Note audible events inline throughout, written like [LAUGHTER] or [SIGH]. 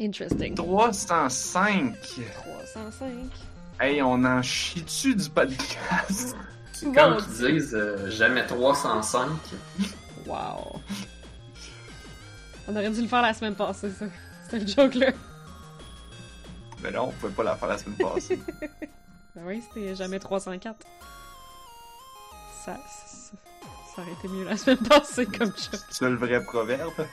Interesting. 305. 305. Hey, on en chie-tu du podcast? [LAUGHS] C'est Bon comme qu'ils disent euh, jamais 305. Wow. On aurait dû le faire la semaine passée, ça. C'était le joke, là. Mais là, on pouvait pas la faire la semaine passée. [LAUGHS] Ben oui, c'était jamais 304. Ça, ça, ça aurait été mieux la semaine passée comme ça. C'est le vrai proverbe?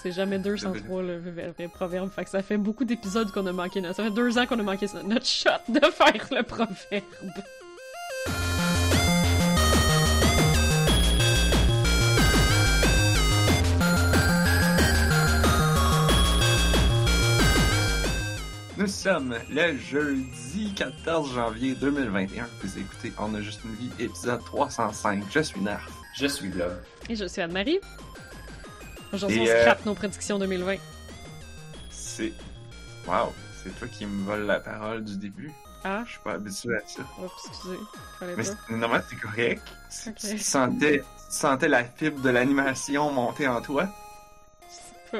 C'est jamais 203 le vrai vrai proverbe. Fait que ça fait beaucoup d'épisodes qu'on a manqué. Ça fait deux ans qu'on a manqué notre shot de faire le proverbe. Nous sommes le jeudi 14 janvier 2021. Vous écoutez On a juste une vie, épisode 305. Je suis Nerf. Je suis là. Et je suis Anne-Marie. Aujourd'hui, on euh, scrape nos prédictions 2020. C'est. Waouh, c'est toi qui me vole la parole du début. Ah, Je suis pas habitué à ça. oh, excusez. Mais c'est- normalement, c'est correct. Ok. Tu, sentais, tu sentais la fibre de l'animation monter en toi.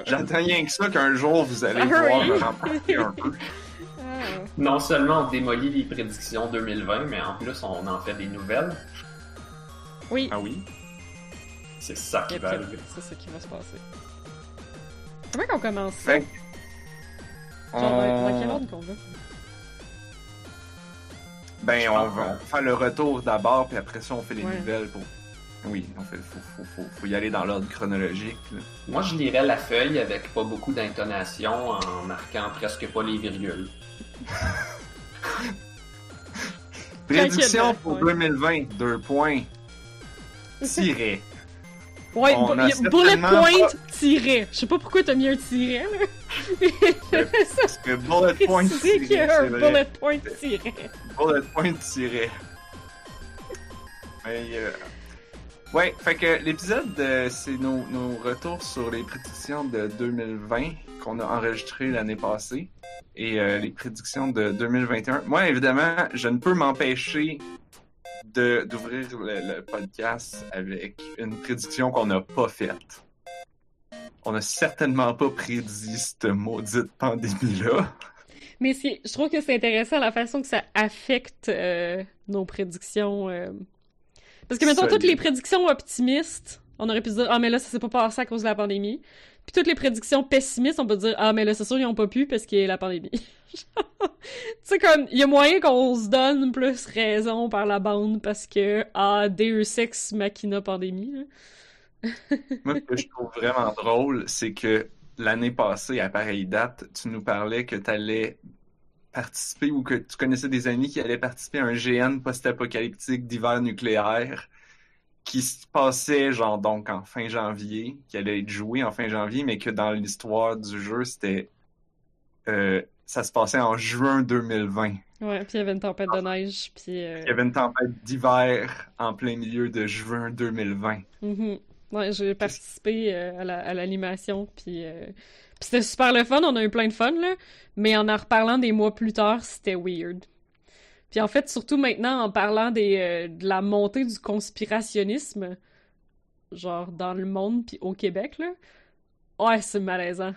J'attends rien que ça qu'un jour vous allez Ah voir me remporter un peu. [LAUGHS] Ah. Non seulement on démolit les prédictions 2020, mais en plus on en fait des nouvelles. Oui, Ah oui? C'est ça qui Yep, va arriver. c'est ça qui va se passer. Comment qu'on commence? Ça? Fait que- Genre, dans, dans quel on... ordre qu'on veut? Ben, on va faire le retour d'abord, puis après ça, on fait les Ouais. nouvelles pour. Oui, on fait, faut, faut, faut, faut y aller dans l'ordre chronologique. là. Moi je lirais la feuille avec pas beaucoup d'intonation en marquant presque pas les virgules. Prédiction pour ouais. 2020, deux points. [LAUGHS] Tiré. Ouais, On bu- a y a bullet point, tiret. Je sais pas pourquoi t'as mis un tiret, là. Parce que bullet point C'est vrai qu'il y tiré, a un bullet point tiret. Bullet point tiré. Mais, euh, Ouais, fait que l'épisode, euh, c'est nos, nos retours sur les prédictions de 2020 qu'on a enregistrées l'année passée et euh, les prédictions de 2021. Moi, évidemment, je ne peux m'empêcher d'ouvrir le, le podcast avec une prédiction qu'on n'a pas faite. On n'a certainement pas prédit cette maudite pandémie-là. Mais je trouve que c'est intéressant la façon que ça affecte euh, nos prédictions. euh. Parce que, mettons, toutes les prédictions optimistes, on aurait pu se dire, ah, mais là, ça s'est pas passé à cause de la pandémie. Puis toutes les prédictions pessimistes, on peut dire, ah, mais là, c'est sûr, ils ont pas pu parce qu'il y a la pandémie. [LAUGHS] [LAUGHS] tu comme, il y a moyen qu'on se donne plus raison par la bande parce que, ah, Deus Ex Machina pandémie. [LAUGHS] Moi, ce que je trouve vraiment drôle, c'est que l'année passée, à pareille date, tu nous parlais que tu allais participer ou que tu connaissais des amis qui allaient participer à un GN post-apocalyptique d'hiver nucléaire qui se passait, genre, donc en fin janvier, qui allait être joué en fin janvier, mais que dans l'histoire du jeu, c'était. euh, ça se passait en juin 2020. Ouais, puis il y avait une tempête de neige, puis... euh, Il y avait une tempête d'hiver en plein milieu de juin 2020. Mhm. Ouais, j'ai participé euh, à la- à l'animation, puis euh, puis c'était super le fun, on a eu plein de fun, là, mais en en reparlant des mois plus tard, c'était weird. Puis en fait, surtout maintenant, en parlant des, euh, de la montée du conspirationnisme, genre dans le monde, puis au Québec, là, ouais, c'est malaisant.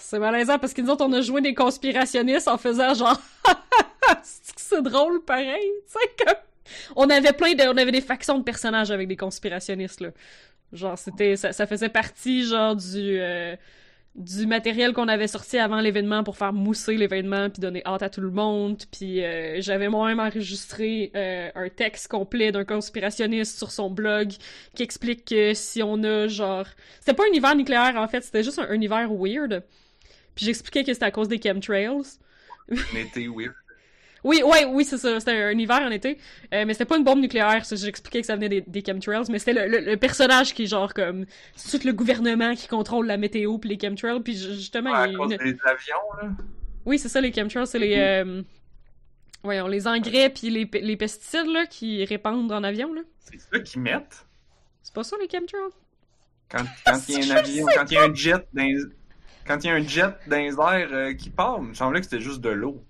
C'est malaisant parce que nous autres, on a joué des conspirationnistes en faisant genre... [LAUGHS] c'est drôle, pareil, tu sais. On avait plein de... On avait des factions de personnages avec des conspirationnistes, là. Genre, c'était, ça, faisait partie, genre, du, euh, du matériel qu'on avait sorti avant l'événement pour faire mousser l'événement puis donner hâte à tout le monde. Puis euh, j'avais moi-même enregistré euh, un texte complet d'un conspirationniste sur son blog qui explique que si on a, genre... C'était pas un univers nucléaire, en fait, c'était juste un, un univers weird. Puis j'expliquais que c'était à cause des chemtrails. Un été weird. Oui, ouais, oui, c'est ça. C'était un hiver en été. Euh, mais c'était pas une bombe nucléaire. J'expliquais que ça venait des, des chemtrails. Mais c'était le, le- le personnage qui est genre comme. C'est tout le gouvernement qui contrôle la météo puis les chemtrails. Puis ju- justement, à il y a cause une- des avions, là. Oui, c'est ça, les chemtrails. C'est les. euh, Voyons, les engrais puis les, pe- les pesticides là, qui répandent en avion. là. C'est ça qu'ils mettent? C'est pas ça, les chemtrails? Quand, [LAUGHS] quand il y a un avion, quand il y a un jet dans quand il y a un jet dans les airs euh, qui part, il me semblait que c'était juste de l'eau.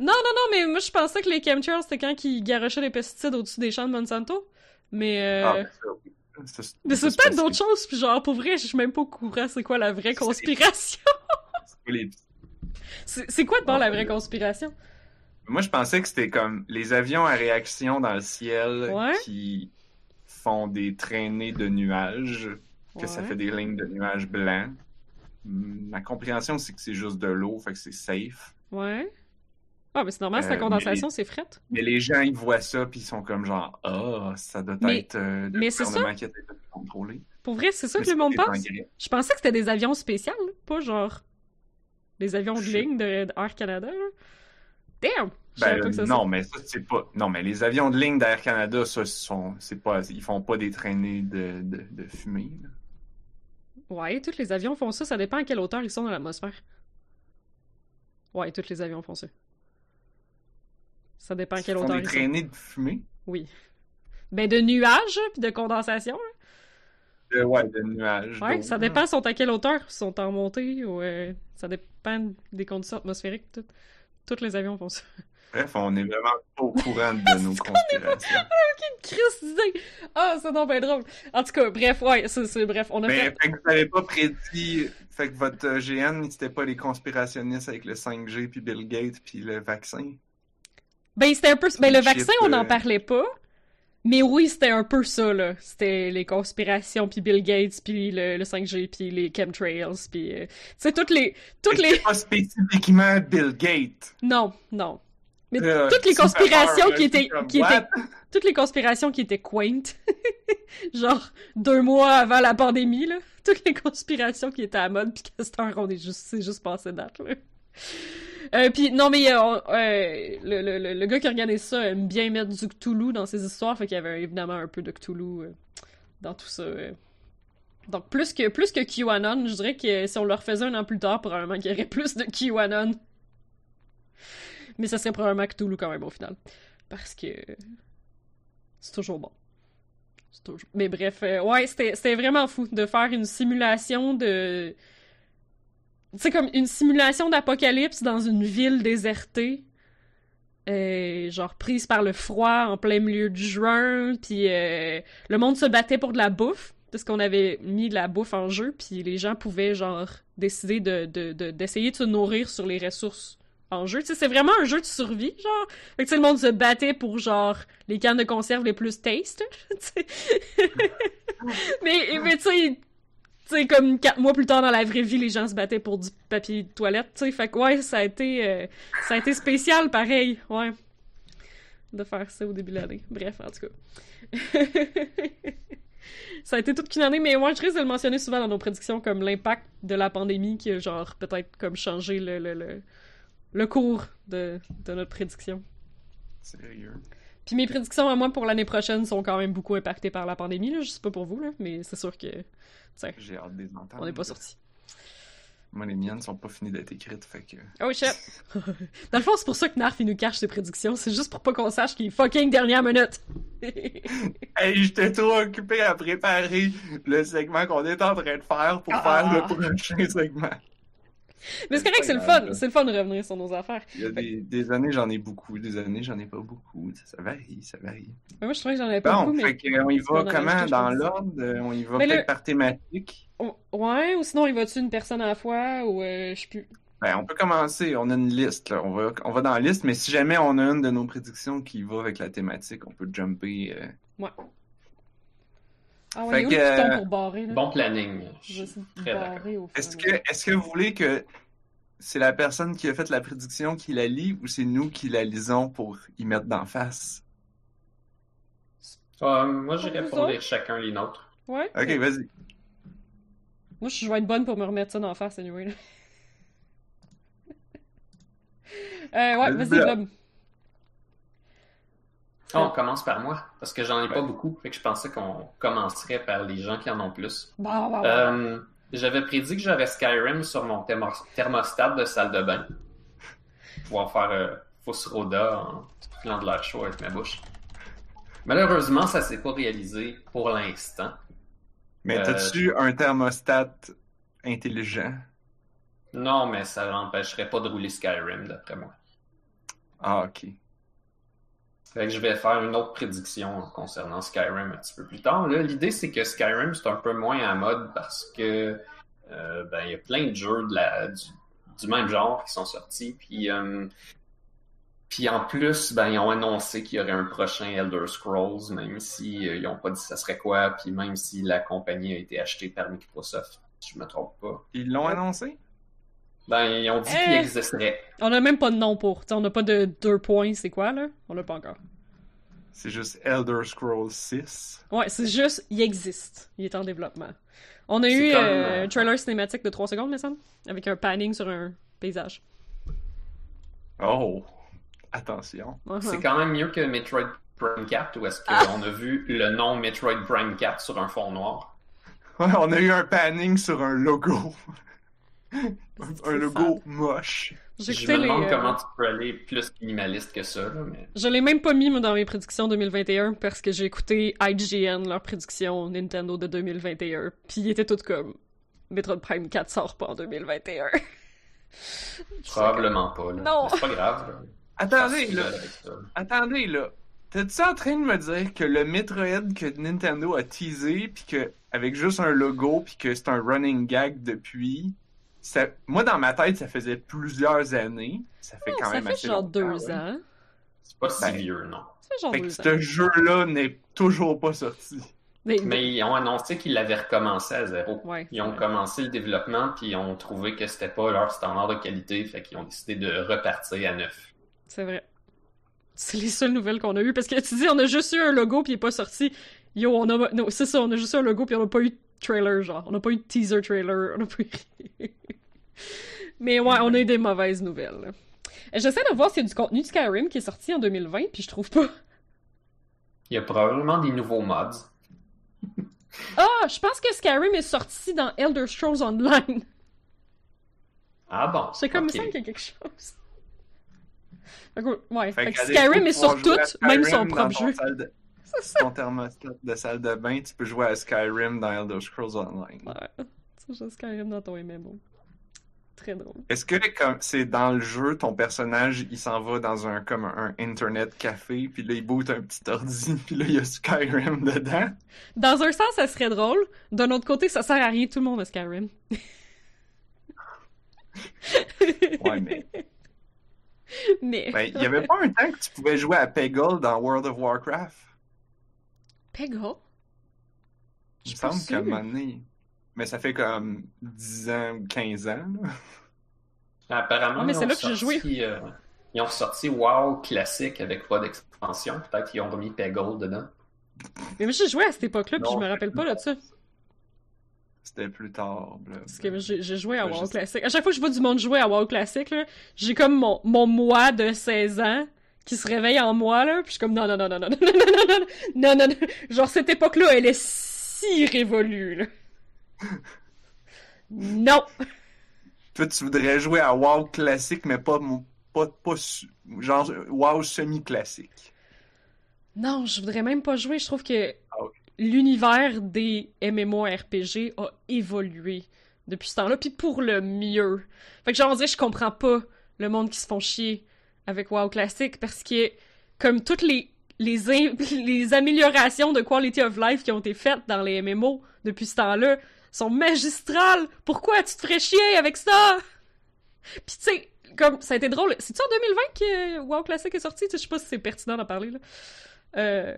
Non, non, non, mais moi je pensais que les chemtrails c'était quand ils garochaient les pesticides au-dessus des champs de Monsanto. Mais. euh, Ah, ben ça, oui. Ça, Mais c'est peut-être d'autres choses, puis genre, pour vrai, je suis même pas au courant c'est quoi la vraie conspiration. [LAUGHS] C'est quoi de bord la vraie conspiration? Moi, je pensais que c'était comme les avions à réaction dans le ciel Ouais. qui font des traînées de nuages, que ça fait des lignes de nuages blancs. Ma compréhension, c'est que c'est juste de l'eau, fait que c'est safe. Ouais. Ah, mais c'est normal, c'est la Euh, condensation, c'est frette. Mais les gens, ils voient ça, puis ils sont comme genre, ah, ça doit Mais- être euh, le mais c'est gouvernement qui a été contrôlé. Pour vrai, c'est ça que le monde pense? Je pensais que c'était des avions spéciaux, pas genre des avions de ligne de, de Air Canada. Damn! Ben, pas que ça, non, mais ça, c'est pas. Non, mais les avions de ligne d'Air Canada, ça, sont. C'est pas. Ils font pas des traînées de, de, de fumée. là. Ouais, tous les avions font ça, ça dépend à quelle hauteur ils sont dans l'atmosphère. Ouais, tous les avions font ça. Ça dépend à quelle hauteur ils sont. traînées de fumée? Oui. Ben de nuages, puis de condensation. là. De, ouais, de nuages. Ouais, ça là. dépend sont à quelle hauteur, ils sont en montée ou euh, ça dépend des conditions atmosphériques. Tout. Tous les avions font ça. Bref, on est vraiment pas au courant de [LAUGHS] nos conspirations. Christ [LAUGHS] d'idée! Ah, c'est donc bien drôle. En tout cas, bref, ouais, c'est, bref, on a Mais fait... fait que vous n'avez pas prédit. Fait que votre euh, GN, c'était pas les conspirationnistes avec le 5G, puis Bill Gates, puis le vaccin. Ben, c'était un peu... Ben, le vaccin, on n'en euh. parlait pas. Mais oui, c'était un peu ça, là. C'était les conspirations, puis Bill Gates, puis le, le 5G, puis les chemtrails, puis... euh, Tu sais, toutes les... Toutes les... pas spécifiquement Bill Gates. Non, non. Mais Euh, toutes les conspirations peur, qui étaient... Qui étaient [LAUGHS] toutes les conspirations qui étaient quaint. [LAUGHS] Genre, deux mois avant la pandémie, là. Toutes les conspirations qui étaient à mode, puis qu'à cette heure, on est juste... C'est juste passé date, là. Euh, puis non mais euh, le, le, le, le gars qui organise ça aime bien mettre du Cthulhu dans ses histoires, fait qu'il y avait évidemment un peu de Cthulhu dans tout ça. Donc plus que plus que QAnon, je dirais que si on le refaisait un an plus tard, probablement qu'il y aurait plus de QAnon. Mais ça serait probablement Cthulhu quand même au final. Parce que c'est toujours bon. C'est. Mais bref, euh, ouais, c'était vraiment fou de faire une simulation de... Sais, comme une simulation d'apocalypse dans une ville désertée. euh, genre prise par le froid en plein milieu du juin, puis euh, le monde se battait pour de la bouffe, parce qu'on avait mis de la bouffe en jeu, puis les gens pouvaient genre décider de de- de- d'essayer de, se nourrir sur les ressources en jeu. C'est vraiment un jeu de survie, genre. Fait que le monde se battait pour genre les cannes de conserve les plus taste, [LAUGHS] [LAUGHS] mais mais tu sais, comme quatre mois plus tard dans la vraie vie, les gens se battaient pour du papier de toilette, tu sais. Fait que ouais, ça a été, euh, ça a été spécial, pareil, ouais. De faire ça au début de l'année. Bref, en tout cas. [LAUGHS] ça a été toute une année, mais moi, je risque de le mentionner souvent dans nos prédictions comme l'impact de la pandémie qui a, genre, peut-être comme changé le, le, le, le cours de, de notre prédiction. Sérieux. Puis mes prédictions à moi pour l'année prochaine sont quand même beaucoup impactées par la pandémie, là. Je sais pas pour vous, là, mais c'est sûr que, J'ai hâte de les entendre. on n'est pas sorti. Moi, les miennes sont pas finies d'être écrites, fait que. Oh shit! [LAUGHS] Dans le fond, c'est pour ça que Narf, il nous cache ses prédictions. C'est juste pour pas qu'on sache qu'il est fucking dernière minute. [LAUGHS] Hey, j'étais trop occupé à préparer le segment qu'on est en train de faire pour Ah. faire le prochain segment. Mais c'est correct, c'est le fun. C'est le fun de revenir sur nos affaires. Il y a des, des années, j'en ai beaucoup. Des années, j'en ai pas beaucoup. Ça, ça varie, ça varie. Mais moi, je trouvais que j'en avais pas Bon, beaucoup, mais... fait que, on y va comment? dans l'ordre? Euh, On y va Mais peut-être le- par thématique. Ouais, ou sinon, il va-tu une personne à la fois, ou euh, je sais plus. Ben, on peut commencer. On a une liste. Là. On, va, on va dans la liste, mais si jamais on a une de nos prédictions qui va avec la thématique, on peut jumper. euh, Ouais. Ah ouais, Fait il est où que, euh, pour barrer, là? Bon planning. Je Très barrer au Est-ce que, est-ce que vous voulez que c'est la personne qui a fait la prédiction qui la lit ou c'est nous qui la lisons pour y mettre d'en face? Euh, moi, j'irais pour lire chacun les nôtres. Ouais? Ok, vas-y. Moi, je vais être bonne pour me remettre ça d'en face, anyway, là. euh, ouais, Vas-y, Blob. Ah, on commence par moi, parce que j'en ai pas beaucoup. Fait que je pensais qu'on commencerait par les gens qui en ont plus. Bah, bah, bah. Euh, J'avais prédit que j'aurais Skyrim sur mon thermos- thermostat de salle de bain. Pouvoir faire euh, fausse roda en filant de l'air chaud avec ma bouche. Malheureusement, ça s'est pas réalisé pour l'instant. Mais Euh, t'as-tu un thermostat intelligent? Non, mais ça n'empêcherait pas de rouler Skyrim, d'après moi. Ah, ok. Fait que je vais faire une autre prédiction concernant Skyrim un petit peu plus tard. L'idée, c'est que Skyrim, c'est un peu moins à mode parce que euh, ben, il y a plein de jeux du même genre qui sont sortis. Puis, euh, puis en plus, ben, ils ont annoncé qu'il y aurait un prochain Elder Scrolls, même si euh, ils n'ont pas dit ça serait quoi, puis même si la compagnie a été achetée par Microsoft, si je me trompe pas. Ils l'ont annoncé? Ben, ils ont dit Eh! qu'il existerait. On a même pas de nom pour. T'sais, on n'a pas de deux points, c'est quoi, là? On l'a pas encore. C'est juste Elder Scrolls 6. Ouais, c'est juste, il existe. Il est en développement. On a eu comme, euh, euh, un trailer cinématique de 3 secondes, me semble, avec un panning sur un paysage. Oh! Attention. Uh-huh. C'est quand même mieux que Metroid Prime 4, ou est-ce qu'on a vu le nom Metroid Prime 4 sur un fond noir? Ouais, on a eu un panning sur un logo. [LAUGHS] un, logo moche. Je me les. demande euh, comment tu peux aller plus minimaliste que ça, là, mais... Je l'ai même pas mis moi, dans mes prédictions 2021 parce que j'ai écouté IGN, leur prédiction Nintendo de 2021. Puis ils étaient tous comme Metroid Prime 4 sort pas en 2021. [LAUGHS] Probablement pas, là. Non. C'est pas grave, là. Attendez, là. Attendez, là. T'es-tu en train de me dire que le Metroid que Nintendo a teasé, puis que avec juste un logo, puis que c'est un running gag depuis, ça... moi dans ma tête, ça faisait plusieurs années. Ça fait quand ça même fait assez genre deux ouais. ans. C'est pas si Ben, vieux, non. Ça fait genre Fait que ce jeu-là n'est toujours pas sorti. Mais, Mais ils ont annoncé qu'ils l'avaient recommencé à zéro. ouais, Ils ont ouais. commencé le développement, puis ils ont trouvé que c'était pas leur standard de qualité, fait qu'ils ont décidé de repartir à neuf. C'est vrai. C'est les seules nouvelles qu'on a eues. Parce que tu dis, on a juste eu un logo puis il est pas sorti. Yo, on a. Non, c'est ça, on a juste un logo puis on a pas eu de trailer, genre. On a pas eu de teaser trailer. On a pas eu. Mais ouais, on a eu des mauvaises nouvelles. J'essaie de voir s'il y a du contenu de Skyrim qui est sorti en 2020 puis je trouve pas. Il y a probablement des nouveaux mods. [LAUGHS] Ah, je pense que Skyrim est sorti dans Elder Scrolls Online. Ah bon? C'est comme ça qu'il y a quelque chose. Ouais, Fait fait que Skyrim est sur pouvoir jouer à tout, même son propre jeu. De- Ton thermostat de salle de bain, tu peux jouer à Skyrim dans Elder Scrolls Online. Ouais, tu joues à Skyrim dans ton MMO. Très drôle. Est-ce que comme c'est dans le jeu, ton personnage il s'en va dans un comme un internet café, puis là il boot un petit ordi, [LAUGHS] puis là il y a Skyrim dedans? Dans un sens, ça serait drôle. D'un autre côté, ça sert à rien. Tout le monde a Skyrim. [LAUGHS] Ouais, mais Mais. ben, il y avait pas un temps que tu pouvais jouer à Peggle dans World of Warcraft? Peggle? Il Je semble qu'à un sûre. moment donné. Mais ça fait comme 10 ans, 15 ans. là. Apparemment, Ah, mais ils c'est ont là que j'ai sorti, euh, ils ont sorti WoW classique avec pas d'expansion. Peut-être qu'ils ont remis Peggle dedans. Mais moi, j'ai joué à cette époque-là, puis je me rappelle pas de ça. C'était plus tard. là. Parce que j'ai j'ai joué à WoW. Classic. À chaque fois que je vois du monde jouer à WoW Classic, là, j'ai comme mon, mon moi de 16 ans qui se réveille en moi, là, puis je suis comme non, non, non, non, non, non, non, non, non, non, non, non. Genre, cette époque-là, elle est si révolue, là. Non! Toi, tu voudrais jouer à WoW classique, mais pas, pas, pas genre WoW semi-classique. Non, je voudrais même pas jouer. Je trouve que Ah oui. l'univers des MMORPG a évolué depuis ce temps-là, puis pour le mieux. Fait que genre, on dirait, je comprends pas le monde qui se font chier avec WoW Classic, parce que, comme toutes les, les, im- [LAUGHS] les améliorations de quality of life qui ont été faites dans les MMO depuis ce temps-là sont magistrales. Pourquoi tu te ferais chier avec ça? Puis tu sais, comme, ça a été drôle. C'est-tu en 2020 que WoW Classic est sorti? Je sais pas si c'est pertinent d'en parler, là. Euh...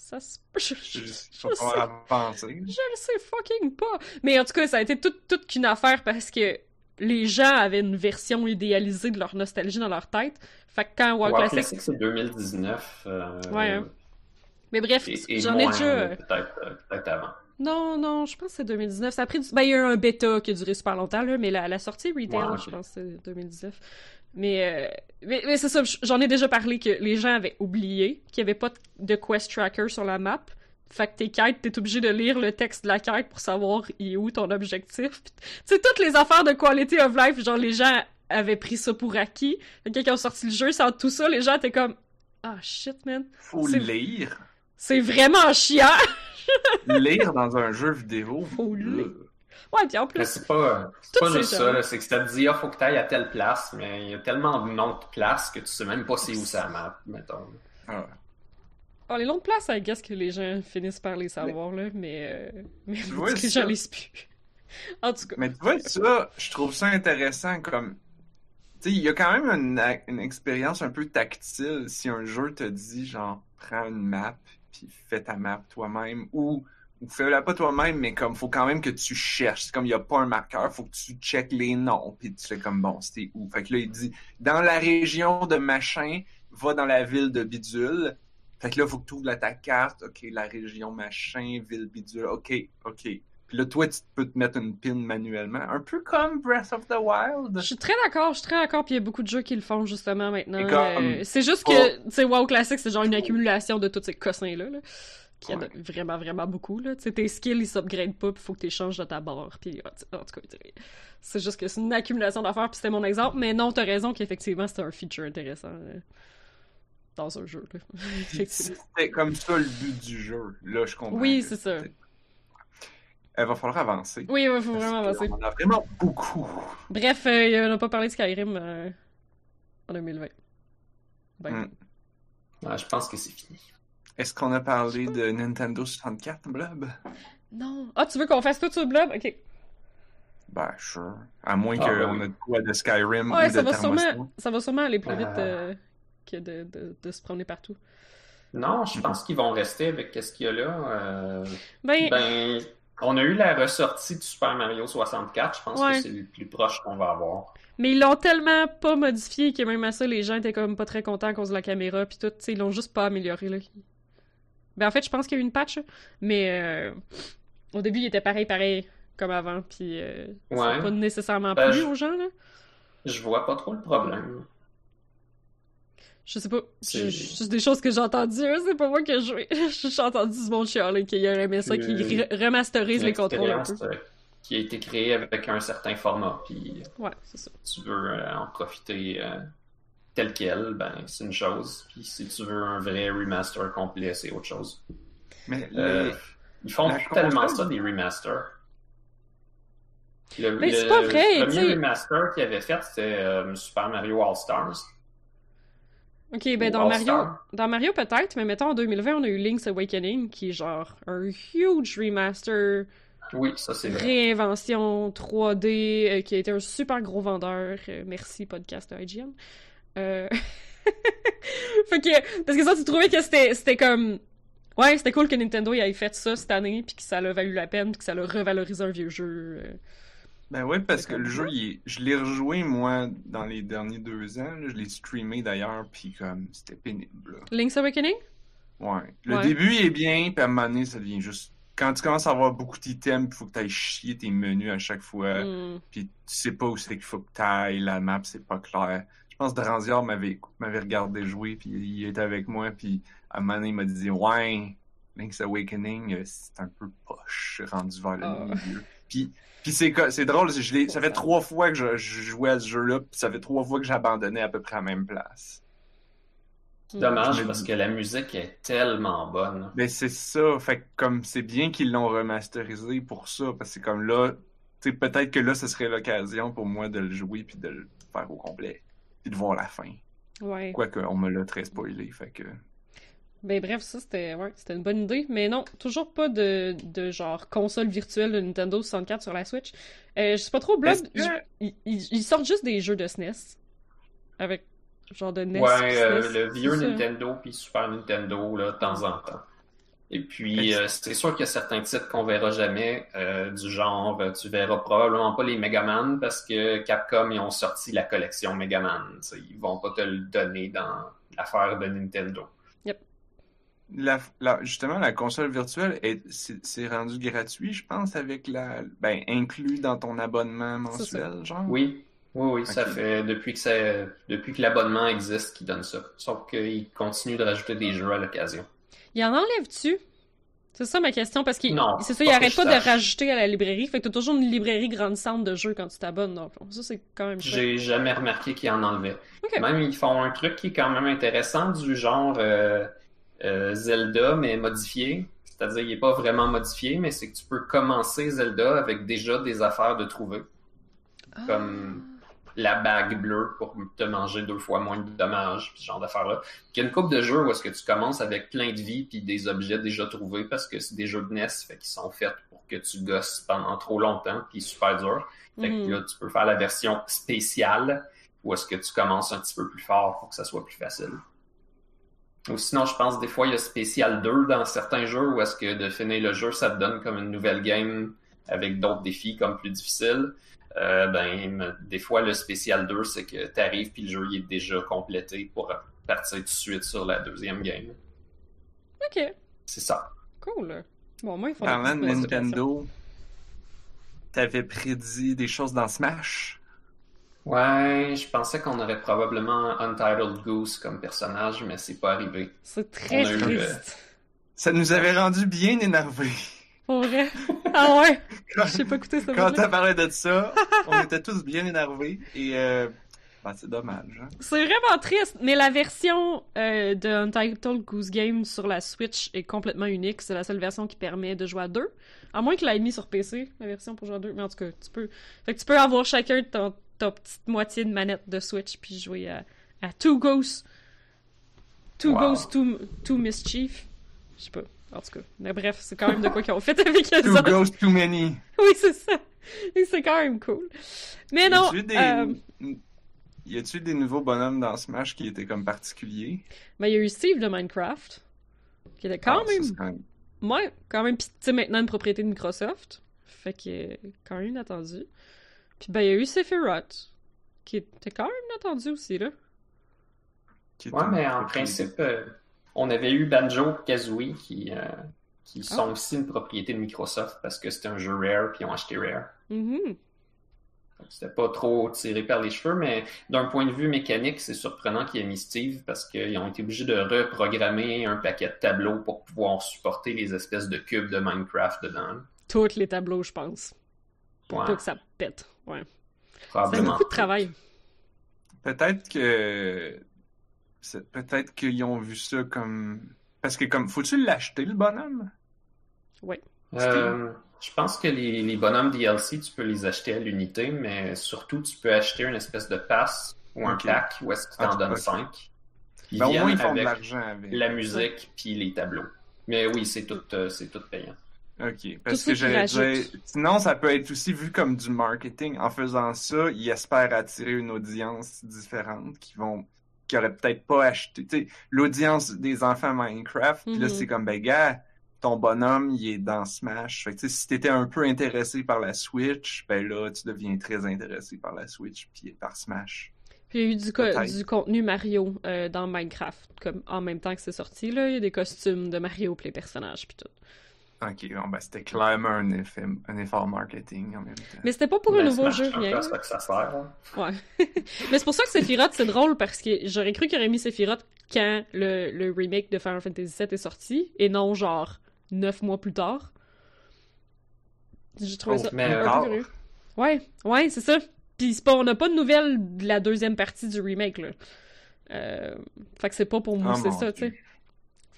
Ça se... Je, je- Je je sais pas avancer. je le sais fucking pas. Mais en tout cas, ça a été toute toute qu'une affaire parce que les gens avaient une version idéalisée de leur nostalgie dans leur tête. Fait que quand WoW Classic... classique, c'est 2019. euh, Ouais, hein. Mais bref, j'en ai déjà... euh, Peut-être avant. Non, non, je pense que c'est 2019. Ça a pris du... Ben, il y a eu un bêta qui a duré super longtemps, là, mais la, la sortie retail, je pense que c'est 2019. Mais, euh, mais, mais c'est ça, j'en ai déjà parlé que les gens avaient oublié qu'il n'y avait pas de quest tracker sur la map. Fait que tes quêtes, t'es obligé de lire le texte de la quête pour savoir il est où ton objectif. Tu sais, toutes les affaires de quality of life, genre les gens avaient pris ça pour acquis. Fait que quand ils ont sorti le jeu, sans tout ça, les gens étaient comme « Ah shit, man, Faut C'est- lire. c'est vraiment chiant! [LAUGHS] lire dans un jeu vidéo. Faut lire. euh, » Ouais, puis en Mais plus, c'est pas, c'est pas juste ça, là, c'est que ça te dit, ah, faut que t'ailles à telle place, mais il y a tellement de noms de places que tu sais même pas c'est où ça map, mettons. ah. Oh, les longues places, I guess que les gens finissent par les savoir, là, mais, euh... mais vois, ça. les [LAUGHS] plus. En tout cas. Mais tu vois, ça, je trouve ça intéressant comme. Tu sais, il y a quand même une, une expérience un peu tactile si un jeu te dit, genre, prends une map, puis fais ta map toi-même, ou, ou fais-la pas toi-même, mais comme, faut quand même que tu cherches. C'est comme, il y a pas un marqueur, faut que tu checkes les noms, puis tu fais comme, bon, c'était où? Fait que là, il dit, dans la région de machin, va dans la ville de Bidule. Fait que là, faut que tu ouvres ta carte, ok, la région machin, ville Bidule, ok, ok. Puis là, toi, tu peux te mettre une pin manuellement. Un peu comme Breath of the Wild. Je suis très d'accord, je suis très d'accord, puis il y a beaucoup de jeux qui le font justement maintenant. Euh, c'est juste que, tu sais, WoW Classic, c'est genre une accumulation de tous ces cossins-là, là, qui Ouais. a vraiment, vraiment beaucoup, là. Tu sais, tes skills, ils s'upgradent pas, puis faut que tu échanges de ta barre, puis en en tout cas, c'est juste que c'est une accumulation d'affaires, puis c'était mon exemple, mais non, t'as raison qu'effectivement, c'était un feature intéressant euh, dans un jeu. C'était [LAUGHS] comme ça le but du jeu. Là, je comprends. Oui, c'est ça. Il va falloir avancer. Oui, il faut vraiment Parce avancer. qu'on en a vraiment beaucoup. Bref, euh, on n'a pas parlé de Skyrim euh, en 2020. Ben, Hmm. Ouais, je pense que c'est fini. Est-ce qu'on a parlé de Nintendo 64, Blob? Non. Ah, tu veux qu'on fasse tout sur le blog? Ok. Ben, sure. À moins Ah, ben qu'on oui. ait de quoi de Skyrim Ouais, ou ça de va, sûrement, ça va sûrement aller plus vite Ah. euh, que de, de, de se promener partout. Non, je pense qu'ils vont rester avec ce qu'il y a là. euh, Ben, Ben, on a eu la ressortie du Super Mario 64. Je pense Ouais. que c'est le plus proche qu'on va avoir. mais ils l'ont tellement pas modifié que même à ça, les gens étaient comme pas très contents à cause de la caméra puis tout. Ils l'ont juste pas amélioré, là. Ben, en fait, je pense qu'il y a eu une patch, mais euh, au début, il était pareil, pareil, comme avant, puis euh, Ouais. pas nécessairement Ben, je- aux gens, là. Je vois pas trop le problème. Je sais pas. C'est- des choses que j'ai entendues. hein, C'est pas moi qui ai joué. [LAUGHS] J'ai entendu du monde chialer qui aimait ça, qui Euh, re- remasterise les contrôles un peu. euh, qui a été créée avec un certain format, puis Ouais, c'est ça. tu veux euh, en profiter euh, tel quel, ben c'est une chose. Puis si tu veux un vrai remaster complet, c'est autre chose. Mais Euh, les- Ils font La tellement ça des remasters. Le, Mais c'est le pas vrai, premier tu sais. remaster qu'ils avaient fait, c'était euh, Super Mario All Stars. Ok, ben dans Mario, dans Mario peut-être, mais mettons en 2020, on a eu Link's Awakening, qui est genre un huge remaster, Oui, ça c'est vrai. réinvention 3D, euh, qui a été un super gros vendeur. Euh, merci, podcast IGN. Euh... [LAUGHS] fait que, parce que ça, tu trouvais que c'était c'était comme... Ouais, c'était cool que Nintendo y ait fait ça cette année, puis que ça l'a valu la peine, puis que ça l'a revalorisé un vieux jeu. Ben oui, parce que le jeu, il est- je l'ai rejoué, moi, dans les derniers deux ans. là. Je l'ai streamé, d'ailleurs, puis comme, c'était pénible. là. Link's Awakening? Ouais. Le Ouais. début il est bien, puis à un moment donné, ça devient juste... Quand tu commences à avoir beaucoup d'items, il faut que tu ailles chier tes menus à chaque fois, Hmm. puis tu sais pas où c'est qu'il faut que tu ailles, la map, c'est pas clair. Je pense que Dranziard m'avait m'avait regardé jouer, puis il était avec moi, puis à un moment donné, il m'a dit « Ouais, Link's Awakening, euh, c'est un peu poche, rendu vers le Ah. milieu. » Puis, puis c'est c'est drôle, je l'ai- ça fait trois fois que je, je jouais à ce jeu-là, puis ça fait trois fois que j'abandonnais à peu près à la même place. Dommage Je me parce que la musique est tellement bonne. Mais c'est ça, fait que comme c'est bien qu'ils l'ont remasterisé pour ça, parce que c'est comme là, tu sais, peut-être que là, ce serait l'occasion pour moi de le jouer puis de le faire au complet, puis de voir la fin. Ouais. Quoique, on me l'a très spoilé, fait que... Ben bref, ça c'était ouais, c'était une bonne idée, mais non, toujours pas de, de genre console virtuelle de Nintendo 64 sur la Switch. Euh, je sais pas trop, Blood, Est-ce que- ils, sortent juste des jeux de SNES avec genre de NES. Ouais, euh, SNES, le vieux. Nintendo puis Super Nintendo, là, de temps en temps. Et puis, euh, c'est sûr qu'il y a certains titres qu'on verra jamais, euh, du genre, tu verras probablement pas les Mega Man parce que Capcom, ils ont sorti la collection Mega Man. tu sais, Ils vont pas te le donner dans l'affaire de Nintendo. La, la- justement, la console virtuelle, est- c'est c'est rendu gratuit, je pense, avec la... Ben, inclus dans ton abonnement mensuel, genre? Oui, oui, oui, ça fait depuis que ça, depuis que l'abonnement existe qu'ils donnent ça. Sauf qu'ils continuent de rajouter des jeux à l'occasion. Il en enlève-tu? C'est ça ma question, parce qu'il Non, c'est ça, il arrête pas de rajouter à la librairie, fait que t'as toujours une librairie grande centre de jeux quand tu t'abonnes, donc ça c'est quand même. J'ai jamais remarqué qu'ils en enlevaient. Même ils font un truc qui est quand même intéressant du genre euh, euh, Zelda mais modifié. C'est-à-dire il est pas vraiment modifié, mais c'est que tu peux commencer Zelda avec déjà des affaires de trouver. Ah. comme- la bague bleue pour te manger deux fois moins de dommages, puis ce genre d'affaires-là. Il y a une coupe de jeux où est-ce que tu commences avec plein de vie puis des objets déjà trouvés parce que c'est des jeux de NES, fait qu'ils sont faits pour que tu gosses pendant trop longtemps puis super dur. Fait que Mhm. là, tu peux faire la version spéciale où est-ce que tu commences un petit peu plus fort pour que ça soit plus facile. Ou sinon, je pense des fois, il y a spécial 2 dans certains jeux où est-ce que de finir le jeu, ça te donne comme une nouvelle game avec d'autres défis comme plus difficiles. Euh, ben, des fois, le spécial 2, c'est que tu arrives puis le jeu il est déjà complété pour partir tout de suite sur la deuxième game. Ok, C'est ça. cool. Bon, moi, ils font Parlant de. Nintendo, t'avais prédit des choses dans Smash? Ouais, je pensais qu'on aurait probablement Untitled Goose comme personnage, mais c'est pas arrivé. C'est très On a eu, triste. Ça nous avait rendu bien énervés. Pour vrai? Ah ouais? Quand, Je sais pas écouter ça. quand t'as parlé de ça, on était tous bien énervés et euh, ben, c'est dommage. Hein? C'est vraiment triste, mais la version euh, de Untitled Goose Game sur la Switch est complètement unique. C'est la seule version qui permet de jouer à deux. À moins que l'ait mis sur PC, la version pour jouer à deux. Mais en tout cas, tu peux. Fait que tu peux avoir chacun ton, ta petite moitié de manette de Switch puis jouer à, à Two Ghosts. Two Wow. Ghosts, two, two Mischief. Je sais pas. En tout cas. Mais bref, c'est quand même de quoi qu'ils ont fait avec eux Too autres. Ghost Too Many. Oui, c'est ça. C'est quand même cool. Mais non. Y a-tu des... euh, y a-tu des nouveaux bonhommes dans Smash qui étaient comme particuliers? ben, il y a eu Steve de Minecraft. Qui était quand Ah, même quand même- Ouais, quand même. Puis, tu sais, maintenant une propriété de Microsoft. Fait que, quand même inattendu. Puis, ben, il y a eu Sephiroth. Qui était quand même inattendu aussi, là. Ouais, mais en principe, euh, on avait eu Banjo Kazooie qui, euh, qui Ah. sont aussi une propriété de Microsoft parce que c'était un jeu Rare puis ils ont acheté Rare. Mhm. Donc, C'était pas trop tiré par les cheveux, mais d'un point de vue mécanique, c'est surprenant qu'il ait mis Steve parce qu'ils ont été obligés de reprogrammer un paquet de tableaux pour pouvoir supporter les espèces de cubes de Minecraft dedans. Tous les tableaux, je pense. Pour Ouais, pas que ça pète. Ouais. C'est beaucoup de travail. Peut-être que. Peut-être qu'ils ont vu ça comme. Parce que, comme. Faut-tu l'acheter, le bonhomme? Euh, je pense que les, les bonhommes DLC, tu peux les acheter à l'unité, mais surtout, tu peux acheter une espèce de pass ou un Ok. pack où est-ce que tu Ah, t'en donnes ok. 5. Ils Ben, au moins, viennent ils font de avec l'argent avec. la musique puis les tableaux. Mais oui, c'est tout, euh, c'est tout payant. Ok, parce que j'allais dire, sinon ça peut être aussi vu comme du marketing. En faisant ça, ils espèrent attirer une audience différente qui vont, qui aurait peut-être pas acheté. Tu sais, l'audience des enfants Minecraft, puis là Mhm. c'est comme ben gars, ton bonhomme il est dans Smash. Fait que tu sais, si t'étais un peu intéressé par la Switch, ben là tu deviens très intéressé par la Switch puis par Smash. Puis il y a eu du, co- du contenu Mario euh, dans Minecraft. Comme en même temps que c'est sorti, là. Il y a des costumes de Mario pour les personnages, puis tout. Ok, bon ben c'était clairement un, effet, un effort marketing en même temps. Mais c'était pas pour un Ben, nouveau Smash, jeu, c'est un rien. à ça que ça sert. hein. Ouais. [LAUGHS] Mais c'est pour ça que Sephiroth, c'est drôle parce que j'aurais cru qu'il aurait mis Sephiroth quand le, le remake de Final Fantasy VII est sorti et non genre neuf mois plus tard. J'ai trouvé Oh, ça mais, un peu curieux. Ouais, ouais, c'est ça. Puis c'est pas, on n'a pas de nouvelles de la deuxième partie du remake, là. Euh, fait que c'est pas pour moi, Ah, c'est ça, tu sais.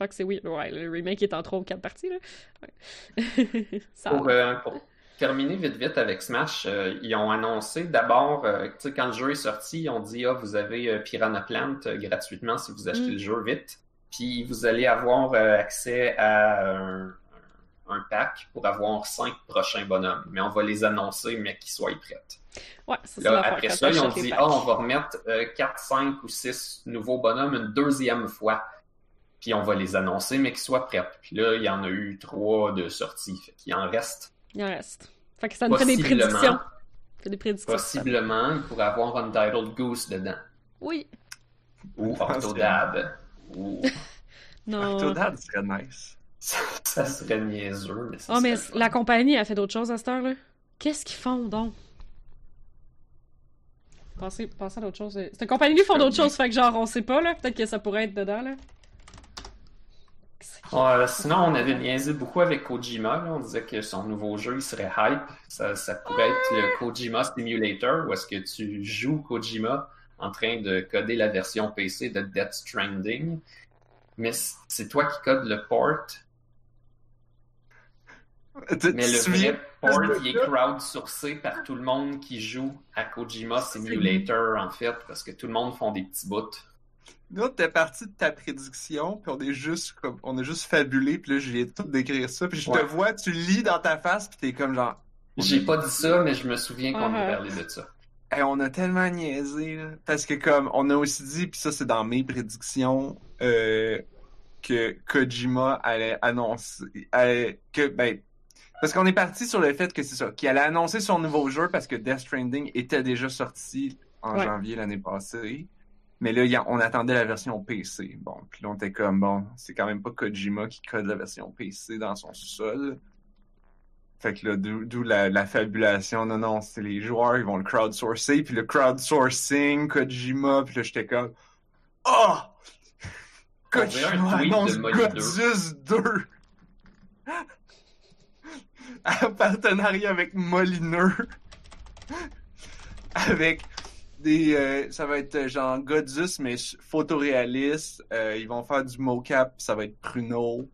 Dieu. Fait que c'est oui, ouais, le remake est en trois ou quatre parties, là. Ouais. [LAUGHS] ça Pour, euh, pour terminer vite vite avec Smash, euh, ils ont annoncé d'abord, euh, tu sais, quand le jeu est sorti, ils ont dit ah vous avez Piranha Plant gratuitement si vous achetez Mm. le jeu vite, puis vous allez avoir accès à un, un pack pour avoir cinq prochains bonhommes, mais on va les annoncer mais qu'ils soient prêts. Ouais, Là, ça l'affaire, après ça, ils ont dit ah on va remettre euh, 4, 5 ou 6 nouveaux bonhommes une deuxième fois. Puis on va les annoncer, mais qu'ils soient prêts. Puis là, il y en a eu trois de sorties. Fait qu'il en reste Il en reste. Fait que ça nous fait des prédictions. fait des prédictions. Possiblement, il pourrait avoir Untitled Goose dedans. Oui. Ou Octodad. [LAUGHS] [LAUGHS] Ou... Non. Octodad serait nice. ça, ça serait niaiseux, mais ça Ah, mais la compagnie a fait d'autres choses à cette heure-là. Qu'est-ce qu'ils font donc? Pensez, pensez à d'autres choses. Cette compagnie font d'autres choses, fait que genre, on sait pas, là. Peut-être que ça pourrait être dedans, là. Ouais, sinon, on avait niaisé beaucoup avec Kojima. là. On disait que son nouveau jeu, il serait hype. Ça, ça pourrait être le Kojima Simulator, où est-ce que tu joues Kojima en train de coder la version PC de Death Stranding. Mais c'est toi qui codes le port. Mais le vrai port, il est crowdsourcé par tout le monde qui joue à Kojima Simulator, en fait, parce que tout le monde font des petits bouts. Nous, t'es parti de ta prédiction, puis on est juste comme, on a juste fabulé, puis là, je viens de tout décrire ça, puis je te vois, tu lis dans ta face, puis t'es comme genre, J'ai pas dit ça, mais je me souviens qu'on a Uh-huh. parlé de ça. Hey, on a tellement niaisé, là. Parce que comme, on a aussi dit, puis ça c'est dans mes prédictions, euh, que Kojima allait annoncer, allait- que, ben, parce qu'on est parti sur le fait que c'est ça, qu'il allait annoncer son nouveau jeu parce que Death Stranding était déjà sorti en Ouais. janvier l'année passée. Mais là, a- on attendait la version PC. Bon, puis là, on était comme, bon, c'est quand même pas Kojima qui code la version PC dans son sous-sol. Fait que là, d'où la, la fabulation. Non, non, c'est les joueurs, ils vont le crowdsourcer. Puis le crowdsourcing, Kojima, puis là, j'étais comme, oh! Kojima annonce Molly 2. Godzus 2! en partenariat avec Molineux. avec des... euh, ça va être euh, genre Godzus, mais photoréaliste. Euh, ils vont faire du mocap, ça va être Pruno,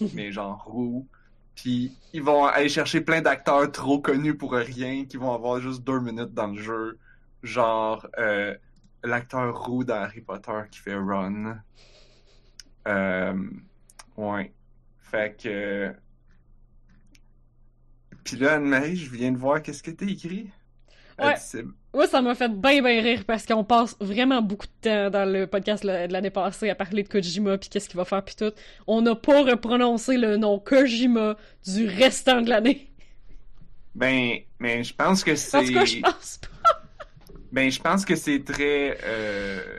[LAUGHS] mais genre roux. Puis ils vont aller chercher plein d'acteurs trop connus pour rien, qui vont avoir juste deux minutes dans le jeu. Genre euh, l'acteur roux dans Harry Potter qui fait Ron. Ouais. Fait que... Puis là, Anne-Marie, je viens de voir qu'est-ce que t'as écrit? Ouais. ça m'a fait bien, bien rire parce qu'on passe vraiment beaucoup de temps dans le podcast de l'année passée à parler de Kojima puis qu'est-ce qu'il va faire puis tout. On n'a pas reprononcé le nom Kojima du restant de l'année. Ben, mais je pense que c'est... En tout cas, je pense pas. Ben, je pense que c'est très euh,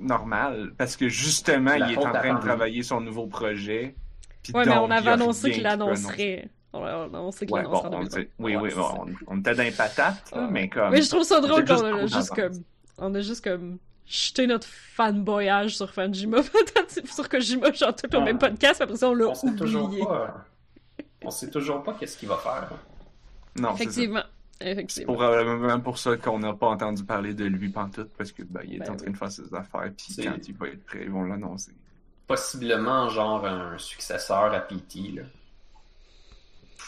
normal parce que justement, il est en train de travailler son nouveau projet. Puis Ouais, mais on avait annoncé qu'il l'annoncerait. On annoncé qu'il Ouais, bon, on 2020. sait- oui, Ouais, oui, bon, on, on était dans les patates, là, mais comme. Mais je trouve ça drôle qu'on a juste comme. On a juste comme jeté notre fanboyage sur Fanjima, [LAUGHS] sur Kojima, genre tout au Ouais. même podcast, après ça on l'a On sait toujours oublié. pas. On sait toujours pas qu'est-ce qu'il va faire. Non. Effectivement. C'est probablement pour ça qu'on n'a pas entendu parler de lui pantoute, parce que ben, il est Ben en train de faire ses affaires, puis quand il va être prêt, ils vont l'annoncer. Possiblement, genre, un successeur à PT, là.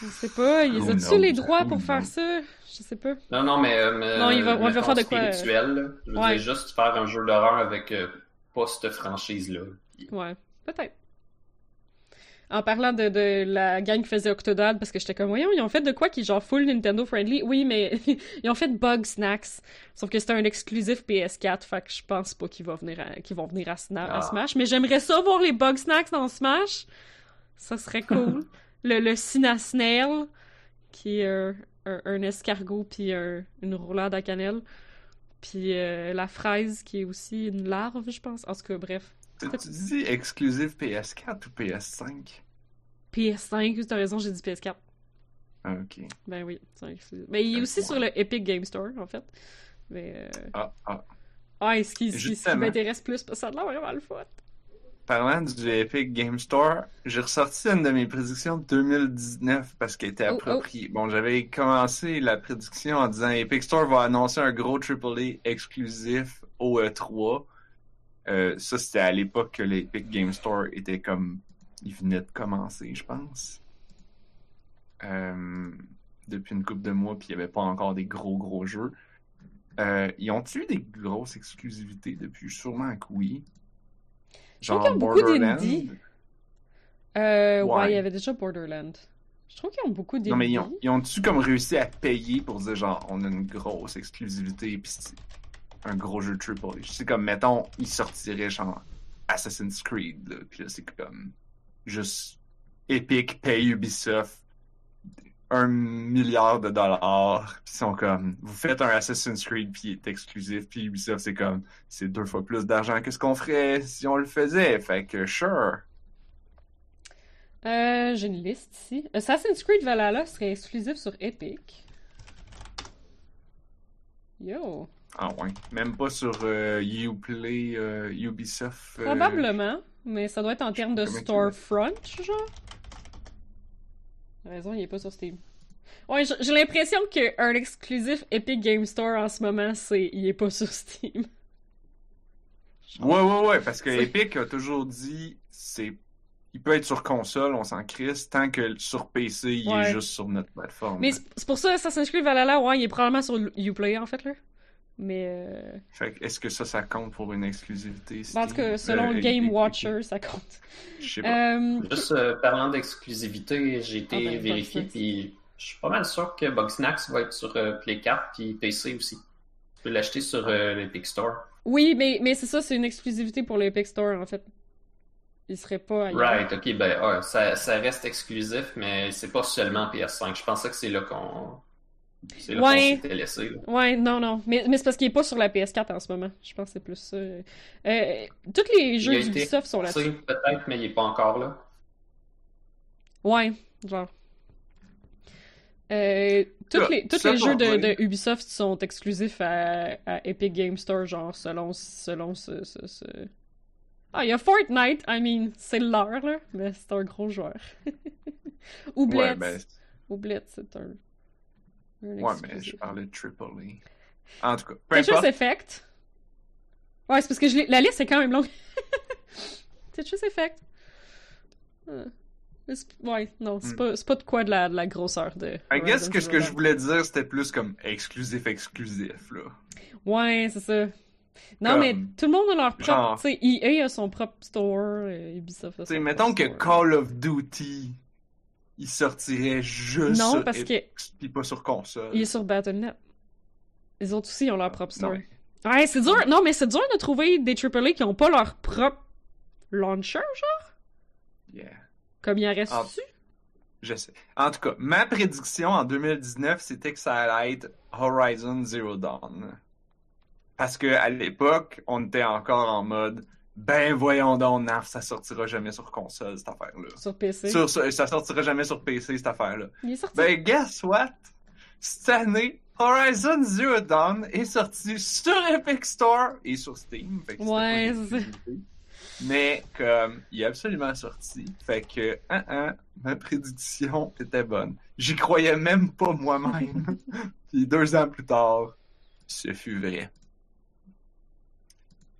Je sais pas, ils ont-tu les droits pour faire ça? Je sais pas. Non, non, mais. euh, mais Non, il va- on va faire de quoi, spirituel. Je Ouais. dire, juste faire un jeu d'horreur avec euh, pas cette franchise-là. Ouais, peut-être. En parlant de, de la gang qui faisait Octodad, parce que j'étais comme, voyons, ils ont fait de quoi qui est genre full Nintendo friendly? Oui, mais [LAUGHS] ils ont fait Bug Snacks. Sauf que c'était un exclusif PS4, fait que je pense pas qu'ils vont venir à, qu'ils vont venir à, Sna- à Ah. Smash. Mais j'aimerais ça voir les Bug Snacks dans Smash. Ça serait cool. [LAUGHS] le, le Snail, qui est un, un- un escargot puis un- une roulade à cannelle. Puis euh, la fraise, qui est aussi une larve, je pense. En tout cas, bref. Tu, tu dis exclusif PS4 ou PS5? PS5, t'as raison, j'ai dit PS4. Ah, ok. Ben oui, c'est exclusif. Mais il est aussi sur le Epic Game Store, en fait. Mais. Euh... Ah, ah. Ah, ce qui, ce m'intéresse plus, parce que ça a l'air vraiment le fun. Parlant du Epic Game Store, j'ai ressorti une de mes prédictions de 2019 parce qu'elle était Oh, appropriée. Bon, j'avais commencé la prédiction en disant Epic Store va annoncer un gros AAA exclusif au E3. Euh, ça, c'était à l'époque que l'Epic Game Store était comme. Il venait de commencer, je pense. Euh, depuis une couple de mois, puis il n'y avait pas encore des gros, gros jeux. Euh, ils ont-tu eu des grosses exclusivités depuis? Sûrement que oui. Je trouve qu'ils ont beaucoup d'indies. Euh, ouais, Ouais. il y avait déjà Borderland. Je trouve qu'ils ont beaucoup d'indie. Non, mais ils ont, ils ont-tu comme réussi à payer pour dire genre, on a une grosse exclusivité, puis c'est un gros jeu triple. C'est comme, mettons, ils sortiraient genre Assassin's Creed, là, puis là, c'est comme juste Epic paye Ubisoft un milliard de dollars, puis ils sont comme, vous faites un Assassin's Creed, puis il est exclusif, puis Ubisoft, c'est comme, c'est deux fois plus d'argent que ce qu'on ferait si on le faisait, fait que sure. Euh, j'ai une liste ici. Assassin's Creed Valhalla serait exclusif sur Epic. Yo. Ah ouais. Même pas sur euh, Uplay, euh, Ubisoft. euh, Probablement, mais ça doit être en termes de storefront, genre. Raison, il est pas sur Steam. Ouais, j'ai l'impression qu'un exclusif Epic Game Store en ce moment, c'est il est pas sur Steam. [LAUGHS] Ouais, ouais, ouais, parce que Epic a toujours dit c'est il peut être sur console, on s'en crisse, tant que sur PC, il Ouais. est juste sur notre plateforme. Mais c'est c'est pour ça, Assassin's Creed Valhalla, ouais, il est probablement sur Uplay, en fait, là. Mais, euh... Fait que est-ce que ça, ça compte pour une exclusivité? ben, en tout cas, Steam? selon Euh, Game et- et- Watcher, ça compte. Je sais pas. Euh... Juste euh, parlant d'exclusivité, j'ai été Ah ben, vérifié, puis je suis pas mal sûr que Bugsnax va être sur euh, Play 4 puis PC aussi. Tu peux l'acheter sur euh, l'Epic Store. Oui, mais, mais c'est ça, c'est une exclusivité pour l'Epic Store, en fait. Il serait pas ailleurs. Right, ok, ben ouais, ça, ça reste exclusif, mais c'est pas seulement PS5. Je pensais que c'est là qu'on c'est là qu'on Ouais. laissé. là. Ouais, non, non. Mais, mais c'est parce qu'il est pas sur la PS4 en ce moment. Je pense que c'est plus ça. Euh, tous les jeux d'Ubisoft sont là-dessus. Peut-être, mais il est pas encore là. Ouais, genre. Euh, tous les, tous les jeux de, Ubisoft sont exclusifs à, à Epic Game Store, genre, selon, selon ce, ce, ce- Ah, il y a Fortnite, I mean, c'est leur, là, mais c'est un gros joueur. [LAUGHS] Ou Blitz. Ouais, ben, Ou Blitz, c'est un... ouais, mais je parlais de Triple A. En tout cas, peu Tetris importe. Effect. Ouais, c'est parce que je la liste est quand même longue. [LAUGHS] Tetris Effect. Euh, Ouais, non, c'est Hmm. pas, c'est pas de quoi de la, de la grosseur de. I guess que ce que je voulais dire, c'était plus comme exclusif, exclusif, là. Ouais, c'est ça. Non, Comme- mais tout le monde a leur propre. genre- Tu sais, EA a son propre store, euh, Ubisoft a Tu sais, son mettons que. Call of Duty, il sortirait juste Non, sur parce que pis pas sur console. il est sur Battle.net. Les autres aussi ont leur propre store. Ouais, c'est dur. Non, mais c'est dur de trouver des AAA qui ont pas leur propre launcher, genre? Yeah. Comme il en reste dessus. Je sais. En tout cas, ma prédiction en 2019, c'était que ça allait être Horizon Zero Dawn. Parce que à l'époque, on était encore en mode ben voyons donc, Naf, ça sortira jamais sur console cette affaire-là. Sur PC. Sur- sur- ça sortira jamais sur PC cette affaire-là. Il est sorti. Ben guess what? Cette année, Horizon Zero Dawn est sorti sur Epic Store et sur Steam. Fait que c'était Ouais. Mais comme il est absolument sorti, fait que hein, hein, ma prédiction était bonne. J'y croyais même pas moi-même. [LAUGHS] Puis deux ans plus tard, ce fut vrai.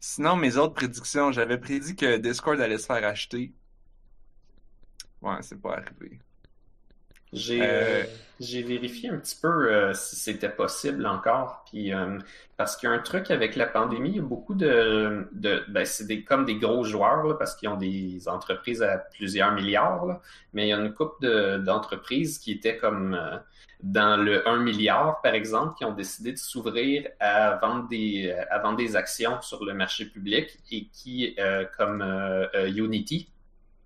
Sinon, mes autres prédictions, j'avais prédit que Discord allait se faire acheter. Ouais, c'est pas arrivé. J'ai Euh, euh, j'ai vérifié un petit peu euh, si c'était possible encore, puis parce qu'il y a un truc avec la pandémie, il y a beaucoup de, de ben c'est des comme des gros joueurs là, parce qu'ils ont des entreprises à plusieurs milliards, là, mais il y a une couple de- d'entreprises qui étaient comme dans le 1 milliard par exemple, qui ont décidé de s'ouvrir à vendre des à vendre des actions sur le marché public et qui euh, comme euh, Unity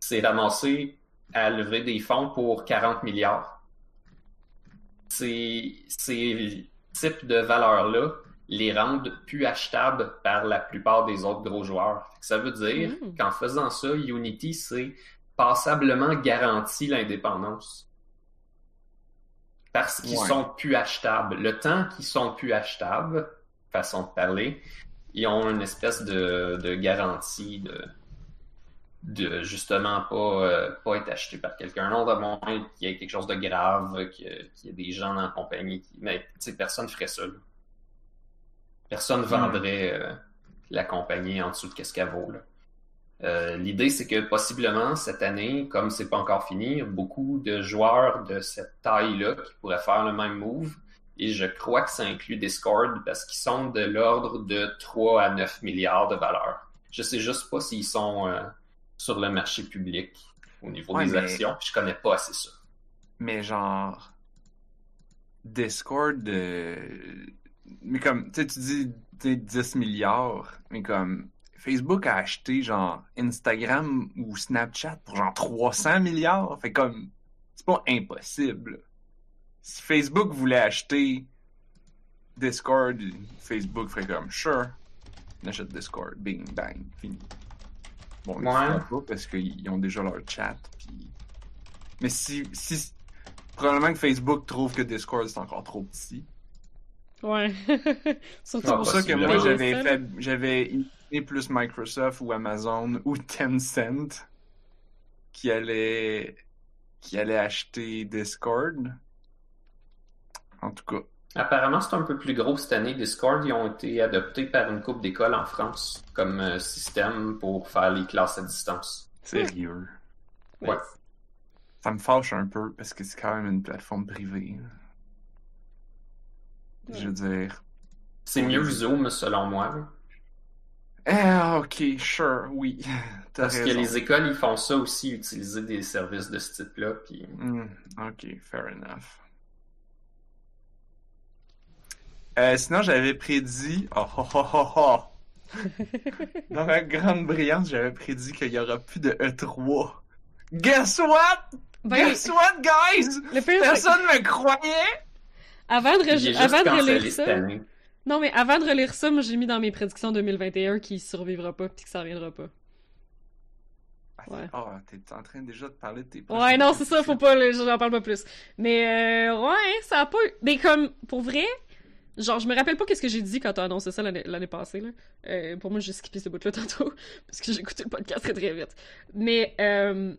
s'est ramassé à lever des fonds pour 40 milliards. Ces, ces types de valeurs-là les rendent plus achetables par la plupart des autres gros joueurs. Ça veut dire Mm. qu'en faisant ça, Unity s'est passablement garanti l'indépendance. Parce qu'ils Ouais. sont plus achetables. Le temps qu'ils sont plus achetables, façon de parler, ils ont une espèce de, de garantie de, de justement pas, euh, pas être acheté par quelqu'un d'autre, à moins qu'il y ait quelque chose de grave, qu'il y ait des gens dans la compagnie. Qui... Mais tu sais, personne ferait ça. là. Personne vendrait euh, la compagnie en dessous de qu'est-ce qu'elle vaut. là. Euh, L'idée, c'est que possiblement cette année, comme c'est pas encore fini, beaucoup de joueurs de cette taille-là qui pourraient faire le même move. Et je crois que ça inclut Discord parce qu'ils sont de l'ordre de 3 à 9 milliards de valeur. Je sais juste pas s'ils sont sur le marché public au niveau Ouais, des mais- actions. Je connais pas assez ça. Mais genre. Discord. euh, Mais comme, tu sais, tu dis tu sais, 10 milliards, mais comme. Facebook a acheté genre Instagram ou Snapchat pour genre 300 milliards. Fait comme. C'est pas impossible. Si Facebook voulait acheter Discord, Facebook ferait comme sure. On achète Discord, bing, bang, fini. Bon, ils le Ouais. feront pas parce qu'ils ont déjà leur chat. Puis... Mais si, si. Probablement que Facebook trouve que Discord c'est encore trop petit. Ouais. [LAUGHS] C'est pour ça que moi j'avais fait. J'avais imaginé plus Microsoft ou Amazon ou Tencent qui allait. qui allait acheter Discord. En tout cas. Apparemment, c'est un peu plus gros cette année. Discord, ils ont été adoptés par une couple d'écoles en France comme euh, système pour faire les classes à distance. Sérieux? Ouais. Ça me fâche un peu parce que c'est quand même une plateforme privée. Je veux dire. C'est mieux que Zoom, selon moi. Ah, ok, sure, oui. [LAUGHS] T'as Parce que les écoles, ils font ça aussi, utiliser des services de ce type-là. Puis... Hmm, ok, fair enough. Euh, sinon, j'avais prédit. Oh, oh, oh, oh, oh. [LAUGHS] Dans ma grande brillance, j'avais prédit qu'il y aura plus de E3. Guess what? Ben, Guess what, guys? le pire, c'est- Personne me croyait! avant de, re- avant relire ça, non mais avant de relire ça, moi j'ai mis dans mes prédictions 2021 qu'il survivra pas puis que ça reviendra pas. Ouais. Oh, t'es en train déjà de parler de tes Ouais, non, c'est ça, faut pas, j'en parle pas plus. Mais, euh, ouais, ça a pas eu... Mais comme, pour vrai, genre, je me rappelle pas qu'est-ce que j'ai dit quand t'as annoncé ça l'année passée, là. Euh, pour moi, j'ai skippé ce bout-là [LAUGHS] tantôt, parce que j'ai écouté le podcast très très vite. Mais, euh,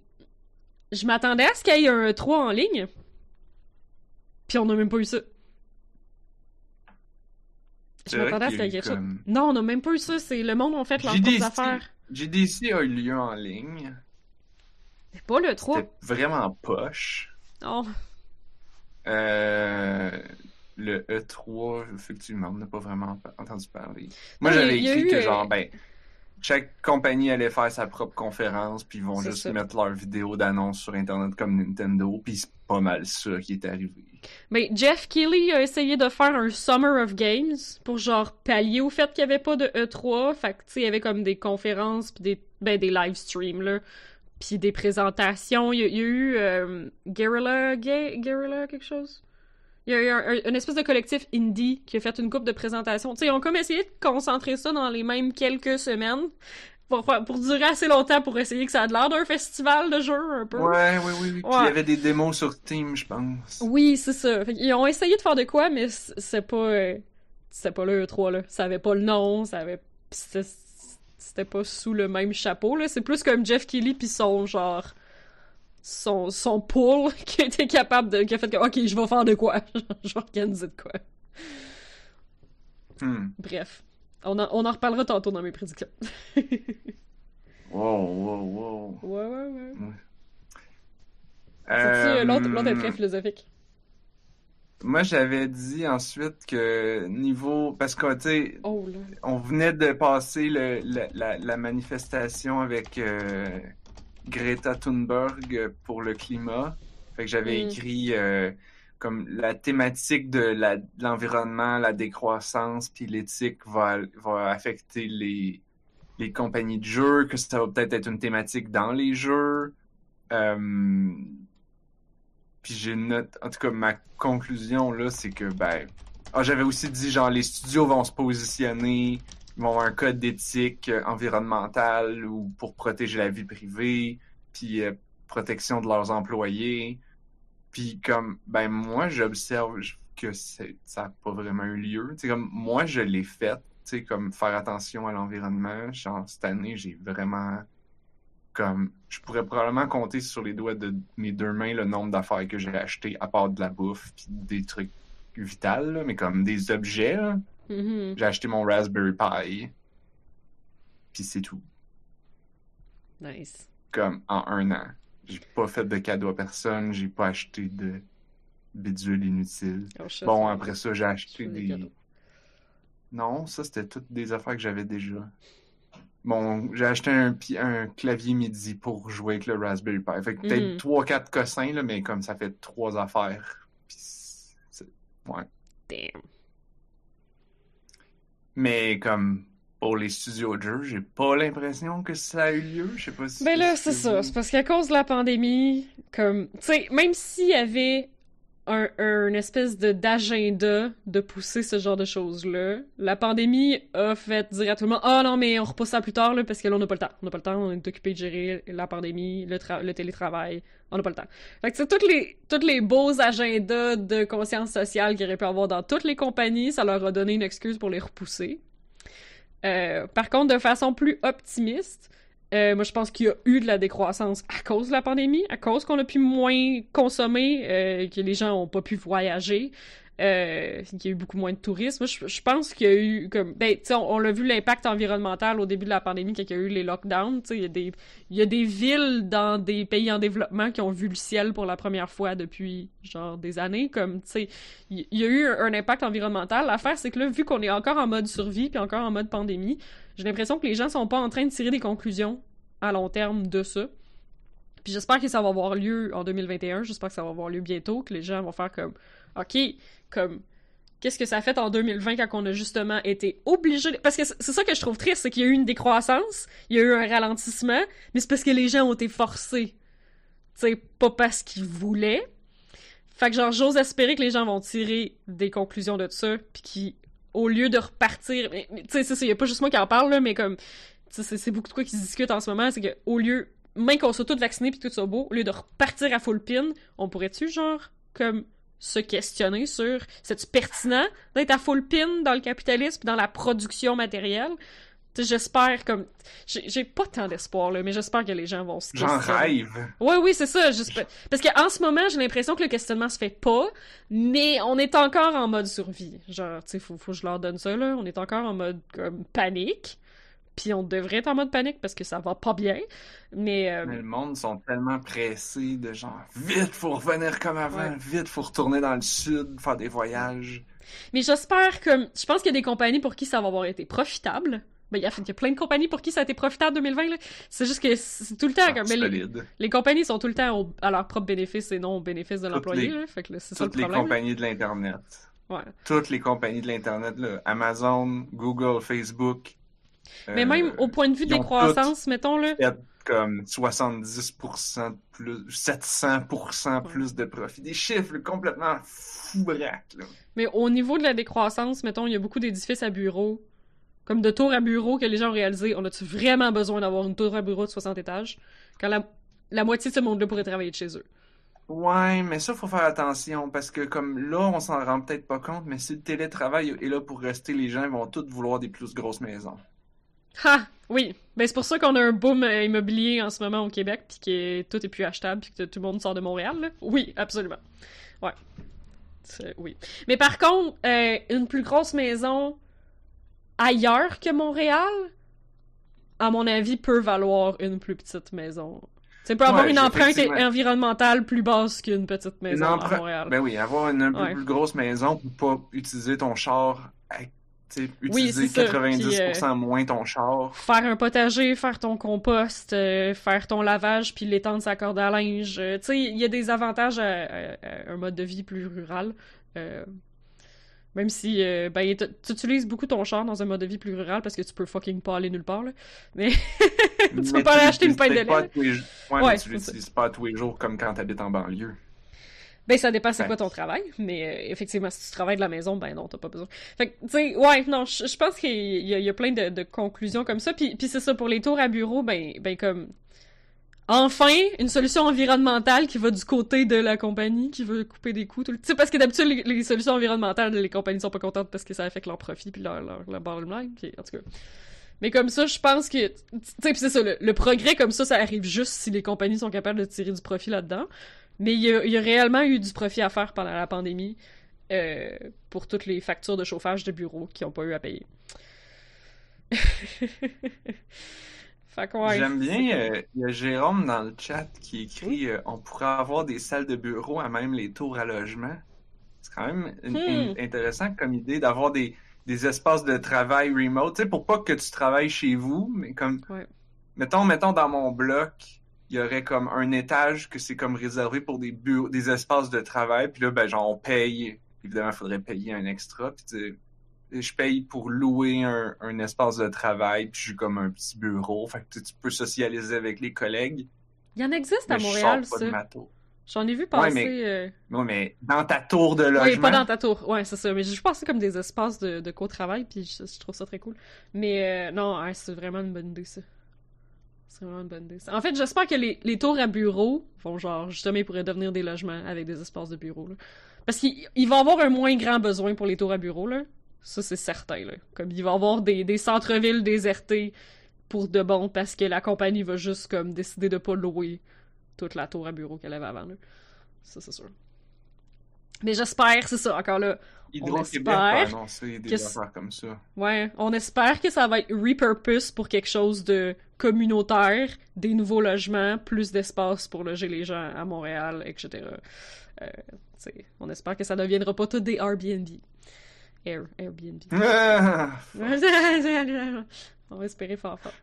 je m'attendais à ce qu'il y ait un 3 en ligne, puis on a même pas eu ça. Je m'attendais à ce qu'il y ait quelque chose. Non, on a même pas eu ça, c'est le monde ont fait leurs propres affaires. GDC a eu lieu en ligne. Mais pas le 3. C'était vraiment poche. Non. Euh, le E3, effectivement, on n'a pas vraiment entendu parler. Moi, j'avais écrit que, euh, genre, ben, chaque compagnie allait faire sa propre conférence, puis ils vont juste ça. mettre leurs vidéos d'annonce sur Internet comme Nintendo, puis c'est pas mal ça qui est arrivé. Mais Jeff Keighley a essayé de faire un Summer of Games pour genre pallier au fait qu'il y avait pas de E3. Fait que tu sais, il y avait comme des conférences puis des ben des live streams là, puis des présentations. Il y a, il y a eu euh, Guerrilla, Ga- Guerrilla quelque chose? Il y a eu un, un- une espèce de collectif indie qui a fait une coupe de présentations. Tu sais, ils ont comme essayé de concentrer ça dans les mêmes quelques semaines pour, pour durer assez longtemps pour essayer que ça a l'air d'un festival de jeux un peu. Ouais, oui, oui, oui. Puis il Ouais. y avait des démos sur Team, je pense. Oui, c'est ça. Fait ils ont essayé de faire de quoi, mais c'est pas. euh, C'était pas le E3, là. Ça avait pas le nom, ça avait. C'était pas sous le même chapeau, là. C'est plus comme Jeff Keighley pis son genre. Son, son pool [LAUGHS] qui été capable de. qui a fait que, ok, je vais faire de quoi? [LAUGHS] je vais organiser de quoi. Hmm. Bref. On en, on en reparlera tantôt dans mes prédictions. [LAUGHS] Wow, wow, wow. ouais, ouais, ouais. Euh, C'est-tu, L'autre l'autre est très philosophique. Moi, j'avais dit ensuite que niveau. Parce que, tu sais, Oh on venait de passer le, la, la- la manifestation avec euh, Greta Thunberg pour le climat. Fait que j'avais Mm. écrit euh, comme la thématique de la- l'environnement, la décroissance, puis l'éthique va, va affecter les, les compagnies de jeux, que ça va peut-être être une thématique dans les jeux. Euh, puis j'ai une note, en tout cas, ma conclusion là, c'est que ben, ah, j'avais aussi dit genre les studios vont se positionner, ils vont avoir un code d'éthique euh, environnementale ou pour protéger la vie privée, puis euh, protection de leurs employés. Puis comme ben moi j'observe que ça n'a pas vraiment eu lieu. Tu sais comme moi je l'ai fait, tu sais comme faire attention à l'environnement. Genre cette année j'ai vraiment comme je pourrais probablement compter sur les doigts de mes deux mains le nombre d'affaires que j'ai acheté à part de la bouffe puis des trucs vitaux mais comme des objets. là. Mhm. J'ai acheté mon Raspberry Pi. Puis c'est tout. Nice. Comme en un an. J'ai pas fait de cadeau à personne, j'ai pas acheté de bidules inutiles. Oh, Bon, après ça, j'ai acheté des. Non, ça c'était toutes des affaires que j'avais déjà. Bon, j'ai acheté un, un clavier MIDI pour jouer avec le Raspberry Pi. Fait que peut-être Mhm. trois, quatre cossins, là, mais comme ça fait trois affaires. Puis c'est- Ouais. Damn. Mais comme pour les studios de jeux, j'ai pas l'impression que ça a eu lieu. Je sais pas si. Ben là, c'est ça. C'est parce qu'à cause de la pandémie, comme, tu sais, même s'il y avait un, espèce de d'agenda de pousser ce genre de choses-là, la pandémie a fait dire à tout le monde, ah non, mais on repousse ça plus tard, là, parce que là, on n'a pas le temps. On n'a pas le temps, on est occupé de gérer la pandémie, le, tra- le télétravail. On n'a pas le temps. Fait que, sais, tous les, tous les beaux agendas de conscience sociale qu'il aurait pu avoir dans toutes les compagnies, ça leur a donné une excuse pour les repousser. Euh, par contre, de façon plus optimiste, euh, moi, je pense qu'il y a eu de la décroissance à cause de la pandémie, à cause qu'on a pu moins consommer, euh, que les gens ont pas pu voyager, Euh, il y a eu beaucoup moins de tourisme. Je, je pense qu'il y a eu comme ben tu on, on l'a vu l'impact environnemental au début de la pandémie quand il y a eu les lockdowns, tu il y a des il y a des villes dans des pays en développement qui ont vu le ciel pour la première fois depuis genre des années comme tu sais il y, a eu un, un impact environnemental. L'affaire c'est que là vu qu'on est encore en mode survie puis encore en mode pandémie, j'ai l'impression que les gens sont pas en train de tirer des conclusions à long terme de ça. Puis j'espère que ça va avoir lieu en 2021, j'espère que ça va avoir lieu bientôt, que les gens vont faire comme OK, comme qu'est-ce que ça a fait en 2020 quand on a justement été obligé parce que c'est ça que je trouve triste, c'est qu'il y a eu une décroissance, il y a eu un ralentissement, mais c'est parce que les gens ont été forcés. Tu pas parce qu'ils voulaient. Fait que genre j'ose espérer que les gens vont tirer des conclusions de ça puis qui au lieu de repartir, tu sais c'est ça, a pas juste moi qui en parle là, mais comme c'est beaucoup de quoi qui se discute en ce moment, c'est que au lieu même qu'on soit tous vaccinés puis tout ça beau, au lieu de repartir à full pin, on pourrait-tu genre comme se questionner sur c'est pertinent d'être à full pin dans le capitalisme, dans la production matérielle? J'espère comme j'ai pas tant d'espoir là, mais j'espère que les gens vont se J'en rêve. Ouais oui, c'est ça, parce qu'en ce moment, j'ai l'impression que le questionnement se fait pas, mais on est encore en mode survie. Genre, tu sais faut faut que je leur donne ça là, on est encore en mode comme panique. Puis on devrait être en mode panique parce que ça va pas bien. Mais, euh... mais le monde sont tellement pressés de genre vite faut revenir comme avant, ouais. vite faut retourner dans le sud, faire des voyages. Mais j'espère que je pense qu'il y a des compagnies pour qui ça va avoir été profitable. Ben, il y, a, il y a plein de compagnies pour qui ça a été profitable 2020. C'est juste que c'est tout le temps comme les, les, compagnies sont tout le temps au, à leur propre bénéfice et non au bénéfice de l'employé. Fait que c'est ça le Toutes les compagnies de l'internet. Ouais. Toutes les compagnies de l'internet là, Amazon, Google, Facebook, mais même au point de vue des croissances, mettons là. comme 70% plus, 700% plus de profit. Des chiffres complètement fou là. Mais au niveau de la décroissance, mettons, il y a beaucoup d'édifices à bureaux, comme de tours à bureaux que les gens ont réalisé. On a-tu vraiment besoin d'avoir une tour à bureau de 60 étages? Quand la, la moitié de ce monde-là pourrait travailler de chez eux? Ouais, mais ça, faut faire attention parce que comme là, on s'en rend peut-être pas compte, mais si le télétravail est là pour rester, les gens vont tous vouloir des plus grosses maisons. Ah, oui. Ben, c'est pour ça qu'on a un boom immobilier en ce moment au Québec, puis que tout est plus achetable, puis que tout le monde sort de Montréal. Là. Oui, absolument. Ouais. Oui. Mais par contre, euh, une plus grosse maison ailleurs que Montréal, à mon avis, peut valoir une plus petite maison. C'est peut avoir Ouais, une empreinte environnementale plus basse qu'une petite maison à Montréal. Ben oui, avoir une un peu Ouais. plus grosse maison pour pas utiliser ton char, à- Oui, utiliser c'est ça. 90% moins ton char. faire un potager, faire ton compost, euh, faire ton lavage, puis l'étendre sa corde à linge. Euh, tu sais, il y a des avantages à, à- à un mode de vie plus rural. Même si euh, ben, tu utilises beaucoup ton char dans un mode de vie plus rural parce que tu peux fucking pas aller nulle part. Là. Mais [LAUGHS] tu Mais peux pas aller acheter une pinte de pas lait. tous les. Ouais, tu l'utilises pas tous les jours comme quand t'habites en banlieue. Ben, ça dépend c'est Ouais. quoi ton travail, mais euh, effectivement, si tu travailles de la maison, ben non, t'as pas besoin. Fait que, tu sais, ouais, non, je pense qu'il y, a- il y a plein de, de conclusions comme ça. Puis, puis c'est ça, pour les tours à bureau, ben, ben comme... Enfin, une solution environnementale qui va du côté de la compagnie, qui veut couper des coûts. Tu sais, parce que d'habitude, les, solutions environnementales, les compagnies sont pas contentes parce que ça affecte leur profit puis leur, leur, leur bottom line. En tout cas... Mais comme ça, je pense que... Tu sais, c'est ça, le, progrès comme ça, ça arrive juste si les compagnies sont capables de tirer du profit là-dedans. Mais il y, a, réellement eu du profit à faire pendant la pandémie euh, pour toutes les factures de chauffage de bureau qui n'ont pas eu à payer. [LAUGHS] ouais. J'aime bien, euh, il y a Jérôme dans le chat qui écrit euh, on pourrait avoir des salles de bureau à même les tours à logement. C'est quand même une- Hmm. une- intéressant comme idée d'avoir des, des espaces de travail remote, tu sais, pour pas que tu travailles chez vous, mais comme, Ouais. mettons, mettons dans mon bloc, il y aurait comme un étage que c'est comme réservé pour des bureaux, des espaces de travail, puis là, ben, genre, on paye, évidemment, il faudrait payer un extra, puis tu sais, je paye pour louer un, un espace de travail, puis j'ai comme un petit bureau, fait que tu, peux socialiser avec les collègues, Il y en existe à je Montréal, ça. J'en ai vu passer... mais euh, Non, mais dans ta tour de Oui, logement, pas dans ta tour. Ouais, c'est ça. Mais je pensais comme des espaces de, de co-travail, puis je, je trouve ça très cool. Mais euh, non, ouais, c'est vraiment une bonne idée, ça. C'est vraiment une bonne idée. ça. En fait, j'espère que les, les tours à bureaux vont, genre, justement, ils pourraient devenir des logements avec des espaces de bureau, là. Parce qu'il il va y avoir un moins grand besoin pour les tours à bureaux, là. Ça, c'est certain, là. Comme il va y avoir des, des centres-villes désertés pour de bon, parce que la compagnie va juste, comme, décider de pas louer toute la tour à bureau qu'elle avait avant, là. Ça, c'est sûr. Mais j'espère, c'est ça, encore là. Hydro-Québec a annoncé des affaires comme ça. Ouais, on espère que ça va être repurpose pour quelque chose de communautaire, des nouveaux logements, plus d'espace pour loger les gens à Montréal, etc. Euh, on espère que ça ne deviendra pas tout des Airbnb. Air, Airbnb. [LAUGHS] on va espérer fort fort.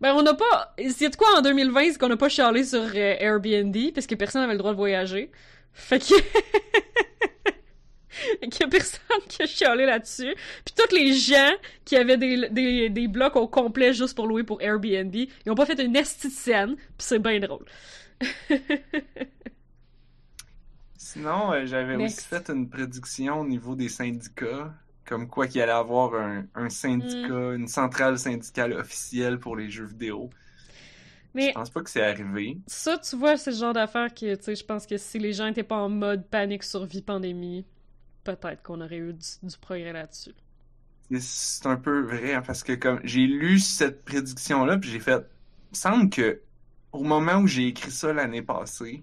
Ben, on n'a pas. A de quoi en 2020, c'est qu'on n'a pas chialé sur euh, Airbnb, parce que personne n'avait le droit de voyager. Fait que. [LAUGHS] qu'il y a personne qui a chialé là-dessus. Puis tous les gens qui avaient des, des, des, blocs au complet juste pour louer pour Airbnb, ils ont pas fait une esthéticienne, puis c'est bien drôle. [LAUGHS] Sinon, euh, j'avais aussi fait une prédiction au niveau des syndicats, comme quoi qu'il allait avoir un, un syndicat, mm. une centrale syndicale officielle pour les jeux vidéo. Mais je pense pas que c'est arrivé. Ça, tu vois, c'est le genre d'affaire que, tu sais, je pense que si les gens étaient pas en mode panique survie pandémie, peut-être qu'on aurait eu du, progrès là-dessus. C'est un peu vrai, hein, parce que comme j'ai lu cette prédiction-là, puis j'ai fait. Il semble que au moment où j'ai écrit ça l'année passée,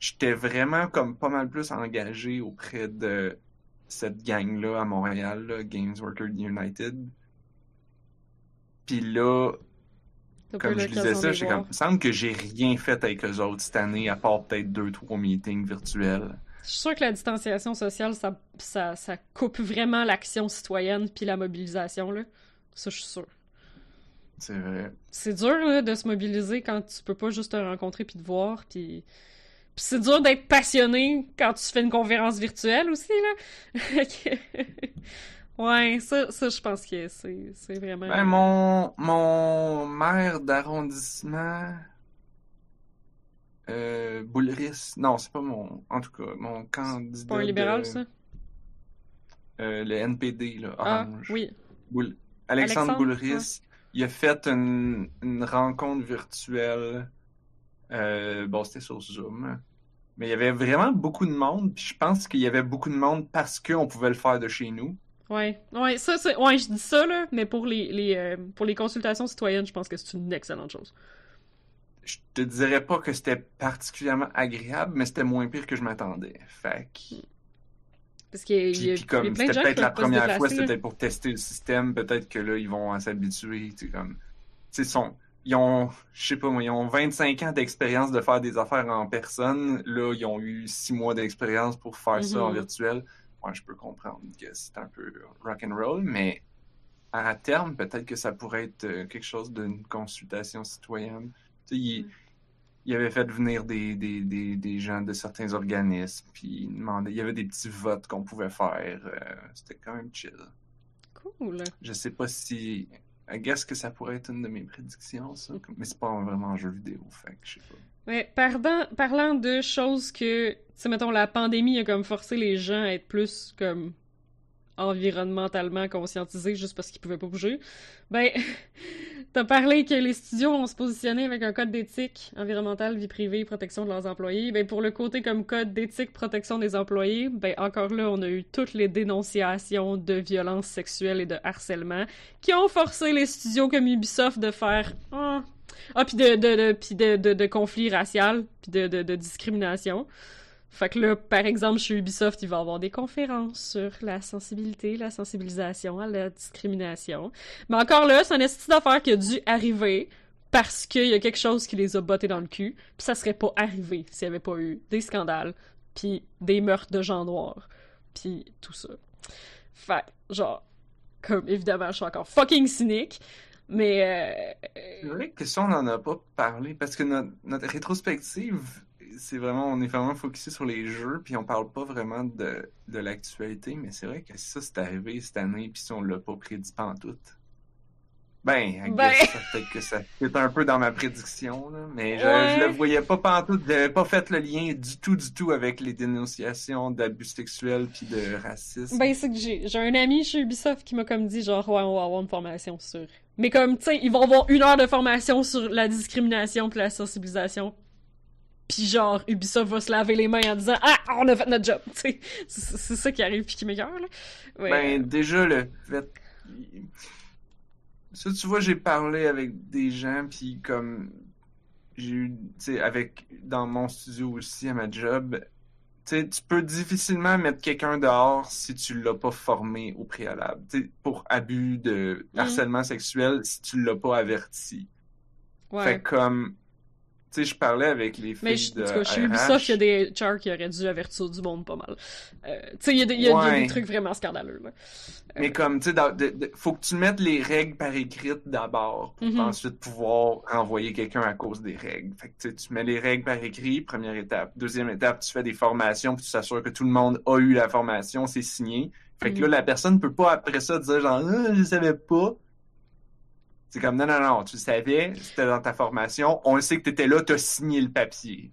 j'étais vraiment comme pas mal plus engagé auprès de cette gang-là à Montréal, Games Workers United. Puis là, comme je disais ça, j'ai comme, il semble que j'ai rien fait avec eux autres cette année, à part peut-être deux, trois meetings virtuels. Je suis sûre que la distanciation sociale, ça, ça, ça coupe vraiment l'action citoyenne puis la mobilisation, là. Ça, je suis sûre. C'est vrai. C'est dur, là, de se mobiliser quand tu peux pas juste te rencontrer puis te voir, puis... C'est dur d'être passionné quand tu fais une conférence virtuelle aussi, là. [LAUGHS] ouais, ça, ça je pense que c'est vraiment... Ben, mon, mon maire d'arrondissement euh, Non, c'est pas mon. En tout cas, mon candidat. C'est pas un libéral, ça? euh, Le NPD, là, ah, Orange. Ah, oui. Alexandre, Boulris, il a fait une, une rencontre virtuelle. Euh, bon, c'était sur Zoom. Mais il y avait vraiment beaucoup de monde. Puis je pense qu'il y avait beaucoup de monde parce qu'on pouvait le faire de chez nous. Ouais, ouais, ça, ouais, je dis ça, là, mais pour les, les, euh, pour les consultations citoyennes, je pense que c'est une excellente chose je te dirais pas que c'était particulièrement agréable, mais c'était moins pire que je m'attendais. Fait que... Parce qu'il y, a, puis, comme c'était peut-être la première fois, c'était pour tester le système, peut-être que là, ils vont s'habituer, tu comme... Tu sont... Ils ont, je sais pas moi, ils ont 25 ans d'expérience de faire des affaires en personne. Là, ils ont eu 6 mois d'expérience pour faire ça en mm-hmm. virtuel. Moi, je peux comprendre que c'est un peu rock and roll, mais à terme, peut-être que ça pourrait être euh, quelque chose d'une consultation citoyenne. Il, il, avait fait venir des, des, des, des, gens de certains organismes, puis il, demandait, il y avait des petits votes qu'on pouvait faire. Euh, c'était quand même chill. Cool. Je sais pas si. I guess que ça pourrait être une de mes prédictions, ça. Mais c'est pas vraiment un jeu vidéo, fait je sais pas. Mais pardon, parlant de choses que, tu mettons, la pandémie a comme forcé les gens à être plus comme environnementalement conscientisés juste parce qu'ils pouvaient pas bouger. Ben, [LAUGHS] t'as parlé que les studios vont se positionner avec un code d'éthique environnementale, vie privée, protection de leurs employés. Ben, pour le côté comme code d'éthique, protection des employés, ben, encore là, on a eu toutes les dénonciations de violences sexuelles et de harcèlement qui ont forcé les studios comme Ubisoft de faire, ah, ah puis de, de, de, de, de, conflits raciaux, puis de, de discrimination. Fait que là, par exemple, chez Ubisoft, il va y avoir des conférences sur la sensibilité, la sensibilisation à la discrimination. Mais encore là, c'est un estime d'affaires qui a dû arriver parce qu'il y a quelque chose qui les a bottés dans le cul, puis ça serait pas arrivé s'il y avait pas eu des scandales, puis des meurtres de gens noirs, puis tout ça. Fait, genre, comme évidemment, je suis encore fucking cynique, mais... Euh, c'est vrai que ça, on en a pas parlé, parce que notre rétrospective c'est vraiment, on est vraiment focusé sur les jeux, puis on parle pas vraiment de, de l'actualité, mais c'est vrai que ça, c'est arrivé cette année, puis si on l'a pas prédit pas en tout. Ben, ben... peut-être que ça fait un peu dans ma prédiction, là, mais je, je, le voyais pas pantoute, j'avais pas fait le lien du tout, du tout avec les dénonciations d'abus sexuels puis de racisme. Ben, c'est que j'ai, j'ai un ami chez Ubisoft qui m'a comme dit, genre, ouais, on va avoir une formation sur... Mais comme, tu sais, ils vont avoir une heure de formation sur la discrimination puis la sensibilisation puis genre Ubisoft va se laver les mains en disant ah on a fait notre job c'est ça qui arrive puis qui m'écœure là ben déjà le fait ça tu vois j'ai parlé avec des gens puis comme j'ai eu tu sais avec dans mon studio aussi à ma job tu sais, tu peux difficilement mettre quelqu'un dehors si tu l'as pas formé au préalable. Tu sais, pour abus de Mhm. harcèlement sexuel, si tu l'as pas averti. Ouais. Fait comme, tu sais, je parlais avec les filles Mais je- de cas, chez RH. Ubisoft, il y a des HR qui auraient dû avertir du monde pas mal. Euh, tu sais, il y, a des- y y a trucs vraiment scandaleux. Là. Mais comme, tu sais, faut que tu mettes les règles par écrite d'abord, pour Mhm. ensuite pouvoir renvoyer quelqu'un à cause des règles. Fait que, tu mets les règles par écrit, première étape. Deuxième étape, tu fais des formations, puis tu t'assures que tout le monde a eu la formation, c'est signé. Fait que Mhm. là, la personne peut pas après ça dire genre, ah, je savais pas. C'est comme, non, non, non, tu le savais, c'était dans ta formation, on le sait que t'étais là, t'as signé le papier.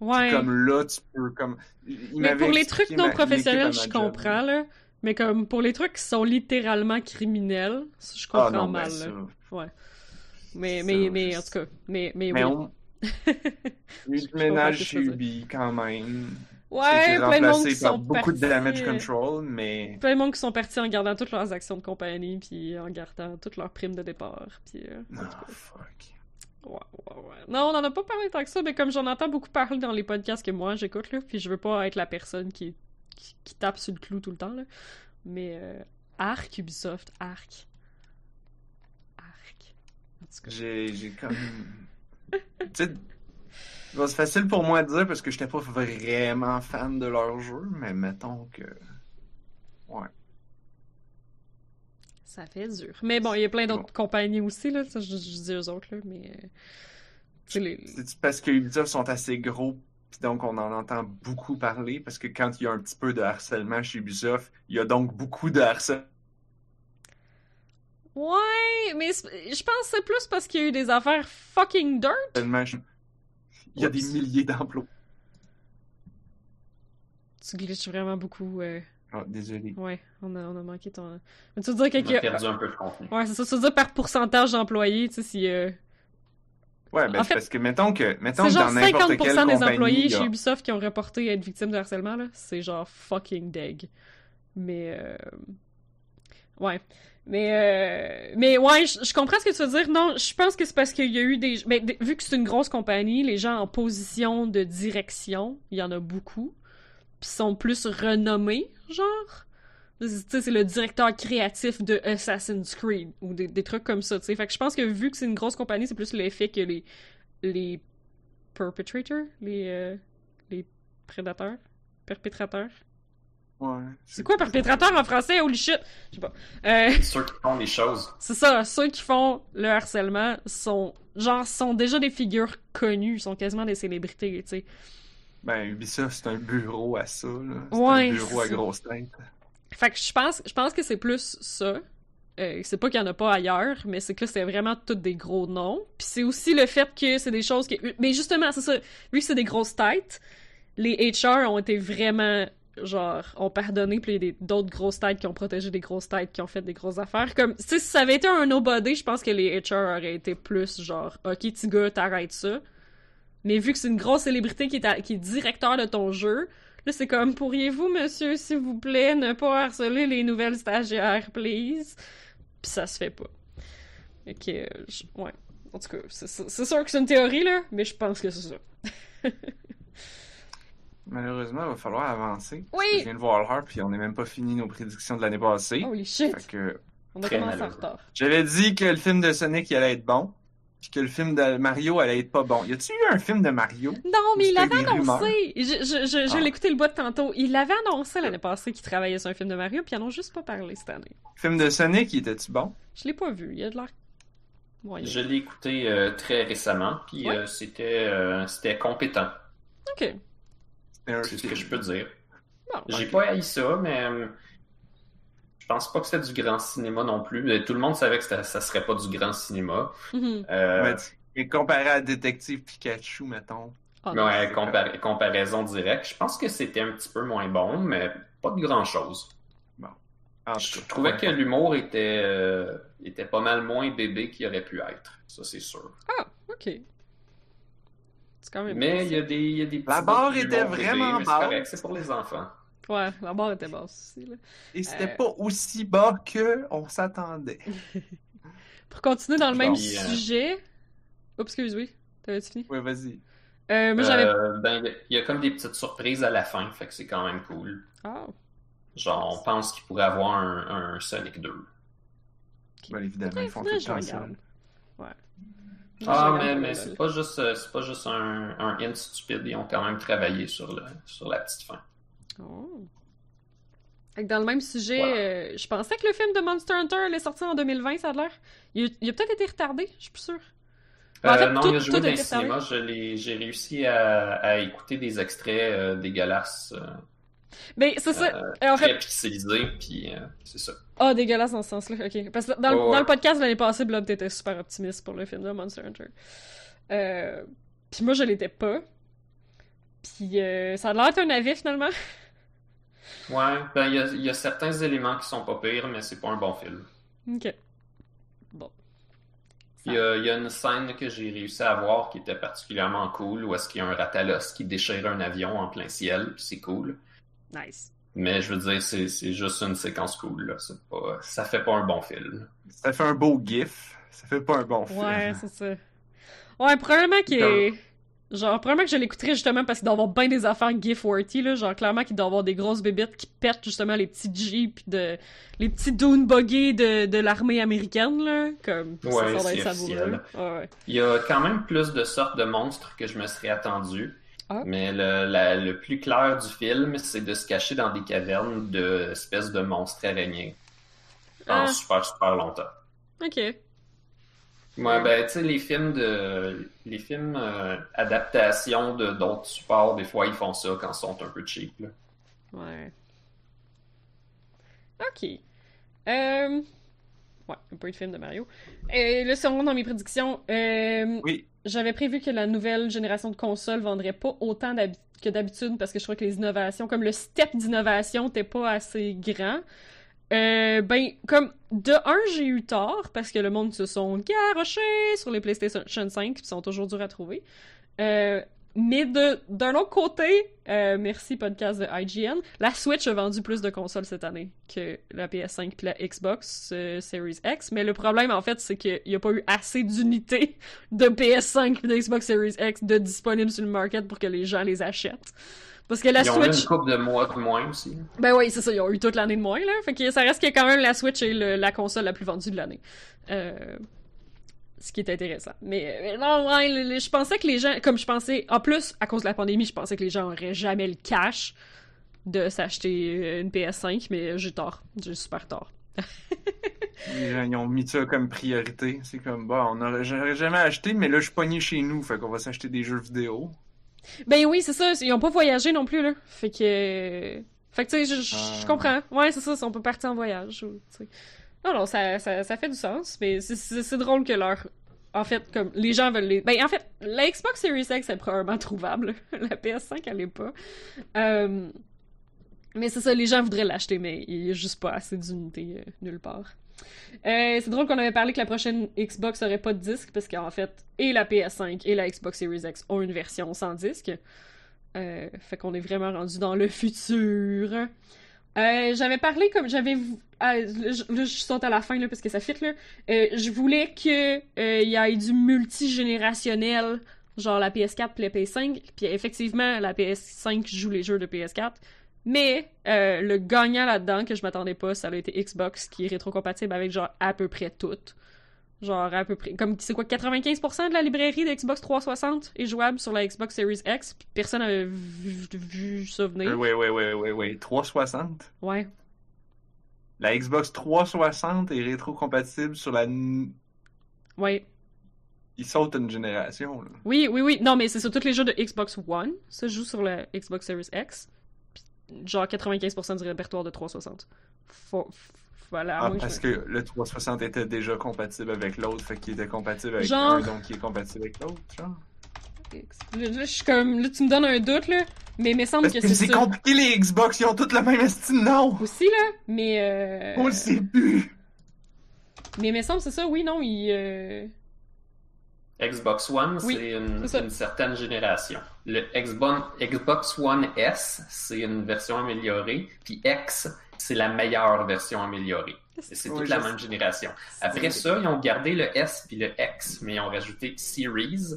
Ouais. Comme là, tu peux, comme... il mais pour les trucs non ma- professionnels, je comprends, là. Mais comme pour les trucs qui sont littéralement criminels, je Ah comprends ben mal. ça, là. Ouais. Mais, Ça, mais, je- en tout cas, mais, mais, Mais oui. on... [LAUGHS] Comprends ménage chez tu quand même. Ouais, plein de monde qui sont beaucoup de partis, damage euh, control, mais Plein de monde qui sont partis en gardant toutes leurs actions de compagnie, puis en gardant toutes leurs primes de départ, puis... euh, Ah, fuck. Ouais, ouais, ouais. Non, on en a pas parlé tant que ça, mais comme j'en entends beaucoup parler dans les podcasts que moi j'écoute, là, puis je veux pas être la personne qui, qui, qui tape sur le clou tout le temps, là. Mais euh, Arc Ubisoft, Arc. Arc. En tout cas. J'ai j'ai comme... [LAUGHS] tu sais, bon, c'est facile pour moi de dire parce que j'étais pas vraiment fan de leur jeu, mais mettons que... Ouais. Ça fait dur. Mais bon, il y a plein d'autres Bon. compagnies aussi, là. Ça, je, je dis eux autres, là, mais. euh, les- C'est parce que Ubisoft sont assez gros, puis donc on en entend beaucoup parler, parce que quand il y a un petit peu de harcèlement chez Ubisoft, il y a donc beaucoup de harcèlement. Ouais, mais je pense que c'est plus parce qu'il y a eu des affaires fucking dirt. Il y a des milliers d'emplois. Tu glitches vraiment beaucoup. euh, désolé. Ouais, on a, on a manqué ton. Mais tu veux dire On a a- perdu un peu de contenu. Ouais, c'est ça. Tu veux dire par pourcentage d'employés, tu sais, si. euh, Ouais, ben En fait, parce que mettons que mettons C'est que genre dans n'importe 50% quelle des employés chez Ubisoft qui ont reporté être victimes de harcèlement, là. C'est genre fucking deg. Mais. euh, Ouais. Mais, euh... mais ouais, je comprends ce que tu veux dire. Non, je pense que c'est parce qu'il y a eu des. Mais d- vu que c'est une grosse compagnie, les gens en position de direction, il y en a beaucoup. Puis sont plus renommés, genre. Tu sais, c'est le directeur créatif de Assassin's Creed ou des, trucs comme ça, tu sais. Fait que je pense que vu que c'est une grosse compagnie, c'est plus l'effet que les les perpetrators, les euh, les prédateurs, perpétrateurs. Ouais. C'est quoi perpétrateur en français? Holy shit! Je sais pas. Euh, Ceux qui font des choses. [LAUGHS] c'est ça, ceux qui font le harcèlement sont genre sont déjà des figures connues, sont quasiment des célébrités, tu sais. Ben Ubisoft c'est un bureau à ça là. C'est Ouais, un bureau à grosse tête. Fait que je pense, je pense que c'est plus ça. Euh, c'est pas qu'il y en a pas ailleurs, mais c'est que là, c'est vraiment tous des gros noms. Puis c'est aussi le fait que c'est des choses que... Mais justement, c'est ça. Vu que c'est des grosses têtes, les HR ont été vraiment, genre, ont pardonné, puis il y a d'autres grosses têtes qui ont protégé des grosses têtes, qui ont fait des grosses affaires. Comme, si ça avait été un nobody, je pense que les HR auraient été plus, genre, OK, petit gars, t'arrêtes ça. Mais vu que c'est une grosse célébrité qui est, qui est directeur de ton jeu, Là, c'est comme, pourriez-vous, monsieur, s'il vous plaît, ne pas harceler les nouvelles stagiaires, please? Puis ça se fait pas. Euh, je- ouais. En tout cas, c'est sûr que c'est une théorie, là, mais je pense que c'est ça. [LAUGHS] Malheureusement, il va falloir avancer. Oui. je viens de voir l'heure puis on n'est même pas fini nos prédictions de l'année passée. Holy shit! Fait que On a Très commencé en malheureux. retard. j'avais dit que le film de Sonic il allait être bon, puis que le film de Mario allait être pas bon. Y a-tu eu un film de Mario? Non, mais il l'avait annoncé! Je, je, je, je Ah. l'ai écouté le bout de tantôt. Il l'avait annoncé l'année passée qu'il travaillait sur un film de Mario, puis ils en ont juste pas parlé cette année. Le film de Sonic, il était-tu bon? Je l'ai pas vu, il y a de l'air... moyen. Je l'ai écouté euh, très récemment, puis Ouais. euh, c'était euh, c'était compétent. Ok. Un C'est ce que je peux dire. J'ai pas haï ça, mais euh, je pense pas que c'était du grand cinéma non plus. Euh, Tout le monde savait que ça serait pas du grand cinéma. Euh, Ouais, Et comparé à Détective Pikachu, mettons. Mais non. ouais, compar- comparaison directe, je pense que c'était un petit peu moins bon, mais pas de grand chose. Je cas, trouvais ouais. que l'humour était, euh, était pas mal moins bébé qu'il aurait pu être. Ça, c'est sûr. Ah, ok. C'est quand même... Mais il y a des, il y a des petits La barre était vraiment basse. correct, C'est pour les enfants. Ouais, la barre était basse aussi, là. Et c'était Euh. pas aussi bas que on s'attendait. [LAUGHS] Pour continuer dans le même euh, sujet... Oups, excuse, oui. T'avais-tu fini? Ouais, vas-y. Euh, moi, j'avais. Euh, ben, il y a comme des petites surprises à la fin, fait que c'est quand même cool. Ah, Genre, on pense qu'il pourrait avoir un, un Sonic 2. Ben, évidemment, ils font tout le temps ça. Ouais. Ah, mais, mais c'est pas juste, euh, c'est pas juste un, un hint stupide, ils ont quand même travaillé sur, le, sur la petite fin. Oh. Dans le même sujet, Voilà. euh, je pensais que le film de Monster Hunter allait sortir en 2020, ça a l'air. Il, a- il a peut-être été retardé, je suis plus sûre. Ben, en Euh, fait, non, tout- il a joué dans le cinéma, je l'ai- j'ai réussi à, à écouter des extraits euh, dégueulasses, euh, Mais c'est ça. en très fait, pixelisés, puis c'est ça. Ah, dégueulasse dans ce sens-là, ok. Parce que dans, le- Ouais, ouais. dans le podcast de l'année passée, Blob, t'étais super optimiste pour le film de Monster Hunter. Euh, Puis moi, je l'étais pas. Puis euh, ça a l'air d'être un avis finalement. [LAUGHS] Ouais, ben il y a, il y a certains éléments qui sont pas pires, mais c'est pas un bon film. ok. Bon. Il y a, il y a une scène que j'ai réussi à voir qui était particulièrement cool, où est-ce qu'il y a un ratalos qui déchire un avion en plein ciel, puis c'est cool. Nice. Mais je veux dire, c'est c'est juste une séquence cool, là. C'est pas, ça fait pas un bon film. Ça fait un beau gif. Ça fait pas un bon film. Ouais, c'est ça. Ouais, probablement qu'il est... Genre, probablement que je l'écouterais justement parce qu'il doit y avoir bien des affaires gif-worthy, là. Genre, clairement qu'il doit y avoir des grosses bébites qui pètent justement les petits jeeps de... Les petits dune buggy de, de l'armée américaine, là. Comme, ça, Ouais, ça être savoureux. Ouais, ouais. Il y a quand même plus de sortes de monstres que je me serais attendu. Ah. Mais le, la- le plus clair du film, c'est de se cacher dans des cavernes de espèces de monstres araignées. Pendant Ah. super, super longtemps. Ok. Ouais, ben, tu sais, les films de. Les films euh, adaptations de d'autres supports, des fois, ils font ça quand ils sont un peu cheap, là. Ouais. Ok. Euh... Ouais, un peu de film de Mario. Euh, là, si on rentre dans mes prédictions, euh, Oui. J'avais prévu que la nouvelle génération de consoles vendrait pas autant que d'habitude parce que je crois que les innovations, comme le step d'innovation, n'était pas assez grand. Euh, ben, comme, de un, j'ai eu tort parce que le monde se sont garochés sur les PlayStation 5 puis sont toujours durs à trouver. Euh, mais d'un autre côté, euh, merci podcast de IGN, la Switch a vendu plus de consoles cette année que la PS5 et la Xbox euh, Series X. Mais le problème, en fait, c'est qu'il n'y a pas eu assez d'unités de PS5 et de Xbox Series X de disponibles sur le market pour que les gens les achètent. Parce que la Ils ont eu une couple de mois de moins aussi. Ben oui, c'est ça, ils ont eu toute l'année de moins, là. Fait que ça reste que quand même la Switch est le- la console la plus vendue de l'année. Euh, ce qui est intéressant. Mais euh, non, ouais, le- le- je pensais que les gens, comme je pensais, en plus, à cause de la pandémie, je pensais que les gens auraient jamais le cash de s'acheter euh, une PS5, mais j'ai tort. J'ai super tort. [LAUGHS] Les gens, ils ont mis ça comme priorité. C'est comme, bah, on aurait, j'aurais jamais acheté, mais là, je suis pogné chez nous, fait qu'on va s'acheter des jeux vidéo. Ben oui, c'est ça, ils ont pas voyagé non plus, là. Fait que. Fait que, tu sais, je- je Ah. je comprends. Ouais, c'est ça, on peut partir en voyage. ou, tu sais. Non, non, ça, ça, ça fait du sens, mais c'est- drôle que leur. En fait, comme les gens veulent les. Ben, en fait, la Xbox Series X est probablement trouvable. [LAUGHS] la PS5, elle est pas. Euh, Mais c'est ça, les gens voudraient l'acheter, mais il y a juste pas assez d'unités euh, nulle part. Euh, c'est drôle qu'on avait parlé que la prochaine Xbox aurait pas de disque, parce qu'en fait, et la PS5 et la Xbox Series X ont une version sans disque. Fait qu'on est vraiment rendu dans le futur. Euh, j'avais parlé comme j'avais ah, là, je saute à la fin là parce que ça fit là. Euh, je voulais que euh, y ait du multigénérationnel, genre la PS4 puis la PS5. Puis effectivement, la PS5 joue les jeux de PS4. Mais euh, le gagnant là-dedans que je m'attendais pas, ça a été Xbox qui est rétrocompatible avec genre à peu près tout. Genre à peu près comme c'est quoi 95% de la librairie de Xbox 360 est jouable sur la Xbox Series X. Puis personne n'avait vu, vu ça venir. Oui, oui, oui, oui, oui. 360. Ouais. La Xbox 360 est rétro-compatible sur la... Ouais. Il saute une génération, là. Oui, oui, oui. Non, mais c'est sur tous les jeux de Xbox One. Ça joue sur la Xbox Series X. Puis, genre 95% du répertoire de 360. Faut- Voilà. Ah, parce je- que le 360 était déjà compatible avec l'autre, fait qu'il était compatible avec Genre- un, donc il est compatible avec l'autre, genre. Là, là, je suis comme. Là, tu me donnes un doute, là. Mais il me semble Parce que que c'est c'est compliqué, les Xbox, ils ont tous le même estime nom! Aussi, là. Mais. Euh... On le sait plus! Mais il me semble, c'est ça, oui, non, il. euh, Xbox One, Oui, c'est une, une certaine génération. Le Xbox, Xbox One S, c'est une version améliorée. Puis X, c'est la meilleure version améliorée. C'est toute la même génération. Après ça, ils ont gardé le S puis le X, mais ils ont rajouté Series,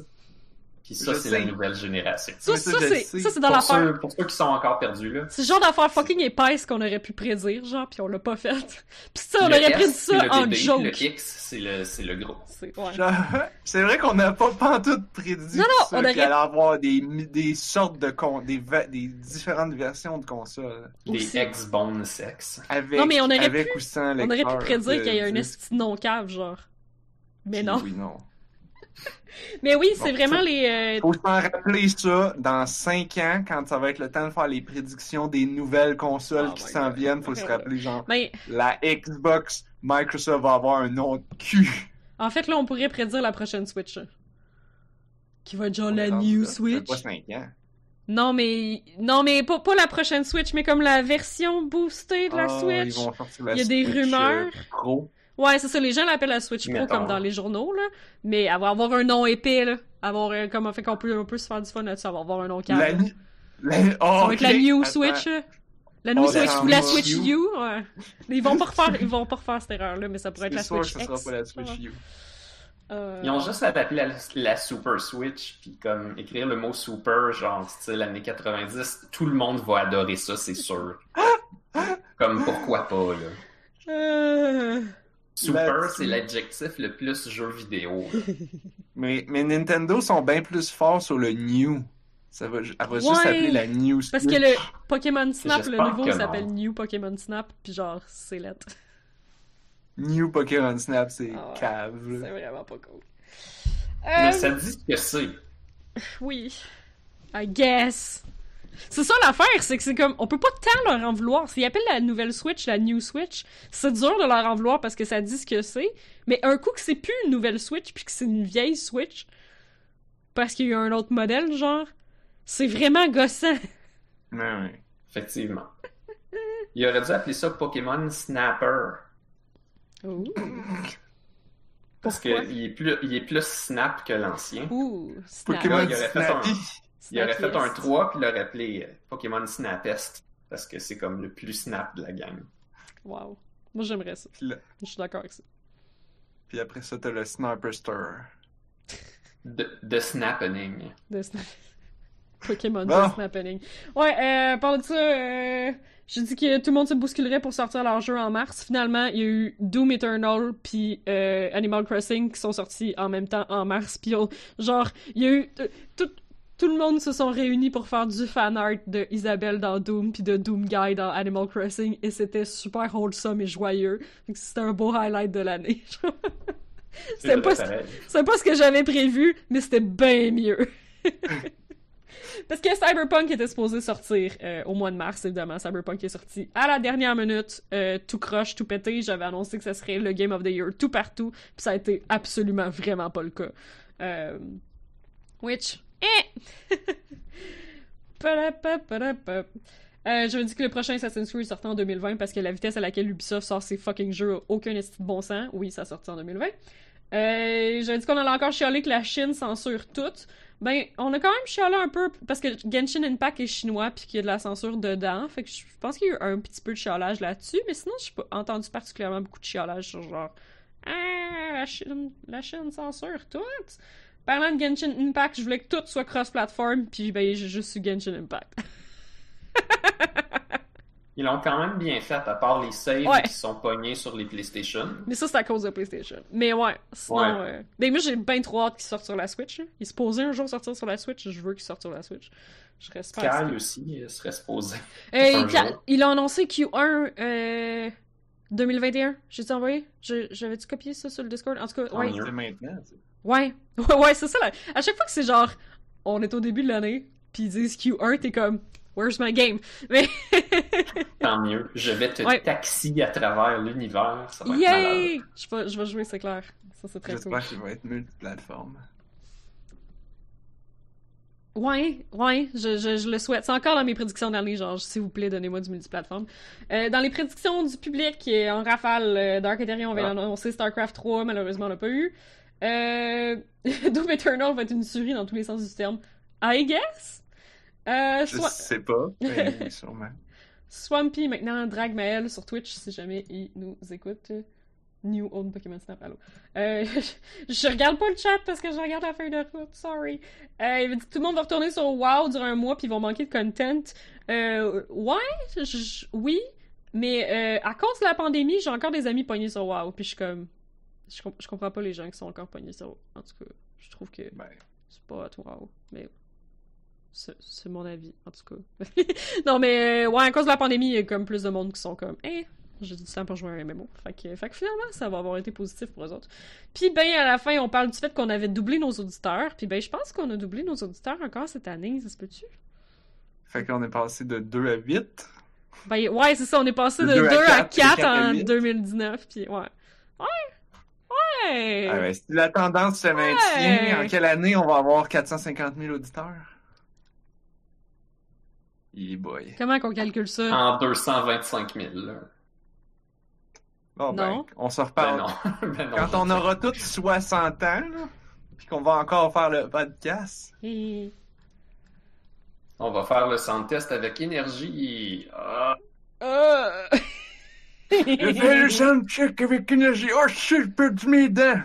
Puis ça, c'est la nouvelle génération. Ça, c'est sais. ça, c'est dans l'affaire. ceux, pour ceux qui sont encore perdus, là. C'est le genre d'affaire fucking épaisse qu'on aurait pu prédire, genre, puis on l'a pas fait. [LAUGHS] Puis ça, on Le aurait prédit ça le en joke. Le X, c'est le, c'est le gros. C'est ouais. Genre, [LAUGHS] C'est vrai qu'on n'a pas pantoute prédit Non, non, ça, on aurait- qu'il allait avoir des, des sortes de con, des, va- des différentes versions de consoles. Les Aussi. X-Bone Sex. Avec, Non, mais on aurait avec ou sans On aurait pu prédire de qu'il y a un esti non cave, genre. Mais non. Oui, non. [LAUGHS] Mais oui, c'est Bon, vraiment les. euh, Faut s'en rappeler ça dans 5 ans, quand ça va être le temps de faire les prédictions des nouvelles consoles Oh qui s'en viennent. Faut se [LAUGHS] rappeler, genre, la Xbox, Microsoft va avoir un nom de cul. en fait, là, on pourrait prédire la prochaine Switch. là. Qui va être genre la On New. Ça fait Switch. pas 5 ans. Non, mais. Non, mais pas, pas la prochaine Switch, mais comme la version boostée de la Ah, Switch. Ils vont sortir la Il y a des rumeurs. euh, Pro. Ouais, c'est ça, les gens l'appellent la Switch Pro comme dans les journaux, là. Mais va avoir un nom épais, là. Avoir, euh, comme, fait qu'on peut, on peut se faire du fun là-dessus, avoir un nom calme. La, ni- la, oh, Ça va être la. New. Switch. La New Oh, Switch ou la Switch U. U. ouais. Ils vont pas refaire, ils vont pas refaire cette erreur-là, mais ça pourrait être la sûr que Switch ce sera X. pas la Switch Ouais. U. Euh, Ils ont juste à l'appeler la, la Super Switch, puis comme écrire le mot Super, genre style années 90, tout le monde va adorer ça, c'est sûr. comme pourquoi pas, là. euh, Super, c'est l'adjectif le plus jeu vidéo. [LAUGHS] Mais, mais Nintendo sont bien plus forts sur le New. Ça va, elle va juste s'appeler la New Switch. Parce que le Pokémon Snap, le nouveau s'appelle. New Pokémon Snap, puis genre, c'est lettre. New Pokémon Snap, c'est Ah ouais. cave. C'est vraiment pas cool. Mais Euh, ça dit ce que c'est. Oui. I guess. C'est ça l'affaire, c'est que c'est comme. On peut pas tant leur en vouloir. S'ils appellent la nouvelle Switch la New Switch, c'est dur de leur en vouloir parce que ça dit ce que c'est. Mais un coup que c'est plus une nouvelle Switch puis que c'est une vieille Switch, parce qu'il y a eu un autre modèle, genre, c'est vraiment gossant. Ouais, ouais. Effectivement. Il aurait dû appeler ça Pokémon Snapper. Ouh. Parce qu'il est plus, il est plus snap que l'ancien. Ouh. Snap. Pokémon il aurait fait Snappy. Il aurait fait un Snappiest. 3 puis il l'aurait appelé euh, Pokémon Snapest. Parce que c'est comme le plus snap de la gang. Wow. Moi, j'aimerais ça. Je suis d'accord avec ça. puis après ça, t'as le Sniper Star. De, de Snappening. De Snap. [LAUGHS] Pokémon Bon. de Snappening. Ouais, euh, parle de ça, euh, j'ai dit que tout le monde se bousculerait pour sortir leur jeu en mars. Finalement, il y a eu Doom Eternal puis euh, Animal Crossing qui sont sortis en même temps en mars. Puis genre, il y a eu... tout, tout le monde se sont réunis pour faire du fan art de Isabelle dans Doom puis de Doom Guy dans Animal Crossing et c'était super wholesome et joyeux. C'était un beau highlight de l'année. [LAUGHS] C'est pas, c'est pas ce que j'avais prévu, mais c'était bien mieux. [LAUGHS] Parce que Cyberpunk était supposé sortir euh, au mois de mars, évidemment. Cyberpunk est sorti à la dernière minute, euh, tout croche, tout pété. J'avais annoncé que ça serait le Game of the Year tout partout, puis ça a été absolument vraiment pas le cas. Euh... Which, eh! [LAUGHS] Euh, je me dis que le prochain Assassin's Creed sortait en 2020 parce que la vitesse à laquelle Ubisoft sort ses fucking jeux aucun esti de bon sens. Oui, ça sortit en 2020. Euh, J'avais dit qu'on allait encore chialer que la Chine censure tout. Ben, on a quand même chialé un peu parce que Genshin Impact est chinois puis qu'il y a de la censure dedans. Fait que je pense qu'il y a eu un petit peu de chialage là-dessus, mais sinon, j'ai pas entendu particulièrement beaucoup de chialage sur genre Ah, la Chine, la Chine censure tout. Parlant de Genshin Impact, je voulais que tout soit cross-platform, puis ben, j'ai juste eu Genshin Impact. [LAUGHS] Ils l'ont quand même bien fait, à part les saves Ouais. qui sont pognés sur les PlayStation. Mais ça, c'est à cause de PlayStation. Mais ouais, sinon... Ouais. euh, Ben, moi, j'ai bien trop hâte qu'il sorte sur la Switch. là. Il se posait un jour sortir sur la Switch, je veux qu'il sorte sur la Switch. Je aussi euh, serait supposé. Euh, un il, a, jour. il a annoncé Q1 euh, 2021. J'ai-tu envoyé? Je- J'avais-tu copié ça sur le Discord? En tout cas, ouais. maintenant. Ouais, [LAUGHS] ouais, ouais, c'est ça. Là. À chaque fois que c'est genre, on est au début de l'année, puis ils disent Q1, t'es comme, where's my game? [LAUGHS] Mais, [LAUGHS] Tant mieux. Je vais te Ouais. taxi à travers l'univers. Ça va être malade. yay! Je vais, je vais jouer, c'est clair. Ça, c'est très cool. J'espère qu'il va être multiplateforme. Ouais, ouais, je, je, je le souhaite. C'est encore dans mes prédictions d'année, genre, s'il vous plaît, donnez-moi du multiplateforme. Euh, dans les prédictions du public, euh, en rafale, euh, Dark Ethereum avait Ah. annoncé StarCraft 3, malheureusement, on l'a pas eu. Euh, [LAUGHS] Doom Eternal va être une tuerie dans tous les sens du terme. I guess? Euh, Je soit... sais pas. mais [LAUGHS] sûrement. Swampy, maintenant, drague Maël sur Twitch, si jamais il nous écoute. New Own Pokémon Snap, allô. Euh, je, [LAUGHS] je regarde pas le chat parce que je regarde la feuille de route, sorry. Euh, il dit que tout le monde va retourner sur WoW durant un mois puis ils vont manquer de content. Euh, ouais, je- je- oui, mais euh, à cause de la pandémie, j'ai encore des amis pognés sur WoW puis je suis comme... Je, je comprends pas les gens qui sont encore pognés sur. En tout cas, je trouve que Ben, c'est pas à toi, mais c'est mon avis, en tout cas. [LAUGHS] non, mais euh, ouais, à cause de la pandémie, il y a comme plus de monde qui sont comme, eh, j'ai du temps pour jouer à un MMO. Fait que, fait que finalement, ça va avoir été positif pour eux autres. Puis ben, à la fin, on parle du fait qu'on avait doublé nos auditeurs. Puis ben, je pense qu'on a doublé nos auditeurs encore cette année, ça se peut-tu? fait qu'on est passé de 2 à 8. Ben, ouais, c'est ça, on est passé de De 2 deux à à quatre, 4 et quatre à en huit. 2019, puis ouais. Ouais! Ah ouais, si la tendance se maintient, en quelle année on va avoir 450 000 auditeurs? Boy. Comment qu'on calcule ça? En 225 000. là. Bon ben, Non. on se Ben reparle. non. [LAUGHS] Ben non, Quand on aura tous 60 ans, là, puis qu'on va encore faire le podcast. On va faire le sound test avec énergie. Ah, Euh. [LAUGHS] je fais le soundcheck avec énergie. Oh shit, j'ai perdu mes dents!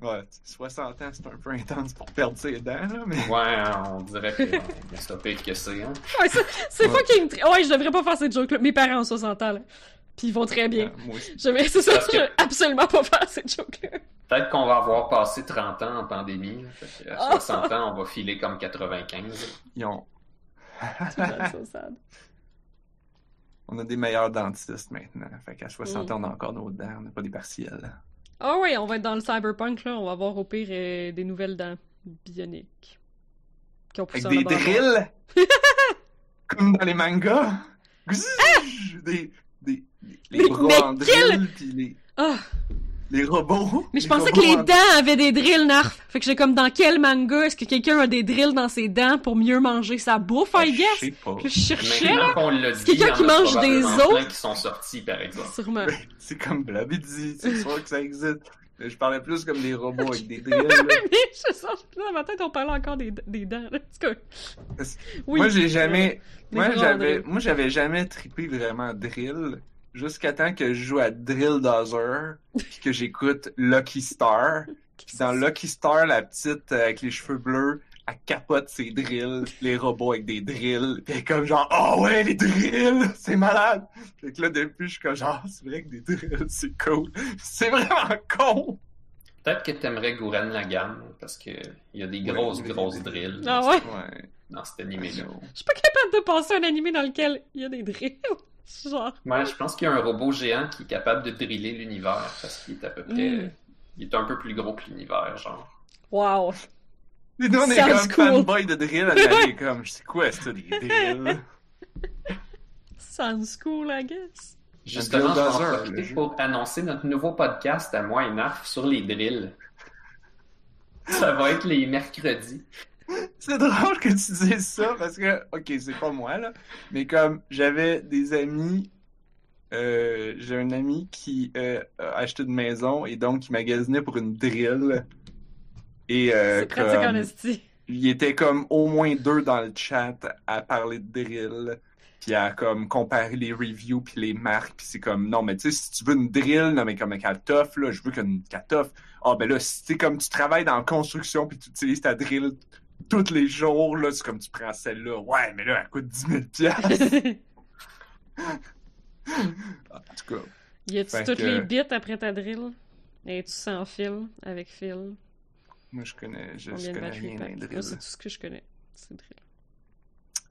Ouais, 60 ans, c'est un peu intense pour perdre ses dents, là, mais... ouais, on dirait que euh, c'est pas pire que c'est. Hein. Ouais, ça- c'est Ouais. fucking. tri- Ouais, je devrais pas faire cette joke-là. Mes parents ont 60 ans, là. Puis ils vont très bien. Ah, moi aussi. Je vais, c'est ça, que- je vais absolument pas faire cette joke-là. Peut-être qu'on va avoir passé 30 ans en pandémie. Fait que à Ah. 60 ans, on va filer comme 95. Ils ont... So sad. On a des meilleurs dentistes maintenant. Fait qu'à 60 Mm. ans, on a encore nos dents, on n'a pas des partiels. Ah oui, on va être dans le cyberpunk, là. On va avoir au pire euh, des nouvelles dents bioniques. Qui ont poussé Avec des drills! [LAUGHS] Comme dans les mangas! Gzz! Des, des, des- les bras en drill, puis les, Ah! Les robots. Mais je pensais que les en- dents avaient des drills, Narf. Fait que j'étais comme dans quel manga est-ce que quelqu'un a des drills dans ses dents pour mieux manger sa bouffe, I Je guess? sais pas. Que je cherchais, quelqu'un qui mange des os? qui sont sortis, par exemple. Sûrement. [LAUGHS] C'est comme Blobby dit, c'est [LAUGHS] sûr que ça existe. Mais Je parlais plus comme des robots avec des [LAUGHS] drills. Mais je sens que dans ma tête, on parlait encore des, des dents. Là. En tout cas, oui. moi, j'ai jamais. Moi, j'avais jamais trippé vraiment drill. Jusqu'à temps que je joue à Drill Dozer, puis que j'écoute Lucky Star. [LAUGHS] Puis dans Lucky Star, la petite euh, avec les cheveux bleus, elle capote ses drills, les robots avec des drills. Puis elle est comme genre, oh ouais, les drills, [LAUGHS] c'est malade. Fait que là, depuis, je suis comme genre, Ah, c'est vrai que des drills, c'est cool. [LAUGHS] C'est vraiment con. Peut-être que t'aimerais Gouren Lagann, parce que il y a des grosses, oui, grosses drills Ah ouais? Ouais. dans cet animé-là. Je suis pas capable de passer un animé dans lequel il y a des drills. Genre. Ouais, je pense qu'il y a un robot géant qui est capable de driller l'univers, parce qu'il est à peu près... Mm. Il est un peu plus gros que l'univers, genre. Wow. Et nous, on est Sounds comme cool. fanboy de drill, elle est comme, je sais quoi, c'est ça, des drills? [LAUGHS] Sounds cool, I guess. Justement, je vais en profiter jeu. pour annoncer notre nouveau podcast à moi et Narf sur les drills. Ça va être les mercredis. [LAUGHS] C'est drôle que tu dises ça parce que, ok, c'est pas moi là, mais comme j'avais des amis, euh, j'ai un ami qui euh, a acheté une maison et donc il magasinait pour une drill. Et euh, C'est pratique en esti. il était comme au moins deux dans le chat à parler de drill, puis à comme comparer les reviews puis les marques, puis c'est comme non mais tu sais si tu veux une drill, non mais comme un tough là, je veux qu'une tough. Ah ben là si comme tu travailles dans la construction puis tu utilises ta drill tous les jours là, c'est comme tu prends celle-là. Ouais mais là elle coûte 10 000 piastres. [LAUGHS] En tout cas, y a-tu toutes que- les bits après ta drill? Es-tu sans fil? Avec fil? moi je connais, je, connais rien? Moi, drills. c'est tout ce que je connais. C'est drill.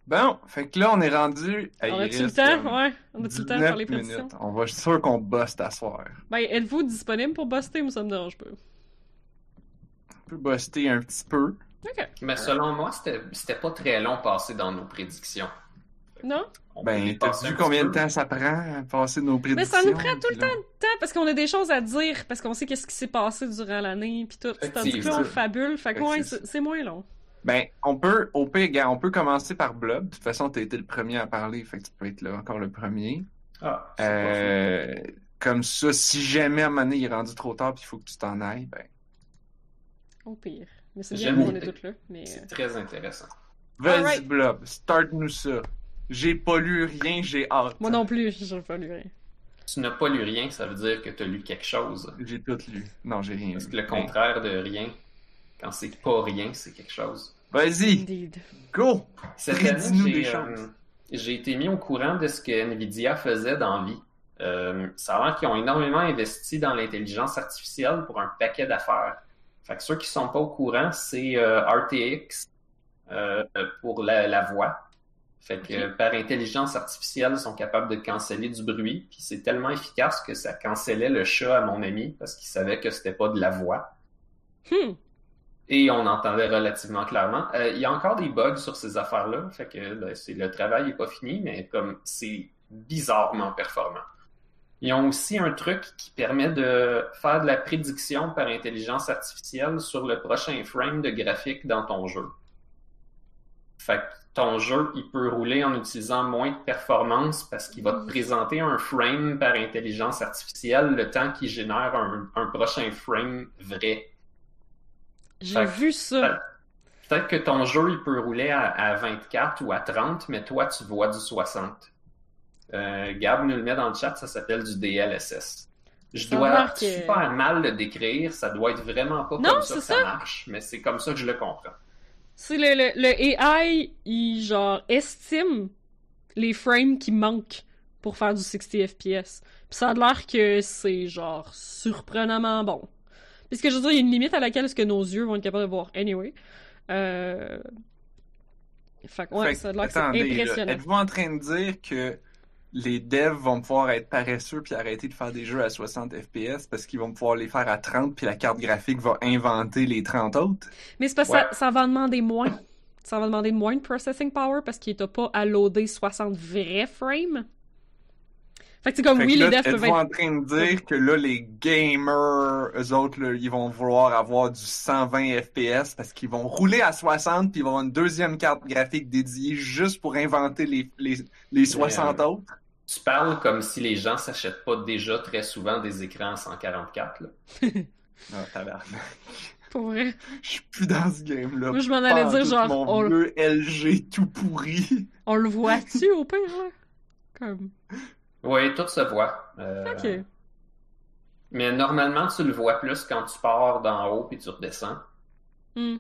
Bon, fait que là on est rendu. à On a-tu le temps? Ouais. On a-tu le temps de faire les 19 prédictions? minutes. On va, je suis sûr qu'on bosse à soir. Ben, êtes-vous disponible pour buster ou ça me dérange pas? On peut buster un petit peu. Mais selon moi, c'était c'était pas très long passé dans nos prédictions. Non? Ben, t'as passer vu combien de temps ça prend à passer nos Mais prédictions? ça nous prend tout le temps de temps parce qu'on a des choses à dire, parce qu'on sait qu'est-ce qui s'est passé durant l'année, puis tout. Tandis que là, on fabule, fait que c'est- moins long. Ben, on peut, au pire, on peut commencer par Blob. De toute façon, t'as été le premier à parler, fait que tu peux être là encore le premier. Ah, Euh, comme ça, si jamais à un moment donné, il est rendu trop tard puis il faut que tu t'en ailles, ben, Au pire. Mais c'est bien J'aime qu'on est l'idée. toutes là. Mais... fou. euh, C'est très intéressant. vas-y. Blob, start-nous ça. J'ai pas lu rien, j'ai hâte. Moi non plus, [LAUGHS] j'ai pas lu rien. tu n'as pas lu rien, ça veut dire que tu as lu quelque chose. J'ai tout lu. Non, j'ai rien Parce que le contraire de rien, quand c'est pas rien, c'est quelque chose. Vas-y, Indeed. go! Cette année, des j'ai, choses. euh, j'ai été mis au courant de ce que Nvidia faisait dans vie. Euh, ça a l'air qu'ils ont énormément investi dans l'intelligence artificielle pour un paquet d'affaires. Fait que ceux qui sont pas au courant, c'est euh, RTX euh, pour la, la voix. Fait que euh, par intelligence artificielle, ils sont capables de canceller du bruit. Puis c'est tellement efficace que ça cancellait le chat à mon ami parce qu'il savait que c'était pas de la voix Hmm. et on entendait relativement clairement. Euh, il y a encore des bugs sur ces affaires-là, fait que ben, c'est le travail n'est pas fini, mais comme c'est bizarrement performant. Ils ont aussi un truc qui permet de faire de la prédiction par intelligence artificielle sur le prochain frame de graphique dans ton jeu. Fait que ton jeu, il peut rouler en utilisant moins de performance parce qu'il va te présenter un frame par intelligence artificielle le temps qu'il génère un, un prochain frame vrai. J'ai vu ça. Peut-être que ton jeu, il peut rouler à, à 24 ou à 30, mais toi, tu vois du 60. Euh, Gab nous le met dans le chat, ça s'appelle du DLSS. Je Ça dois marque, super mal le décrire, ça doit être vraiment pas Non, comme ça que c'est ça ça. marche, mais c'est comme ça que je le comprends. C'est le, le, le AI, il genre estime les frames qui manquent pour faire du 60 FPS. Puis ça a l'air que c'est genre surprenamment bon. Parce que je veux dire, il y a une limite à laquelle est-ce que nos yeux vont être capables de voir anyway. Euh... Fait que ouais, Fait ça a l'air que c'est impressionnant. Êtes-vous en train de dire que les devs vont pouvoir être paresseux puis arrêter de faire des jeux à 60 FPS parce qu'ils vont pouvoir les faire à 30 puis la carte graphique va inventer les 30 autres? Mais c'est parce que Ouais. ça, ça va demander moins. Ça va demander moins de processing power parce qu'il t'a pas à loader 60 vrais frames. Fait que c'est comme Fait oui, les devs peuvent être en train de dire que là, les gamers, eux autres, là, ils vont vouloir avoir du 120 FPS parce qu'ils vont rouler à 60 puis ils vont avoir une deuxième carte graphique dédiée juste pour inventer les, les, les 60 euh, autres? Tu parles comme si les gens s'achètent pas déjà très souvent des écrans à 144. Là. [LAUGHS] Ah, tabarnak. pour vrai. Je suis plus dans ce game-là. Moi, je m'en allais en dire genre, Mon on, vieux LG tout pourri. on le voit-tu au pire, là? Comme. Oui, tout se voit. Euh, Ok. Mais normalement, tu le vois plus quand tu pars d'en haut puis tu redescends. Hmm,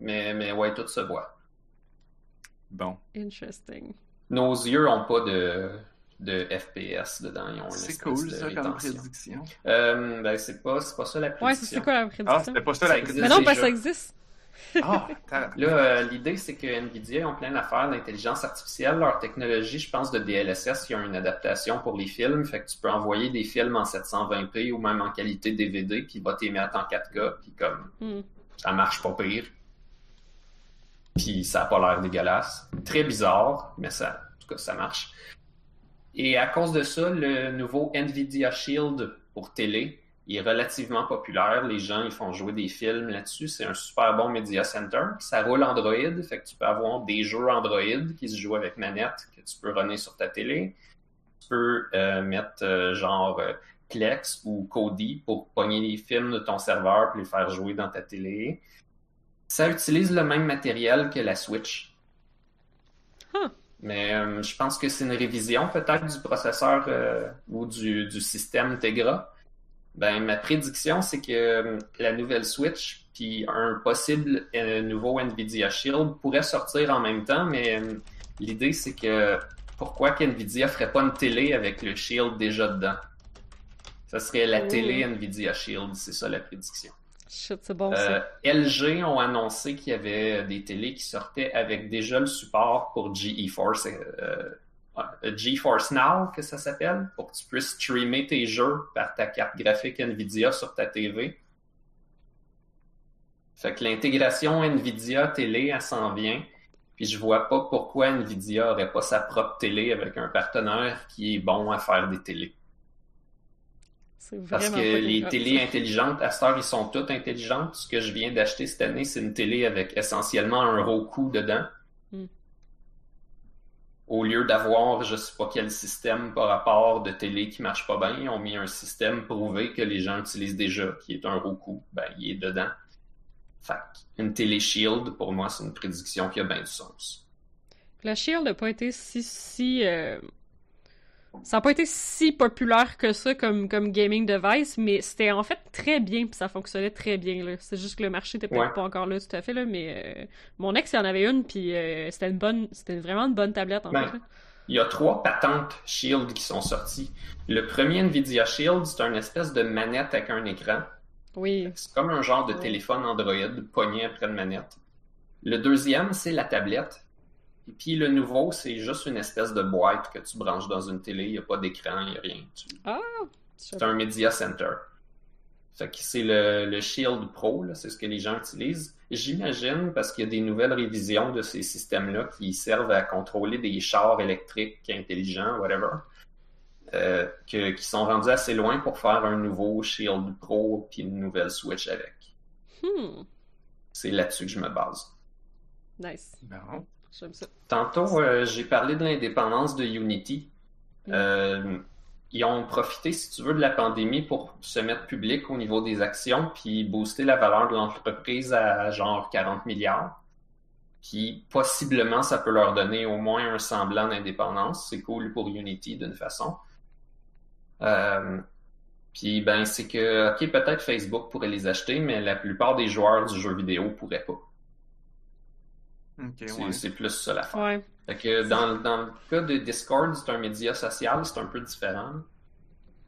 Mais, mais ouais, tout se voit. Bon. interesting. Nos yeux ont pas de, de FPS dedans. Ils ont une C'est cool, de ça, comme prédiction. Euh, ben, c'est pas, c'est pas ça la Ouais, prédiction. c'est c'est quoi la Ah, prédiction? c'était pas ça la existe. Mais prédiction. non, parce que ça existe. Ah. Là, euh, l'idée, c'est que Nvidia ont plein d'affaires d'intelligence artificielle. Leur technologie, je pense, de DLSS, ils ont une adaptation pour les films. Fait que tu peux envoyer des films en 720p ou même en qualité DVD, puis il va t'émettre en 4K, puis comme Hmm. ça marche pas pire. Puis ça a pas l'air dégueulasse. Très bizarre, mais ça, en tout cas, ça marche. Et à cause de ça, le nouveau Nvidia Shield pour télé il est relativement populaire. Les gens, ils font jouer des films là-dessus. C'est un super bon media center. Ça roule Android, fait que tu peux avoir des jeux Android qui se jouent avec manette que tu peux runner sur ta télé. Tu peux euh, mettre euh, genre euh, Plex ou Kodi pour pogner les films de ton serveur et les faire jouer dans ta télé. Ça utilise le même matériel que la Switch. Huh. Mais euh, je pense que c'est une révision peut-être du processeur ou du, du système Tegra. Ben, ma prédiction, c'est que euh, la nouvelle Switch puis un possible euh, nouveau Nvidia Shield pourraient sortir en même temps, mais euh, l'idée, c'est que pourquoi qu'NVIDIA ferait pas une télé avec le Shield déjà dedans? Ça serait la Oh. télé Nvidia Shield, c'est ça la prédiction. Shit, c'est bon, Euh, ça. LG ont annoncé qu'il y avait des télés qui sortaient avec déjà le support pour GeForce, GeForce Now, que ça s'appelle, pour que tu puisses streamer tes jeux par ta carte graphique Nvidia sur ta TV. Fait que l'intégration Nvidia télé, elle s'en vient. Puis je vois pas pourquoi Nvidia aurait pas sa propre télé avec un partenaire qui est bon à faire des télés. Parce que les télés intelligentes, à cette heure, ils sont toutes intelligentes. Ce que je viens d'acheter cette année, c'est une télé avec essentiellement un Roku dedans. Hmm. Au lieu d'avoir je sais pas quel système par rapport de télé qui marche pas bien, ils ont mis un système prouvé que les gens utilisent déjà, qui est un Roku. Ben, il est dedans. Fait une télé Shield, pour moi, c'est une prédiction qui a bien du sens. La Shield n'a pas été si, si euh, Ça a pas été si populaire que ça comme, comme gaming device, mais c'était en fait très bien, puis ça fonctionnait très bien. là. C'est juste que le marché était peut-être Ouais. pas encore là tout à fait, là, mais euh, mon ex, il en avait une, puis euh, c'était une bonne, c'était vraiment une bonne tablette, en Ben, fait. Il y a trois patentes Shield qui sont sorties. Le premier Nvidia Shield, c'est une espèce de manette avec un écran. Oui. C'est comme un genre de Ouais. téléphone Android pogné après une manette. Le deuxième, c'est la tablette. Et puis le nouveau, c'est juste une espèce de boîte que tu branches dans une télé. Il n'y a pas d'écran, il n'y a rien. Tu- C'est un Media Center. Fait que c'est le, le Shield Pro, là, c'est ce que les gens utilisent. J'imagine parce qu'il y a des nouvelles révisions de ces systèmes-là qui servent à contrôler des chars électriques intelligents, whatever, euh, que- qui sont rendus assez loin pour faire un nouveau Shield Pro puis une nouvelle Switch avec. Hmm. C'est là-dessus que je me base. Nice. Bon. J'aime ça. Tantôt, euh, j'ai parlé de l'indépendance de Unity. Mm. Euh, ils ont profité, si tu veux, de la pandémie pour se mettre public au niveau des actions, puis booster la valeur de l'entreprise à genre 40 milliards. Puis possiblement, ça peut leur donner au moins un semblant d'indépendance. C'est cool pour Unity d'une façon. Euh, puis ben, c'est que, ok, peut-être Facebook pourrait les acheter, mais la plupart des joueurs du jeu vidéo pourraient pas. C'est ouais. c'est plus ça l'affaire. Ouais. Fait que dans, dans le cas de Discord, c'est un média social, c'est un peu différent.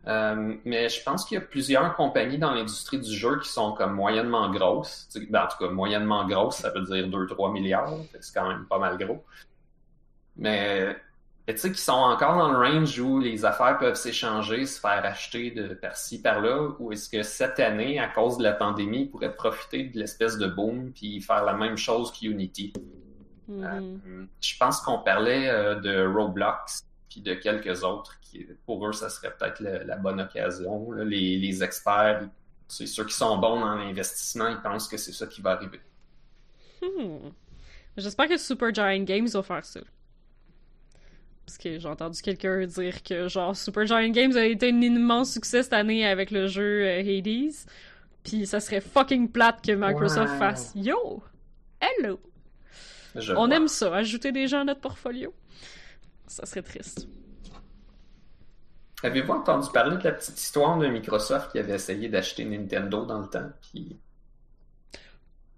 Euh, mais je pense qu'il y a plusieurs compagnies dans l'industrie du jeu qui sont comme moyennement grosses. Ben, en tout cas, moyennement grosses, ça veut dire 2-3 milliards. C'est quand même pas mal gros. Mais mais tu sais, qui sont encore dans le range où les affaires peuvent s'échanger, se faire acheter de par-ci, par-là, ou est-ce que cette année, à cause de la pandémie, ils pourraient profiter de l'espèce de boom puis faire la même chose qu'Unity? Mhm. Euh, je pense qu'on parlait euh, de Roblox puis de quelques autres qui, pour eux, ça serait peut-être la bonne occasion. là. Les, les experts, c'est ceux qui sont bons dans l'investissement, ils pensent que c'est ça qui va arriver. Hmm. J'espère que Supergiant Games va faire ça. Parce que j'ai entendu quelqu'un dire que genre Supergiant Games a été un immense succès cette année avec le jeu euh, Hades. Puis ça serait fucking plate que Microsoft fasse Yo! Hello! Je On vois. aime ça, ajouter des gens à notre portfolio. Ça serait triste. Avez-vous entendu parler de la petite histoire de Microsoft qui avait essayé d'acheter Nintendo dans le temps? Puis...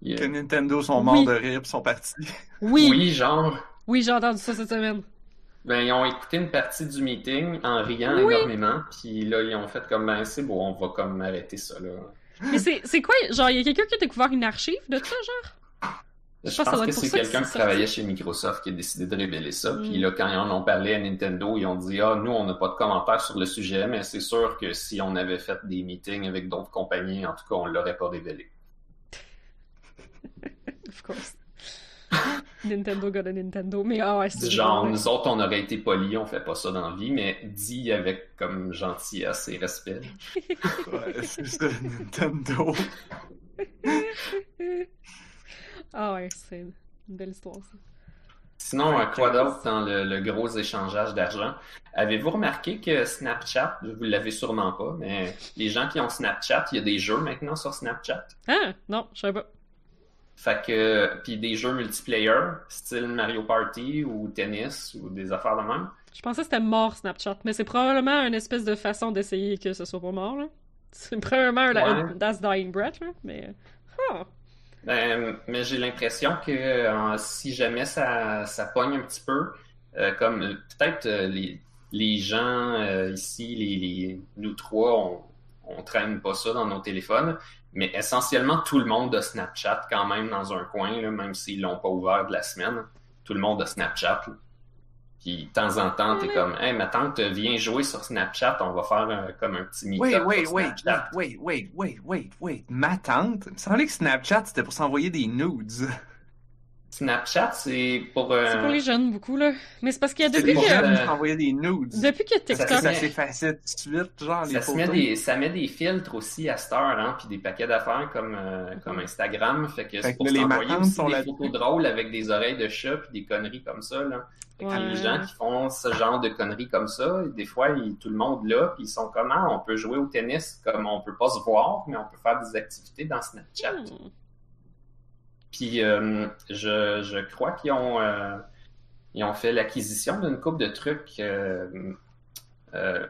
Que Nintendo sont morts Oui. de rire sont partis. Oui! Oui, Oui, genre. j'ai entendu ça cette semaine. Ben, ils ont écouté une partie du meeting en riant Oui. énormément, puis là, ils ont fait comme, ben, c'est bon, on va comme arrêter ça, là. Mais c'est quoi? Genre, il y a quelqu'un qui a découvert une archive de ça, genre? Je Je pense pense que c'est quelqu'un qui travaillait chez Microsoft qui a décidé de révéler ça. Mm. Puis là, quand ils en ont parlé à Nintendo, ils ont dit Ah, nous, on n'a pas de commentaires sur le sujet, mais c'est sûr que si on avait fait des meetings avec d'autres compagnies, en tout cas, on l'aurait pas révélé. [LAUGHS] Of course. [LAUGHS] Nintendo got a Nintendo. Mais ah ouais, c'est Genre, nous autres, on aurait été polis, on fait pas ça dans la vie, mais dit avec comme gentillesse et respect. [LAUGHS] Ouais, c'est ça, Nintendo. Ah ouais, c'est une belle histoire, ça. Sinon, Ouais, euh, quoi Chris. d'autre dans le, le gros échangeage d'argent? Avez-vous remarqué que Snapchat, vous l'avez sûrement pas, mais les gens qui ont Snapchat, il y a des jeux maintenant sur Snapchat? Ah, non, je savais pas. Fait que, puis des jeux multiplayer, style Mario Party ou tennis ou des affaires de même. Je pensais que c'était mort Snapchat, mais c'est probablement une espèce de façon d'essayer que ce soit pas mort, là. C'est probablement un Ouais. That's Dying Breath, là, mais... Ben, mais j'ai l'impression que euh, si jamais ça, ça pogne un petit peu, euh, comme peut-être euh, les, les gens euh, ici, les, les- nous trois, on, on traîne pas ça dans nos téléphones, mais essentiellement tout le monde a Snapchat quand même dans un coin, là, même s'ils l'ont pas ouvert de la semaine. Tout le monde a Snapchat. là. Puis de temps en temps, t'es comme, hey, ma tante vient jouer sur Snapchat, on va faire un- comme un petit meet-up Wait, wait, sur wait, Snapchat. wait, wait, wait, wait, wait. Ma tante? Il me semblait que Snapchat, c'était pour s'envoyer des nudes. Snapchat, c'est pour. euh, C'est pour les jeunes, beaucoup, là. Mais c'est parce qu'il y a depuis ça. que... jeunes qui s'envoyaient des nudes. Depuis que Ça, TikTok... Ça, c'est- s'effaçait tout de suite, genre, les Ça, se met des, ça met des filtres aussi à cette heure, hein, puis des paquets d'affaires comme, euh, comme Instagram. Fait que Fait c'est que pour les s'envoyer aussi sont des là- photos drôles avec des oreilles de chat puis des conneries comme ça. Là. Fait que Ouais. les gens qui font ce genre de conneries comme ça, des fois, ils- tout le monde là, puis ils sont comment on peut jouer au tennis comme on peut pas se voir, mais on peut faire des activités dans Snapchat. Hmm. Puis euh, je, je crois qu'ils ont, euh, ils ont fait l'acquisition d'une coupe de trucs. euh,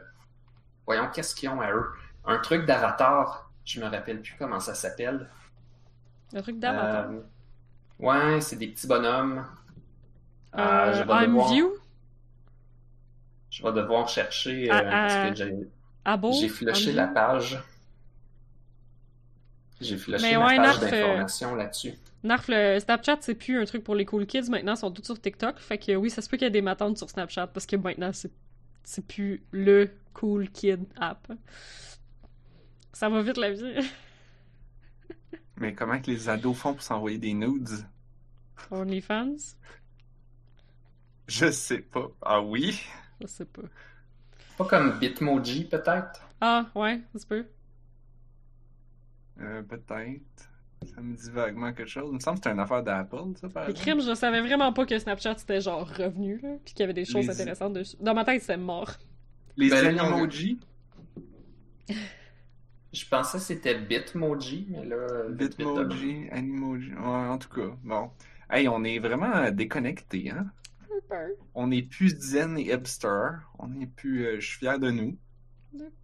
voyons, qu'est-ce qu'ils ont à eux? Un truc d'avatar, je me rappelle plus comment ça s'appelle. Un truc d'avatar? Ouais, c'est des petits bonhommes. Ah, je vais I'm devoir- View? Je vais devoir chercher Ah, parce que j'ai flushé la page. J'ai la ouais, page euh, d'information là-dessus. Narf, le Snapchat, c'est plus un truc pour les cool kids. Maintenant, ils sont tous sur TikTok. Fait que oui, ça se peut qu'il y ait des matantes sur Snapchat parce que maintenant, c'est, c'est plus le cool kid app. Ça va vite la vie. [LAUGHS] Mais comment que les ados font pour s'envoyer des nudes? OnlyFans? Je sais pas. Ah oui? Je sais pas. Pas comme Bitmoji, peut-être? Ah, ouais, ça se peut. Euh, peut-être. Ça me dit vaguement quelque chose. Il me semble que c'est une affaire d'Apple, ça, par Les crimes, je savais vraiment pas que Snapchat c'était genre revenu, là, puis qu'il y avait des choses Les- intéressantes dessus. Dans ma tête, c'est mort. Les Ben, emojis? [LAUGHS] Je pensais que c'était Bitmoji, mais là... Bitmoji, Animoji. Ouais, en tout cas, bon. Hey, on est vraiment déconnectés, hein? On n'est plus zen et hipster. On n'est plus. euh, je suis fier de nous.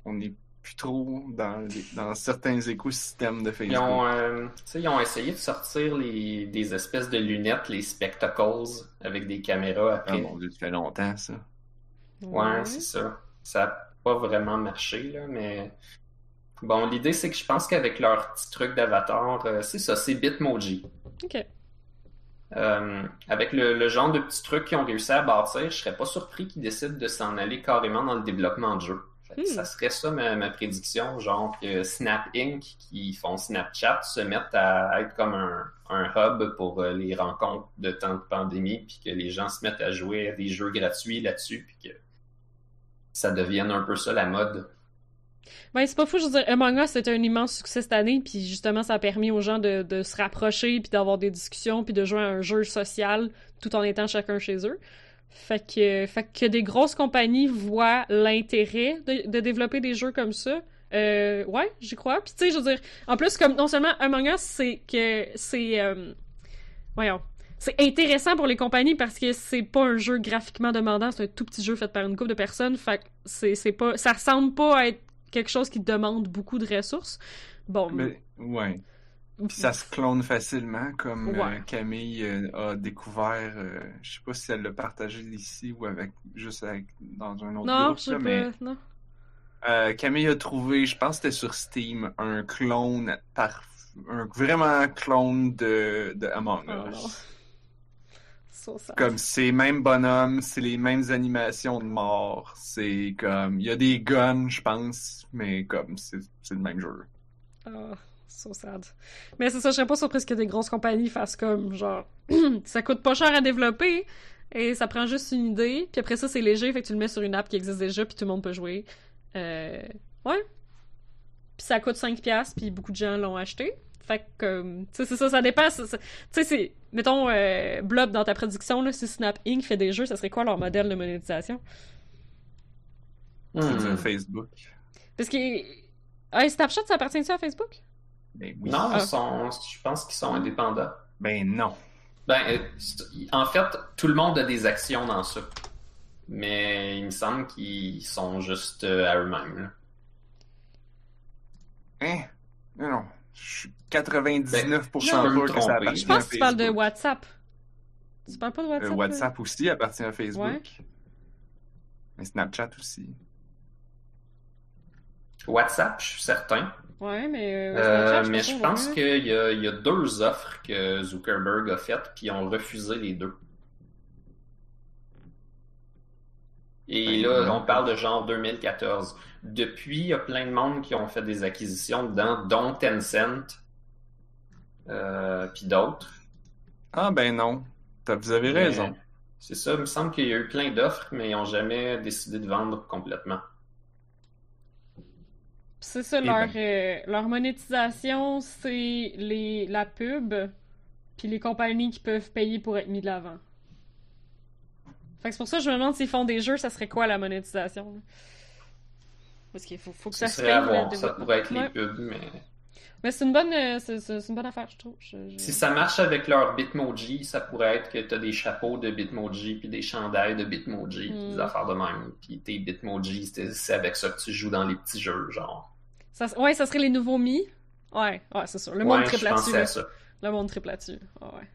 On n'est plus trop dans, les- dans certains écosystèmes de Ils Facebook. ont, euh, tu sais, ils ont essayé de sortir les, des espèces de lunettes, les spectacles, avec des caméras Ah après. mon dieu, ça fait longtemps, ça. Ouais, c'est ça. Ça n'a pas vraiment marché, là, mais... Bon, l'idée, c'est que je pense qu'avec leur petit truc d'avatar, euh, c'est ça, c'est Bitmoji. Ok. Euh, avec le, le genre de petits trucs qu'ils ont réussi à bâtir, je serais pas surpris qu'ils décident de s'en aller carrément dans le développement de jeu. Que Hmm. Ça serait ça ma, ma prédiction, genre que Snap Inc., qui font Snapchat, se mettent à être comme un, un hub pour euh, les rencontres de temps de pandémie, puis que les gens se mettent à jouer à des jeux gratuits là-dessus, puis que ça devienne un peu ça la mode. Ben, c'est pas fou, je veux dire, Among Us, c'était un immense succès cette année, puis justement, ça a permis aux gens de, de se rapprocher, puis d'avoir des discussions, puis de jouer à un jeu social, tout en étant chacun chez eux. Fait que, que des grosses compagnies voient l'intérêt de, de développer des jeux comme ça. Euh, ouais, j'y crois. Puis tu sais, je veux dire, en plus, comme non seulement Among Us, c'est que c'est... euh, voyons. C'est intéressant pour les compagnies parce que c'est pas un jeu graphiquement demandant, c'est un tout petit jeu fait par une couple de personnes. Fait que c'est pas... Ça ressemble pas à être quelque chose qui demande beaucoup de ressources. Bon, Mais. Puis ça se clone facilement, comme euh. Camille euh, a découvert. euh, je sais pas si elle l'a partagé ici ou avec juste avec, dans un autre non, groupe, là, mais non. Camille a trouvé, je pense que c'était sur Steam, un clone par un vraiment clone de, de Among Oh. Us. Comme c'est les mêmes bonhommes, c'est les mêmes animations de mort, c'est comme il y a des guns, je pense, mais comme c'est c'est le même jeu. Ah, so sad. Mais c'est ça, je serais pas surprise que des grosses compagnies fassent comme, genre, [CLEARS THROAT] ça coûte pas cher à développer, et ça prend juste une idée, puis après ça, c'est léger, fait que tu le mets sur une app qui existe déjà, puis tout le monde peut jouer. Euh, ouais. Puis ça coûte 5$, piastres, puis beaucoup de gens l'ont acheté. Fait que, comme, tu sais, c'est ça, ça c'est- Tu sais, c'est, mettons, euh, Blob, dans ta prédiction, là, si Snap Inc. fait des jeux, ça serait quoi leur modèle de monétisation? C'est dire Facebook. Parce que, hey, Snapchat, ça appartient-tu à Facebook? Ben oui. Non, Ah. ils sont, je pense qu'ils sont indépendants. Ben non. Ben, euh, en fait, tout le monde a des actions dans ça. Mais il me semble qu'ils sont juste euh, à eux-mêmes. Hein? Non, non. Je suis 99% Ben, sûr que ça tromper. appartient Je pense que tu parles de. WhatsApp. Tu parles pas de Euh, WhatsApp? là? WhatsApp aussi appartient à Facebook. Ouais. Mais Snapchat aussi. WhatsApp, je suis certain. Ouais, mais. euh, Euh, Snapchat, mais je pense qu'il y a, il y a deux offres que Zuckerberg a faites, puis ils ont refusé les deux. Et Ben, là, non. on parle de genre 2014. Depuis, il y a plein de monde qui ont fait des acquisitions dedans, dont Tencent, euh, puis d'autres. Ah ben non. Vous avez raison. C'est ça, il me semble qu'il y a eu plein d'offres, mais ils n'ont jamais décidé de vendre complètement. C'est ça, leur, ben. euh, leur monétisation, c'est les, la pub, puis les compagnies qui peuvent payer pour être mis de l'avant. Fait que c'est pour ça que je me demande s'ils font des jeux, ça serait quoi la monétisation? Parce qu'il faut, faut que Ce ça se paye. ça pourrait être les pubs, mais... Mais c'est une bonne, euh, c'est, une bonne affaire, je trouve. Je- je- Si ça marche avec leur Bitmoji, ça pourrait être que t'as des chapeaux de Bitmoji, puis des chandails de Bitmoji, puis des affaires de même. Puis tes Bitmoji, c'est avec ça que tu joues dans les petits jeux, genre. Ça, ouais, ça serait les nouveaux Mi. Ouais, ouais, c'est sûr. Le monde ouais, je triple là-dessus. pensais à là. ça. Le monde triple là-dessus. Ah ouais.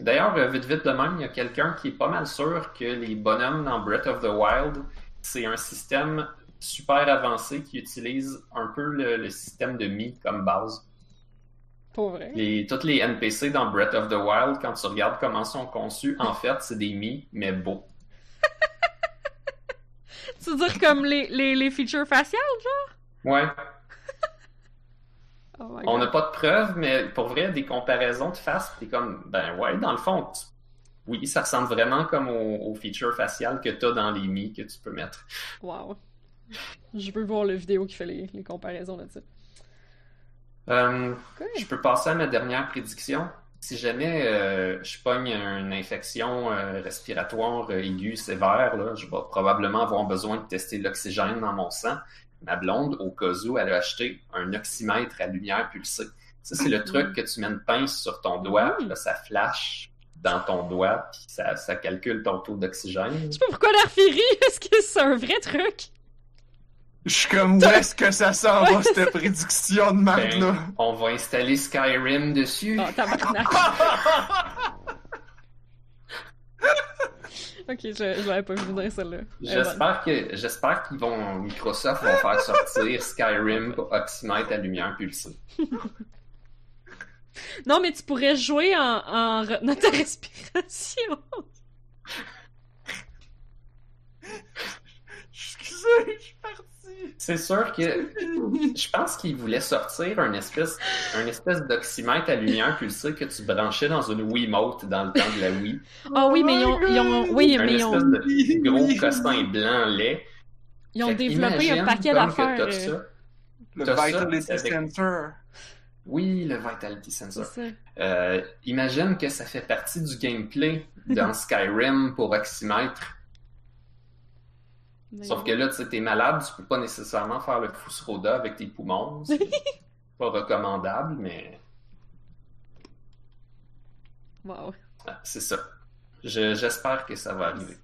D'ailleurs, euh, vite vite de même, il y a quelqu'un qui est pas mal sûr que les bonhommes dans Breath of the Wild, c'est un système super avancé qui utilise un peu le, le système de Mi comme base. Pour vrai? Les, toutes les NPC dans Breath of the Wild, quand tu regardes comment ils sont conçus, en fait, c'est des Mi, mais beaux. [LAUGHS] Tu veux dire comme les, les, les features faciales, genre? Ouais, [LAUGHS] Oh on n'a pas de preuves, mais pour vrai, des comparaisons de face, t'es comme, ben ouais, dans le fond, tu- oui, ça ressemble vraiment comme aux, aux features faciales que t'as dans les Mi que tu peux mettre. Wow. Je veux voir la vidéo qui fait les, les comparaisons là-dessus. Euh. Je peux passer à ma dernière prédiction. Si jamais euh, je pogne une infection euh, respiratoire euh, aiguë sévère, là, je vais probablement avoir besoin de tester l'oxygène dans mon sang. Ma blonde, au cas où, elle a acheté un oxymètre à lumière pulsée. Ça, c'est le truc que tu mets une pince sur ton doigt, puis là, ça flash dans ton doigt, puis ça, ça calcule ton taux d'oxygène. Je sais pas pourquoi Darfiri, [LAUGHS] est-ce que c'est un vrai truc? Je suis comme, où est-ce que ça s'en va, cette prédiction de marde là Ben, on va installer Skyrim dessus. Non, tabarnak. [LAUGHS] ok, je, je l'avais pas vu venir celle-là. J'espère que j'espère qu'ils vont Microsoft vont faire sortir Skyrim pour oxymètre à lumière pulsée. [LAUGHS] Non, mais tu pourrais jouer en, en retenant ta respiration. Excusez, [LAUGHS] je suis parti. C'est sûr que je pense qu'ils voulaient sortir un espèce un espèce d'oxymètre à lumière pulsée que tu branchais dans une Wiimote dans le temps de la Wii. Ah oui, mais ils ont, ils ont- oui, Un mais ils ont, de gros costin blanc ils ont Fait développé un paquet d'affaires. euh, ça. Le ça, Vitality avec- Center. Oui, le Vitality Sensor. Euh, imagine que ça fait partie du gameplay dans Skyrim pour oxymètre. Sauf que là, tu sais, t'es malade, tu peux pas nécessairement faire le Fusroda avec tes poumons. C'est [LAUGHS] pas recommandable, mais Wow. ah, c'est ça. Je- J'espère que ça va arriver.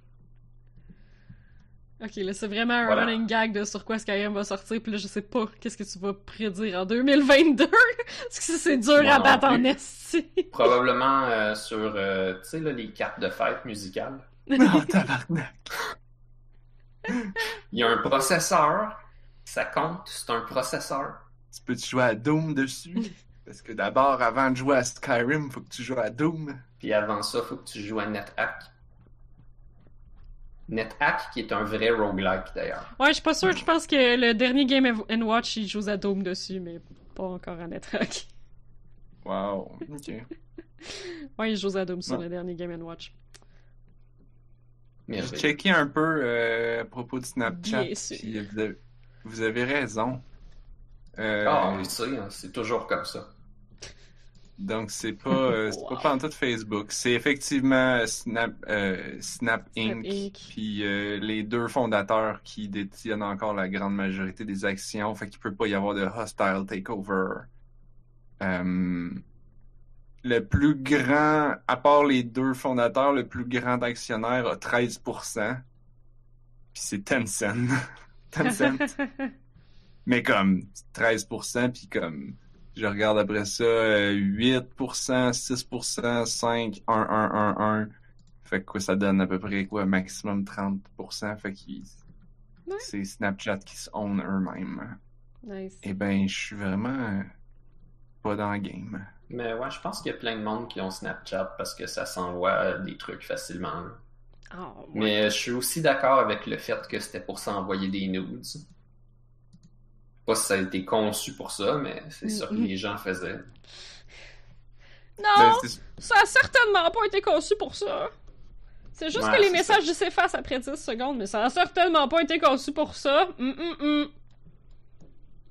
Ok, là, c'est vraiment un Voilà. running gag de sur quoi Skyrim va sortir, puis là, je sais pas qu'est-ce que tu vas prédire en 2022, [LAUGHS] parce que c'est dur Moi à non battre en esti. [LAUGHS] Probablement euh, sur, euh, tu sais, là, les cartes de fête musicales. Oh, tabarnak. [LAUGHS] Il y a un processeur, ça compte, c'est un processeur. Tu peux jouer à Doom dessus? [LAUGHS] Parce que d'abord, avant de jouer à Skyrim, faut que tu joues à Doom. Puis avant ça, faut que tu joues à NetHack. NetHack, qui est un vrai roguelike d'ailleurs. Ouais, je suis pas sûre, je pense que le dernier Game and Watch, il joue à Dome dessus, mais pas encore à Netrack. Wow. Ok. [LAUGHS] Ouais, il joue à Dome sur Ouais. le dernier Game and Watch. J'ai checké un peu euh, à propos de Snapchat. Bien sûr. puis vous, avez, vous avez raison. Euh, Ah, on le sait, hein, c'est toujours comme ça. Donc c'est pas euh, [LAUGHS] Wow. pas pantoute Facebook, c'est effectivement Snap euh, Snap Inc. Inc. Puis euh, les deux fondateurs qui détiennent encore la grande majorité des actions, fait qu'il peut pas y avoir de hostile takeover. Euh, le plus grand, à part les deux fondateurs, le plus grand actionnaire a 13%. Puis c'est Tencent. [LAUGHS] Tencent. [LAUGHS] Mais comme 13%, puis comme je regarde après ça, euh, 8%, 6%, 5, 1, 1, 1, 1. Fait que quoi, ça donne à peu près quoi, maximum 30%. Fait que Ouais. c'est Snapchat qui se own eux-mêmes. nice. Eh ben, je suis vraiment pas dans le game. Mais ouais, je pense qu'il y a plein de monde qui ont Snapchat parce que ça s'envoie des trucs facilement. Ah, ouais. Mais je suis aussi d'accord avec le fait que c'était pour s'envoyer des nudes. Pas si ça a été conçu pour ça, mais c'est ça que les gens faisaient. Non, ça a certainement pas été conçu pour ça. C'est juste Ouais, que les messages s'effacent après 10 secondes, mais ça a certainement pas été conçu pour ça. Hum, hum, hum.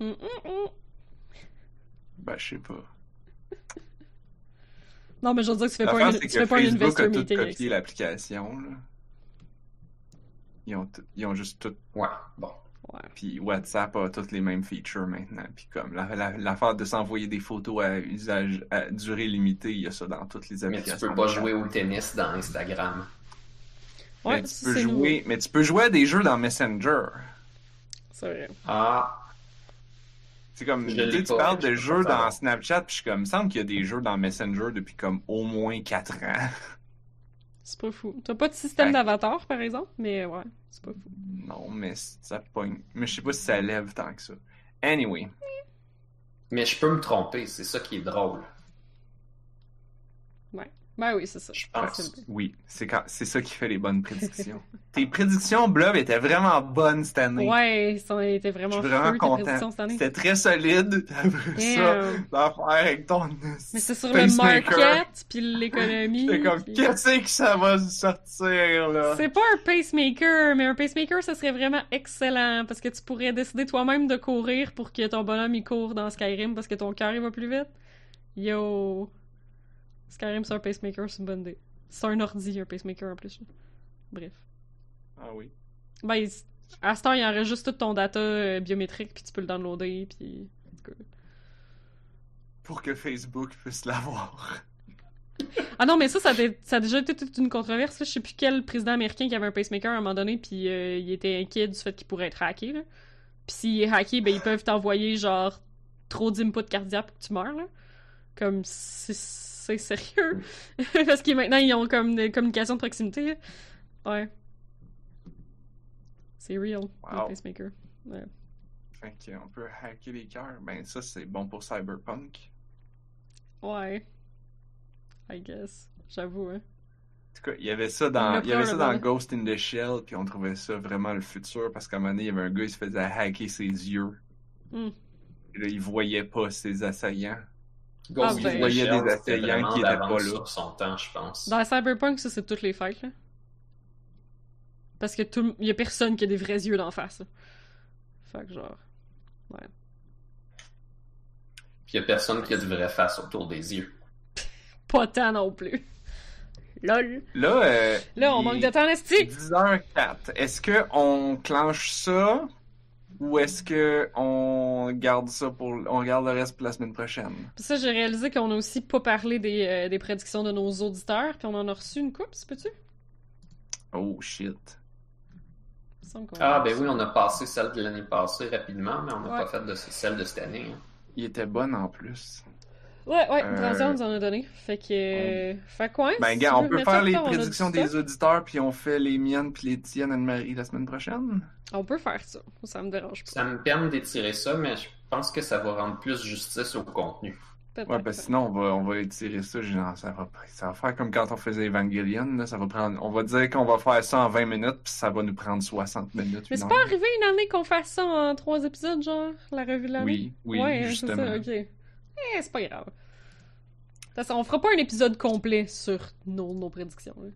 Hum, hum, hum. ben, je sais pas. Non, mais je veux dire que tu fais pas L'affaire, un, tu que fais pas un Facebook investor a tout copié l'application. Ils ont, tout- ils ont juste tout Ouais, bon. Ouais. Puis WhatsApp a toutes les mêmes features maintenant. Puis comme la- la- l'affaire de s'envoyer des photos à usage à durée limitée, il y a ça dans toutes les Mais tu applications. peux pas jouer au tennis dans Instagram. Mais Ouais, tu ça, peux nouveau. jouer, mais tu peux jouer à des jeux dans Messenger. C'est vrai. Ah, C'est comme, Je tu pas, parles de jeux dans savoir. Snapchat, puis je suis comme, il me semble qu'il y a des jeux dans Messenger depuis comme au moins 4 ans. C'est pas fou. T'as pas de système Ouais. d'avatar, par exemple, mais ouais, c'est pas fou. Non, mais ça pogne. Mais je sais pas si ça lève tant que ça. Anyway. mais je peux me tromper, c'est ça qui est drôle. Ben oui, c'est ça. Je pense. Oui, c'est quand... c'est ça qui fait les bonnes prédictions. [LAUGHS] Tes prédictions, Blob, étaient vraiment bonnes cette année. Ouais, ça était Je vraiment suis vraiment content. C'était très solide. [LAUGHS] Après ça, Damn. l'affaire avec ton. Mais c'est sur le market, puis l'économie. C'est comme, qu'est-ce que ça va sortir, là? C'est pas un pacemaker, mais un pacemaker, ça serait vraiment excellent parce que tu pourrais décider toi-même de courir pour que ton bonhomme il court dans Skyrim parce que ton cœur il va plus vite. Yo! Skyrim, c'est un pacemaker, c'est une bonne idée. C'est un ordi, un pacemaker en plus. Bref. Ah oui. Ben, à ce temps, il enregistre tout ton data euh, biométrique, puis tu peux le downloader, puis. Pour que Facebook puisse l'avoir. Ah non, mais ça, ça a, dé- ça a déjà été toute une controverse. là. Je sais plus quel président américain qui avait un pacemaker à un moment donné, puis euh, il était inquiet du fait qu'il pourrait être hacké. Là. Puis s'il est hacké, ben ils peuvent t'envoyer genre trop d'input cardiaque pour que tu meurs. Là. Comme c'est c'est sérieux. [LAUGHS] Parce que maintenant ils ont comme des communications de proximité. Ouais. C'est real, Wow. le pacemaker. Ouais. Fait qu'on peut hacker les cœurs. Ben, ça, c'est bon pour Cyberpunk. Ouais. I guess. J'avoue, hein. En tout cas, il y avait ça dans, il y avait ça dans. Ghost in the Shell, puis on trouvait ça vraiment le futur, parce qu'à un moment donné, il y avait un gars, il se faisait hacker ses yeux. Hmm. Et là, il voyait pas ses assaillants. Ah, ben. Il voyait Shell, des assaillants qui étaient pas là. sur son temps, je pense. Dans Cyberpunk, ça, c'est toutes les fêtes, là. Parce que tout... y a personne qui a des vrais yeux d'en face, là. Fait que genre... Puis il y a personne qui a du vrai face autour des yeux. [LAUGHS] Pas tant non plus. Lol. Là, euh, Là, on manque de temps, Nasty! 10h04. Est-ce que on clenche ça? Ou est-ce que on garde ça pour on garde le reste pour la semaine prochaine? Puis ça, j'ai réalisé qu'on a aussi pas parlé des, euh, des prédictions de nos auditeurs, puis on en a reçu une coupe, peux-tu? Oh shit. Il me semble qu'on Ah, ben oui, on a passé celle de l'année passée rapidement, mais on n'a Ouais. pas fait de celle de cette année. hein. Il était bon en plus. Ouais, ouais, Euh, Transition nous en a donné. Fait que... euh, Fait quoi? Ben si gars, on peut faire ça, les prédictions des auditeurs puis on fait les miennes puis les tiennes Anne-Marie la semaine prochaine. On peut faire ça. Ça me dérange pas. Ça me permet d'étirer ça, mais je pense que ça va rendre plus justice au contenu. Peut-être. Ouais, parce que sinon, on va, on va étirer ça. Genre, ça, va, ça va faire comme quand on faisait Evangelion. Là, ça va prendre, on va dire qu'on va faire ça en 20 minutes, puis ça va nous prendre 60 minutes. Mais c'est pas arrivé une année qu'on fasse ça en trois épisodes, genre, la revue de l'année? Oui, oui, ouais, justement. ça, ok. Eh, c'est pas grave. De toute façon, on fera pas un épisode complet sur nos, nos prédictions. là.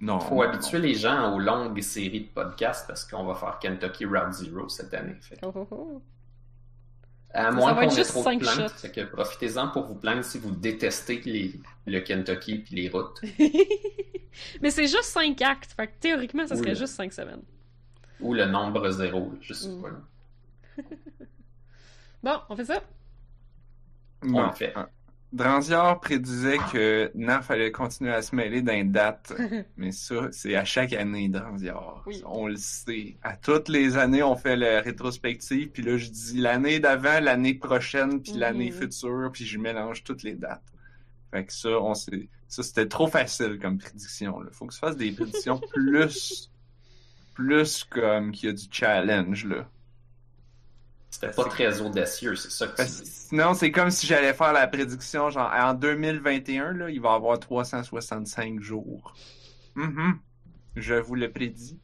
Non. faut non, habituer les gens aux longues séries de podcasts parce qu'on va faire Kentucky Route Zero cette année. Fait. Oh, oh, oh. À Ça moins qu'on ait juste trop de cinq plaintes, fait que profitez-en pour vous plaindre si vous détestez les, le Kentucky puis les routes. [LAUGHS] Mais c'est juste 5 actes, fait que théoriquement, ça serait Oui. juste 5 semaines. Ou le nombre zéro, je sais Mm. pas. [LAUGHS] Bon, on fait ça? Non. Fait. Ah. Dranziard prédisait que Naf allait continuer à se mêler d'un date. [LAUGHS] Mais ça, c'est à chaque année, Dranziard. Oui. On le sait. À toutes les années, on fait la rétrospective, puis là, je dis l'année d'avant, l'année prochaine, puis Mhm. l'année future, puis je mélange toutes les dates. Fait que ça, on sait. Ça, c'était trop facile comme prédiction. Là. Faut que tu fasses des prédictions [LAUGHS] plus. plus comme qu'il y a du challenge, là. C'était pas très audacieux, c'est ça que tu dis. sinon, c'est comme si j'allais faire la prédiction, genre, en 2021, là, il va y avoir 365 jours. Mhm. Je vous le prédis.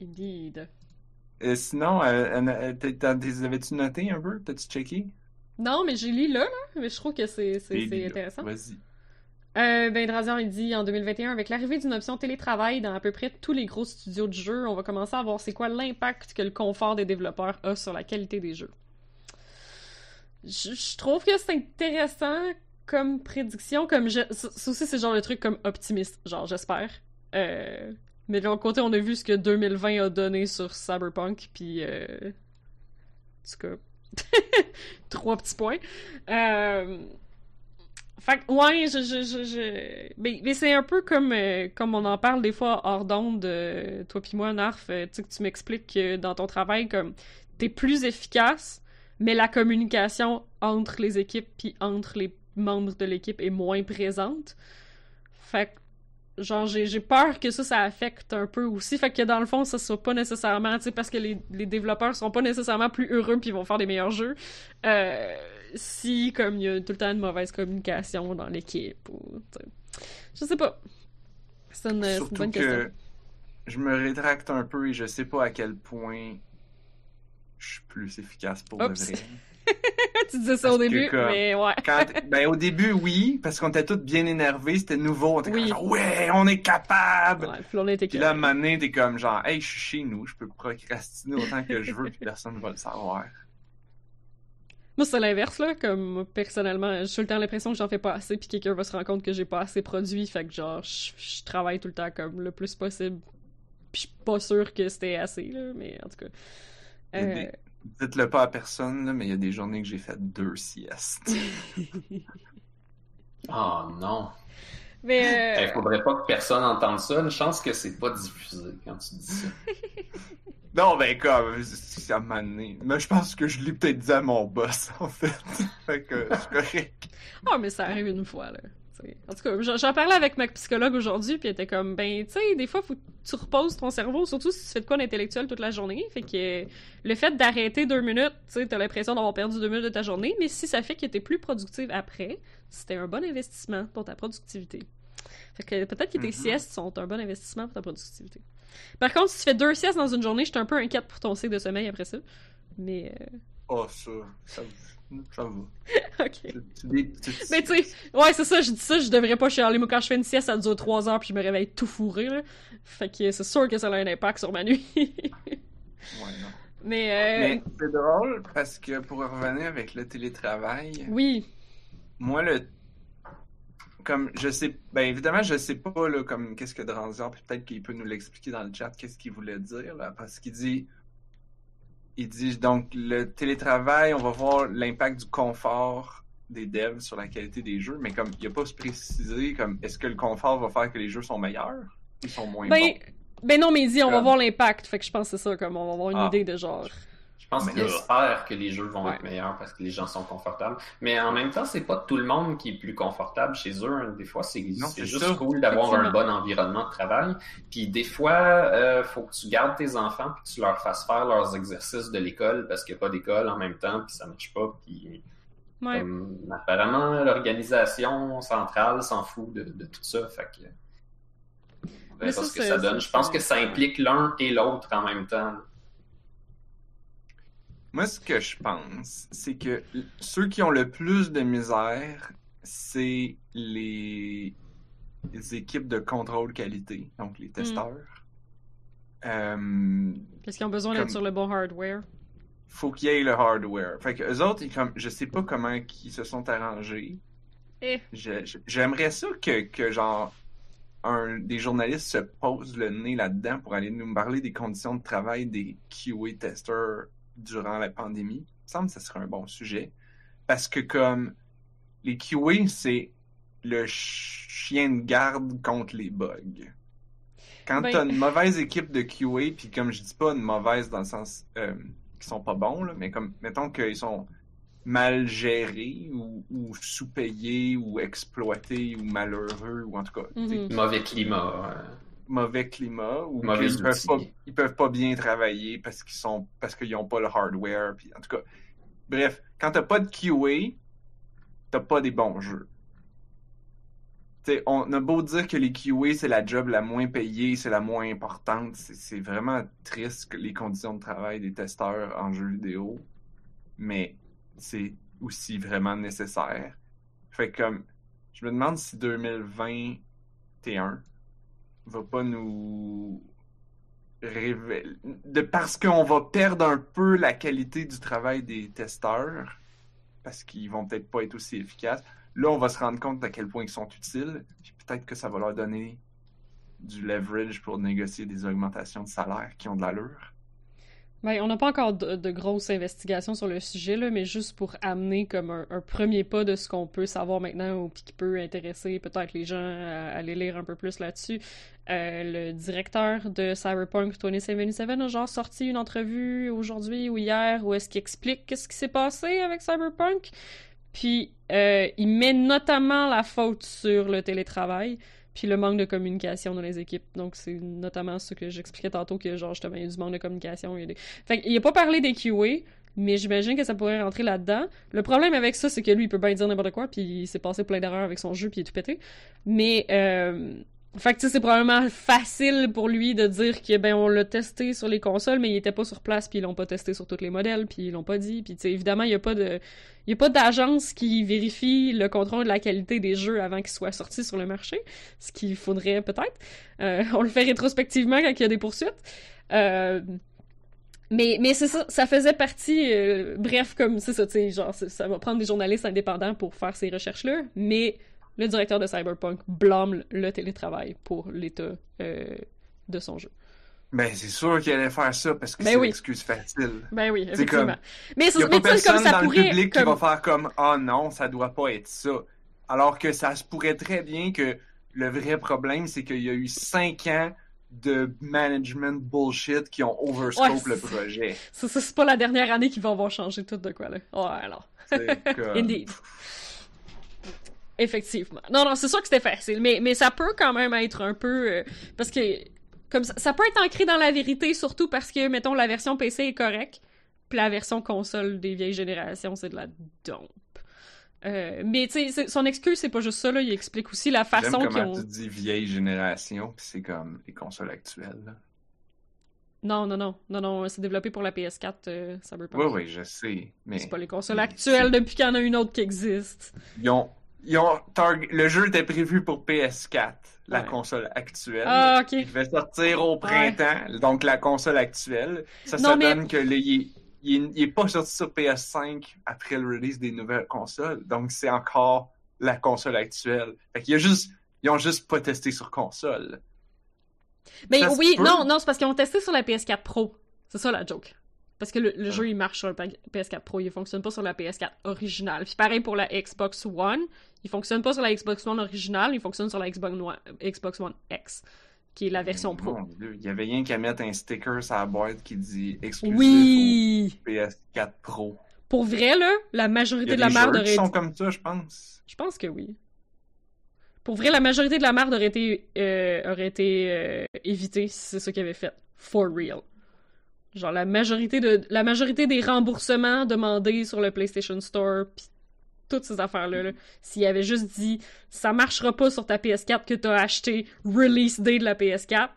Indeed. Euh, sinon, euh, euh, avais-tu noté un peu? T'as-tu checké? Non, mais j'ai lu là, là, mais je trouve que c'est Et intéressant. Vas-y. Euh, ben, Drazian, il dit en 2021, avec l'arrivée d'une option télétravail dans à peu près tous les gros studios de jeux, on va commencer à voir c'est quoi l'impact que le confort des développeurs a sur la qualité des jeux. Je, trouve que c'est intéressant comme prédiction, comme ça aussi c'est genre le truc comme optimiste, genre j'espère. Euh, Mais de l'autre côté, on a vu ce que 2020 a donné sur Cyberpunk, puis... Euh... En tout cas... [LAUGHS] Trois petits points. Euh... Fait que, ouais, je... je, je, je... Mais, c'est un peu comme, euh, comme on en parle des fois hors d'onde, euh, toi puis moi, Narf, euh, tu sais, que tu m'expliques que dans ton travail, comme, t'es plus efficace, mais la communication entre les équipes puis entre les membres de l'équipe est moins présente. Fait que, genre, j'ai peur que ça, ça affecte un peu aussi. Fait que dans le fond, ça soit pas nécessairement, tu sais, parce que les, les développeurs sont pas nécessairement plus heureux puis ils vont faire des meilleurs jeux. Euh, si, comme, il y a tout le temps une mauvaise communication dans l'équipe ou, tu sais. Je sais pas. C'est une, bonne que question. je me rétracte un peu et je sais pas à quel point je suis plus efficace pour Oups. de vrai. [LAUGHS] [LAUGHS] tu disais ça au Parce début, mais ouais. Quand, ben, au début, oui, parce qu'on était tous bien énervés, c'était nouveau, on était Oui. comme genre, ouais, on est capable! Ouais, puis là, on était Puis là, à un t'es comme genre, hey, je suis chez nous, je peux procrastiner autant que je veux, puis personne va le savoir. Moi, c'est l'inverse, là. Comme, personnellement, j'ai tout le temps l'impression que j'en fais pas assez, puis quelqu'un va se rendre compte que j'ai pas assez produit. Fait que, genre, je, je travaille tout le temps comme le plus possible. Puis je suis pas sûre que c'était assez, là. Mais en tout cas. Euh, Dites-le pas à personne, là, mais il y a des journées que j'ai fait deux siestes. Oh [LAUGHS] non. Mais. Il euh, faudrait pas que personne entende ça. Une chance que c'est pas diffusé quand tu dis ça. [LAUGHS] non, ben, comme, c'est à un moment donné. Mais je pense que je l'ai peut-être dit à mon boss, en fait. [LAUGHS] fait que c'est correct. Ah, mais ça arrive une fois, là. En tout cas, j'en- parlais avec ma psychologue aujourd'hui, puis elle était comme, ben, tu sais, des fois, faut que tu reposes ton cerveau, surtout si tu fais de quoi d'intellectuel toute la journée. Fait que euh, le fait d'arrêter deux minutes, tu sais, t'as l'impression d'avoir perdu deux minutes de ta journée, mais si ça fait que t'es plus productive après, c'était un bon investissement pour ta productivité. Fait que peut-être que tes Mhm. siestes sont un bon investissement pour ta productivité. Par contre, si tu fais deux siestes dans une journée, je suis un peu inquiète pour ton cycle de sommeil après ça. Mais, Oh, ça, ça, ça va. [LAUGHS] ok. Des Mais tu sais, ouais, c'est ça, je dis ça, je devrais pas chialer. Moi, quand je fais une sieste, ça dure 3 heures, puis je me réveille tout fourré, là. Fait que c'est sûr que ça a un impact sur ma nuit. Ouais, non. [LAUGHS] Mais, euh, Mais c'est drôle parce que pour revenir avec le télétravail, oui, moi le comme je sais ben évidemment je sais pas là comme qu'est-ce que Dranzian puis peut-être qu'il peut nous l'expliquer dans le chat qu'est-ce qu'il voulait dire là parce qu'il dit il dit donc le télétravail on va voir l'impact du confort des devs sur la qualité des jeux mais comme il a pas précisé comme est-ce que le confort va faire que les jeux sont meilleurs ou sont moins ben, bons? ben non, mais il dit, on va voir l'impact. Fait que je pense que c'est ça, comme on va avoir une Ah. idée de genre. Je pense Mais qu'il là- espère que les jeux vont Ouais. être meilleurs parce que les gens sont confortables. Mais en même temps, c'est pas tout le monde qui est plus confortable chez eux. hein. Des fois, c'est juste ça. cool d'avoir un bon environnement de travail. Puis des fois, euh, faut que tu gardes tes enfants puis que tu leur fasses faire leurs exercices de l'école parce qu'il n'y a pas d'école en même temps puis ça marche pas. Puis Ouais. comme, apparemment, l'organisation centrale s'en fout de, de tout ça. Fait que on Mais verra ça, ce que ça donne. Je pense que ça implique l'un et l'autre en même temps. Moi, ce que je pense, c'est que ceux qui ont le plus de misère, c'est les... les équipes de contrôle qualité, donc les testeurs. Euh, Parce qu'ils ont besoin d'être Comme- sur le bon hardware. faut qu'il y ait le hardware. Fait que eux autres, ils, comme, je sais pas comment ils se sont arrangés. Eh. J'aimerais ça que, que genre un, des journalistes se posent le nez là-dedans pour aller nous parler des conditions de travail des QA testeurs durant la pandémie. Il me semble que ce serait un bon sujet. Parce que comme les QA, c'est le ch- chien de garde contre les bugs. Quand Ben- t'as une mauvaise équipe de QA, puis comme je dis pas une mauvaise dans le sens euh, qu'ils sont pas bons, là, mais comme mettons qu'ils sont mal gérés ou, ou sous-payés ou exploités ou malheureux ou en tout cas Mhm. Mauvais climat. euh. Mauvais climat ou qu'ils peuvent outils. pas ils peuvent pas bien travailler parce qu'ils sont parce qu'ils ont pas le hardware puis en tout cas bref quand t'as pas de QA t'as pas des bons jeux T'sais, on a beau dire que les QA c'est la job la moins payée c'est la moins importante c'est vraiment triste que les conditions de travail des testeurs en jeux vidéo mais c'est aussi vraiment nécessaire fait comme je me demande si 2021 va pas nous révéler. De, parce qu'on va perdre un peu la qualité du travail des testeurs, parce qu'ils vont peut-être pas être aussi efficaces. Là, on va se rendre compte à quel point ils sont utiles, puis peut-être que ça va leur donner du leverage pour négocier des augmentations de salaire qui ont de l'allure. Ben, on n'a pas encore de, grosses investigations sur le sujet, là, mais juste pour amener comme un, premier pas de ce qu'on peut savoir maintenant ou qui peut intéresser peut-être les gens à, aller lire un peu plus là-dessus. Euh, le directeur de Cyberpunk 2077 a genre sorti une entrevue aujourd'hui ou hier où est-ce qu'il explique qu'est-ce qui s'est passé avec Cyberpunk. Puis euh, il met notamment la faute sur le télétravail puis le manque de communication dans les équipes. Donc, c'est notamment ce que j'expliquais tantôt, que genre, justement, il y a du manque de communication. Il y a a pas parlé des QA, mais j'imagine que ça pourrait rentrer là-dedans. Le problème avec ça, c'est que lui, il peut bien dire n'importe quoi, puis il s'est passé plein d'erreurs avec son jeu, puis il est tout pété. Mais, euh... Fait que c'est probablement facile pour lui de dire que ben on l'a testé sur les consoles mais il était pas sur place puis ils l'ont pas testé sur tous les modèles puis ils l'ont pas dit. Puis évidemment il y a pas de il y a pas d'agence qui vérifie le contrôle de la qualité des jeux avant qu'ils soient sortis sur le marché ce qu'il faudrait peut-être. Euh, on le fait rétrospectivement quand il y a des poursuites. Euh, mais, mais c'est ça, ça faisait partie, euh, bref, comme c'est ça, tu sais, genre, ça va prendre des journalistes indépendants pour faire ces recherches-là, mais le directeur de Cyberpunk blâme le télétravail pour l'état euh, de son jeu. Ben, c'est sûr qu'il allait faire ça parce que Ben c'est oui. l'excuse facile. Ben oui, C'est effectivement. comme- Mais mais pas comme personne ça dans pourrait. le public comme- qui va faire comme Ah non, ça doit pas être ça. Alors que ça se pourrait très bien que le vrai problème, c'est qu'il y a eu cinq ans de management bullshit qui ont overscope Ouais, le c'est- projet. Ça, c'est pas la dernière année qu'ils vont avoir changé tout de quoi, là. Ouais, alors. C'est [LAUGHS] comme- Indeed. Effectivement. Non, non, c'est sûr que c'était facile, mais, mais ça peut quand même être un peu... euh, parce que, comme ça, ça peut être ancré dans la vérité, surtout parce que, mettons, la version PC est correcte, puis la version console des vieilles générations, c'est de la dompe. Euh, mais, tu sais, son excuse, c'est pas juste ça, là, il explique aussi la façon qu'ils ont... tu dis vieille génération, puis c'est comme les consoles actuelles. là. Non, non, non, non, non, c'est développé pour la PS4, euh, Cyberpunk. Oui, oui, je sais. Mais C'est pas les consoles mais actuelles depuis qu'il y en a une autre qui existe. ils ont, ils ont targ- le jeu était prévu pour PS4, la Ouais. console actuelle. Ah, ok. Il devait sortir au printemps, donc la console actuelle. Ça, Non, mais- donne que là, il, est, il, est, il est pas sorti sur PS5 après le release des nouvelles consoles. Donc c'est encore la console actuelle. Fait qu'il y a juste, ils ont juste pas testé sur console. Mais Ça se oui, non, non, c'est parce qu'ils ont testé sur la PS4 Pro. C'est ça la joke. Parce que le, le Ah. jeu, il marche sur la PS4 Pro, il fonctionne pas sur la PS4 originale. Puis pareil pour la Xbox One, il fonctionne pas sur la Xbox One originale, il fonctionne sur la Xbox One, Xbox One X, qui est la version Pro. Mon Dieu, il y avait rien qu'à mettre un sticker sur la boîte qui dit exclusif Oui! au PS4 Pro. Pour vrai, là, la Il y majorité a de la merde aurait sont comme ça, je pense. Je pense que oui. Pour vrai, la majorité de la merde aurait été, euh, aurait été euh, évitée si c'est ça qu'ils avaient fait. For real. Genre, la majorité, de, la majorité des remboursements demandés sur le PlayStation Store, toutes ces affaires-là, là, s'ils avaient juste dit « ça marchera pas sur ta PS4 que t'as acheté release day de la PS4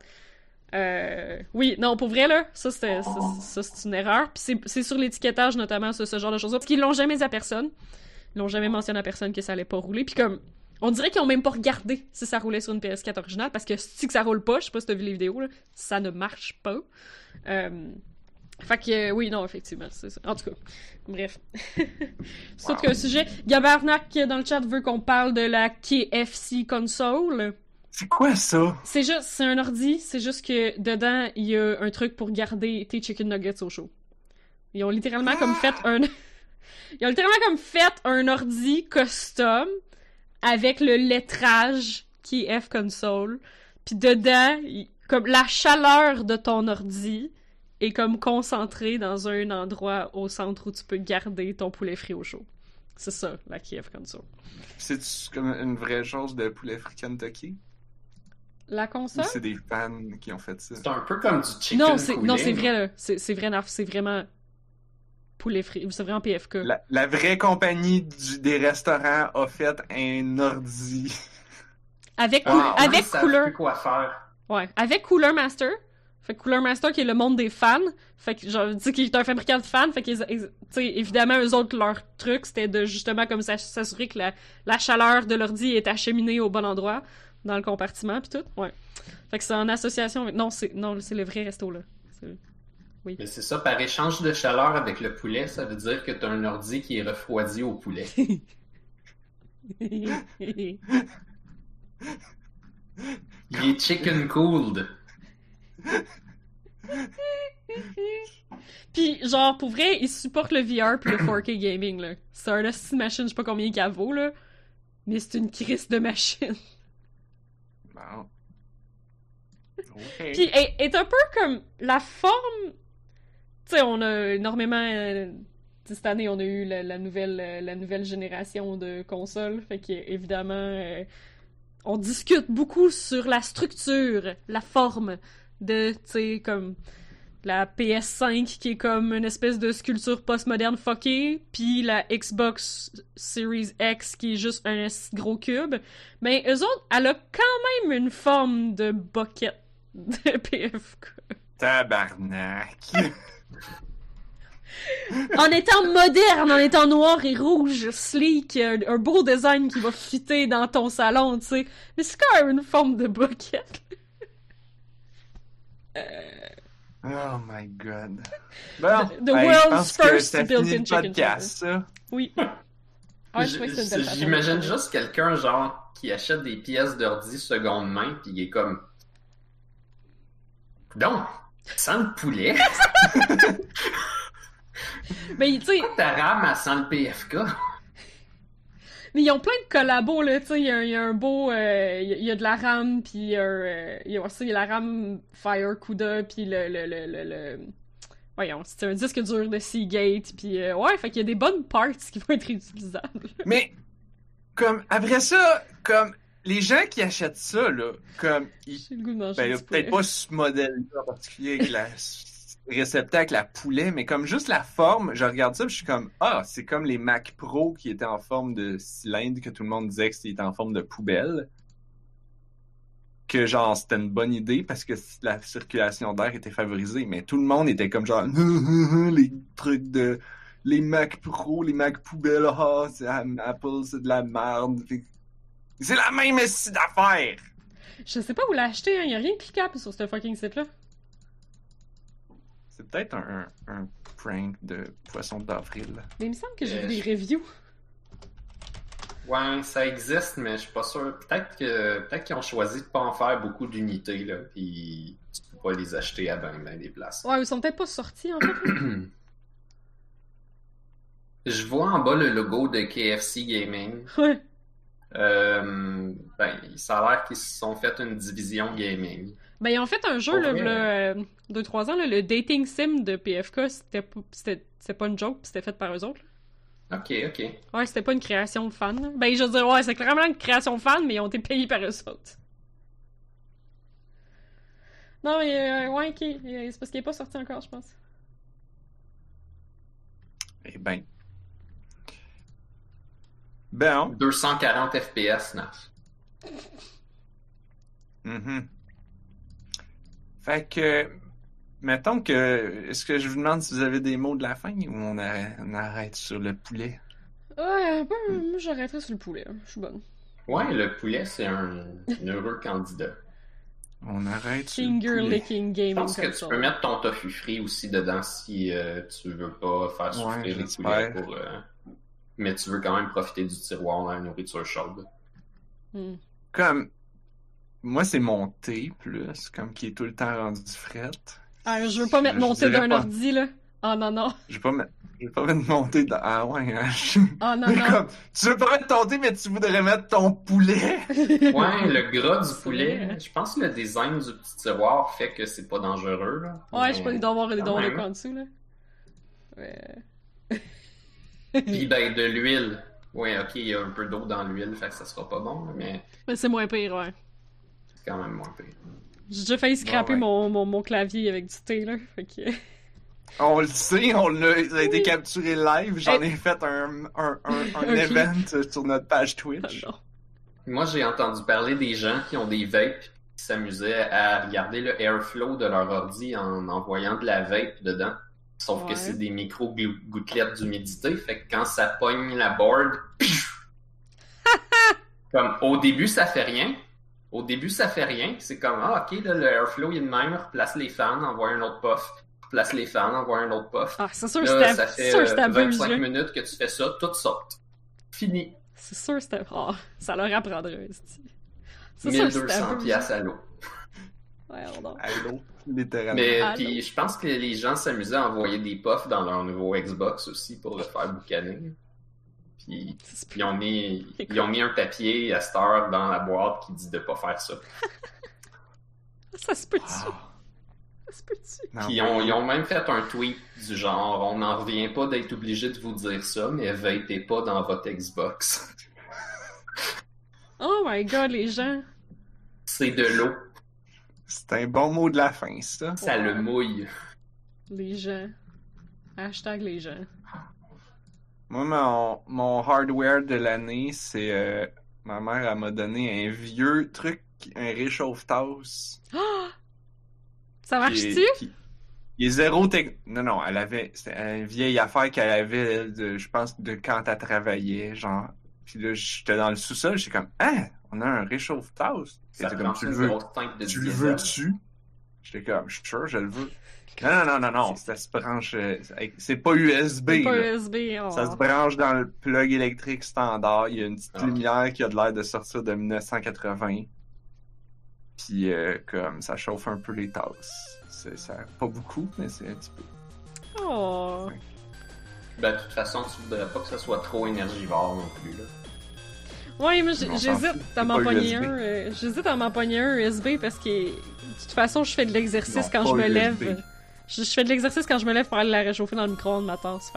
euh, oui, non, pour vrai, là, ça, c'est une erreur. Puis c'est, sur l'étiquetage, notamment, ce, ce genre de choses-là. Parce qu'ils l'ont jamais dit à personne. Ils l'ont jamais mentionné à personne que ça allait pas rouler. Puis comme, on dirait qu'ils ont même pas regardé si ça roulait sur une PS4 originale, parce que si que ça roule pas, je sais pas si t'as vu les vidéos, ça ne marche pas. Euh, fait que, euh, oui, non, effectivement, c'est ça. En tout cas, bref. [LAUGHS] c'est Wow. qu'un sujet. Gabarnac, dans le chat, veut qu'on parle de la KFC console. C'est quoi ça? C'est juste, c'est un ordi, c'est juste que dedans, il y a un truc pour garder tes chicken nuggets au chaud. Ils ont littéralement comme fait un... [LAUGHS] Ils ont littéralement comme fait un ordi custom avec le lettrage qui est F console. Puis dedans, il- comme la chaleur de ton ordi est comme concentrée dans un endroit au centre où tu peux garder ton poulet frit au chaud. C'est ça, la Kiev console. C'est comme une vraie chose de poulet frit Kentucky? La console? c'est des fans qui ont fait ça? C'est un peu comme du chicken Non, c'est non, c'est vrai là. C'est c'est vrai, Narf, c'est vraiment poulet frit. C'est vraiment PFK. La, la vraie compagnie du- des restaurants a fait un ordi. Avec Ah, en plus, avec plus quoi faire. Ouais, avec Cooler Master. Fait que Cooler Master qui est le monde des fans. Fait que genre tu sais qui est un fabricant de fans, fait que tu sais évidemment eux autres leur truc c'était de justement comme ça- s'assurer que la, la chaleur de l'ordi est acheminée au bon endroit dans le compartiment puis tout. Ouais. Fait que c'est en association avec non, c'est non, c'est le vrai resto là. C'est- Mais c'est ça, par échange de chaleur avec le poulet, ça veut dire que t'as un ordi qui est refroidi au poulet. [LAUGHS] Il est chicken cooled. Puis, genre, pour vrai, il supporte le VR pis le 4K gaming, là. C'est un machine, je sais pas combien qu'elle vaut, là. Mais c'est une crise de machine. Bon. Ok. Puis, elle est un peu comme la forme. Tu sais, on a énormément. euh, cette année, on a eu la, la nouvelle, euh, la nouvelle génération de consoles. Fait que, évidemment, euh, on discute beaucoup sur la structure, la forme de, tu sais, comme la PS5 qui est comme une espèce de sculpture postmoderne fuckée, puis la Xbox Series X qui est juste un gros cube. Mais eux autres, elle a quand même une forme de bucket de [LAUGHS] PFK. Tabarnak. [LAUGHS] En étant moderne, en étant noir et rouge, sleek, un, un beau design qui va fitter dans ton salon, tu sais. Mais c'est quand même une forme de bucket. Oh my god. Bon, The hey, world's first built-in chicken podcast, ça. Oui. [LAUGHS] J'imagine juste quelqu'un, genre, qui achète des pièces d'ordi seconde main, puis il est comme. Donc, sans le poulet, [LAUGHS] Mais tu sais, ta RAM, elle sent le PFK. Mais ils ont plein de collabos là, tu sais, il y, a un- il y a un beau euh, il y a- il y, a de la RAM puis il y a, euh, il y a aussi il y a la RAM Fire Cuda puis le le le le, le- voyons, c'est un disque dur de Seagate puis euh, ouais, fait qu'il y a des bonnes parts qui vont être utilisables. Mais, comme, après ça, comme, les gens qui achètent ça, là, comme, ils Ben, peut-être pas ce modèle-là en particulier avec la [LAUGHS] réceptacle à poulet, mais comme juste la forme, je regarde ça, je suis comme, ah, c'est comme les Mac Pro qui étaient en forme de cylindre, que tout le monde disait que c'était en forme de poubelle. Que genre, c'était une bonne idée parce que la circulation d'air était favorisée, mais tout le monde était comme genre, [LAUGHS] les trucs de. Les Mac Pro, les Mac poubelles, ah, c'est Apple, c'est de la merde. C'est la même d'affaires! Je sais pas où l'acheter, hein, y a rien de cliquable sur ce fucking site là. C'est peut-être un, un, prank de poisson d'avril. Mais il me semble que j'ai Euh, vu des je- reviews. Ouais, ça existe, mais je suis pas sûr. Peut-être que peut-être qu'ils ont choisi de pas en faire beaucoup d'unités, là, puis tu peux pas les acheter à ben, ben des places. Ouais, ils sont peut-être pas sortis en fait. [CLEARS THROAT] Je vois en bas le logo de KFC Gaming. Ouais. Euh, ben, ça a l'air qu'ils se sont fait une division gaming. Ben, ils ont fait un jeu, là, vrai, v'là, euh, deux, trois ans, là, le dating sim de PFK, c'était pas, c'était, c'était pas une joke, pis c'était fait par eux autres. là. Ok, ok. Ouais, c'était pas une création de fans. là. Ben, je veux dire, ouais, c'est clairement une création de fans, mais ils ont été payés par eux autres. Non, mais, euh, ouais, ok. euh, C'est parce qu'il est pas sorti encore, je pense. Eh ben. Ben. 240 FPS, Naf. mhm. Fait que. Mettons que. Est-ce que je vous demande si vous avez des mots de la fin ou on arrête, on arrête sur le poulet? Ouais, ben, moi, j'arrêterais sur le poulet. hein. Je suis bonne. Ouais, le poulet, c'est un, un heureux candidat. On arrête sur le Finger licking Je gaming pense que tu peux mettre ton tofu frit aussi dedans si euh, tu veux pas faire souffrir Ouais, les poulets pour. euh, Mais tu veux quand même profiter du tiroir dans la nourriture chaude. Hmm. Comme. Moi, c'est mon thé, plus, comme qui est tout le temps rendu fret. Ah, je veux pas mettre Je mon thé d'un pas. ordi, là. Oh non, non. Je vais pas mettre. Je vais pas mettre mon thé dans. Ah ouais, hein. Oh non, [LAUGHS] non. comme, tu veux pas mettre ton thé, mais tu voudrais mettre ton poulet? [LAUGHS] Ouais, le [LAUGHS] gras du poulet, vrai. je pense que le design du petit tiroir fait que c'est pas dangereux. Là. Ouais, je sais pas, il doit avoir des dons en dessous, là. Ouais. Puis ben de l'huile. Ouais, ok, il y a un peu d'eau dans l'huile, fait que ça sera pas bon, là, mais Mais c'est moins pire, ouais. C'est quand même moins pire. J'ai déjà failli scraper ouais. mon, mon, mon clavier avec du thé, là. Fait que... [LAUGHS] On le sait, on l'a, ça a été Oui. capturé live. J'en ai fait un, un, un, [LAUGHS] event sur notre page Ah Twitch. non. Moi, j'ai entendu parler des gens qui ont des vapes qui s'amusaient à regarder le airflow de leur ordi en envoyant de la vape dedans. Sauf Ouais. que c'est des micro-gouttelettes d'humidité, fait que quand ça pogne la board, [LAUGHS] comme au début ça fait rien. Au début ça fait rien. C'est comme ah ok là, le airflow il est de même, replace les fans, envoie un autre puff, replace les fans, envoie un autre puff. Ah, c'est sûr Là, ça c'est fait sûr que euh, c'était abuse, 25 là. minutes que tu fais ça, tout saute. Fini. C'est sûr que c'était... Ah, ça leur apprendrait, un 1200 peu- piastres à l'eau. Ouais, on littéralement. Mais puis je pense que les gens s'amusaient à envoyer des puffs dans leur nouveau Xbox aussi pour le faire boucaner. Puis ils ont mis, ils ont mis un papier à cette heure dans la boîte qui dit de pas faire ça. [LAUGHS] Ça se peut-tu? Wow. Ça se peut-tu? Puis ils ont, ils ont même fait un tweet du genre on n'en revient pas d'être obligé de vous dire ça, mais vapez pas dans votre Xbox. [LAUGHS] Oh my god, les gens. C'est de l'eau, C'est un bon mot de la fin, ça. ça le mouille. Les gens. Hashtag les gens. Moi, mon, mon hardware de l'année, c'est... euh, ma mère, elle m'a donné un vieux truc, un réchauffe-tasse. Ah! [GASPS] Ça marche-tu? qui- Il est zéro tech... Non, non, elle avait... C'était une vieille affaire qu'elle avait, de, je pense, de quand elle travaillait, genre... Puis là, j'étais dans le sous-sol, j'étais comme, hein, on a un réchauffe-tasse. C'était comme, tu le veux, tu le veux-tu? J'étais comme, je suis sûr, je le veux. Non, non, non, non, non, ça se branche, euh, c'est pas USB, C'est pas là. USB. oh. Ça se branche dans le plug électrique standard. Il y a une petite Ah. lumière qui a de l'air de sortir de 1980. Puis, euh, comme, ça chauffe un peu les tasses. C'est ça, pas beaucoup, mais c'est un petit peu. Oh. Ben, de toute façon, tu voudrais pas que ça soit trop énergivore non plus. Là. Ouais, mais s'en j'hésite à m'en pogner un. euh, J'hésite à m'en pogner un USB parce que de toute façon, je fais de l'exercice quand pas je me USB. lève. Je, je fais de l'exercice quand je me lève pour aller la réchauffer dans le micro-ondes ma tasse.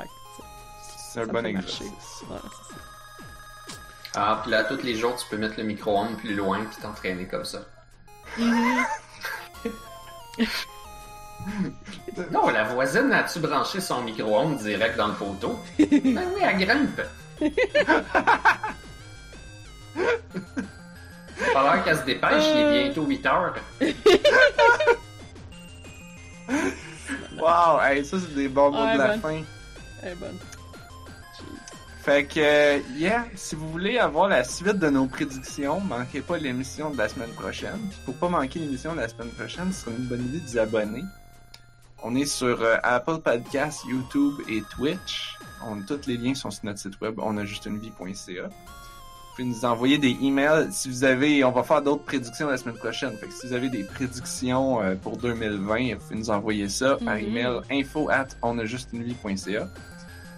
C'est un bon exercice. ouais. Ah, puis là, tous les jours, tu peux mettre le micro-ondes plus loin puis t'entraîner comme ça. Mhm. [LAUGHS] Non, la voisine, as-tu branché son micro-ondes direct dans le poteau? ben oui, elle grimpe. [LAUGHS] Pas l'air qu'elle se dépêche, il est bientôt 8 heures. [LAUGHS] [LAUGHS] Wow, hey, ça, c'est des bons mots de la bonne. fin. Elle est bonne. Fait que, euh, yeah, si vous voulez avoir la suite de nos prédictions, manquez pas l'émission de la semaine prochaine. Puis pour pas manquer l'émission de la semaine prochaine, ce serait une bonne idée de vous abonner. On est sur euh, Apple Podcasts, YouTube et Twitch. On, tous les liens sont sur notre site web, onajustunevie.ca. Vous pouvez nous envoyer des emails si vous avez, on va faire d'autres prédictions la semaine prochaine. Fait que si vous avez des prédictions euh, pour 2020, vous pouvez nous envoyer ça par Mhm. email info at onajustunevie.ca.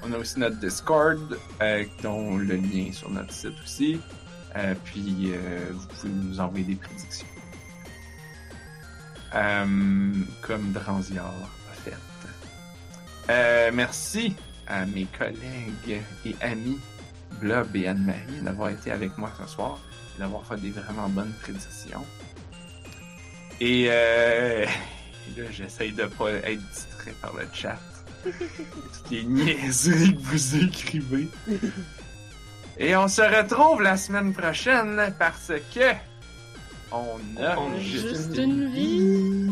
On a aussi notre Discord, euh, dont le lien est sur notre site aussi. Euh, puis, euh, vous pouvez nous envoyer des prédictions. Euh, comme Dranziard a fait. Merci à mes collègues et amis Blob et Anne-Marie d'avoir été avec moi ce soir et d'avoir fait des vraiment bonnes prédictions. Et, euh, et [LAUGHS] là, j'essaye de pas être distrait par le chat. [LAUGHS] Toutes les niaiseries que vous écrivez. Et on se retrouve la semaine prochaine parce que on a On juste une vie.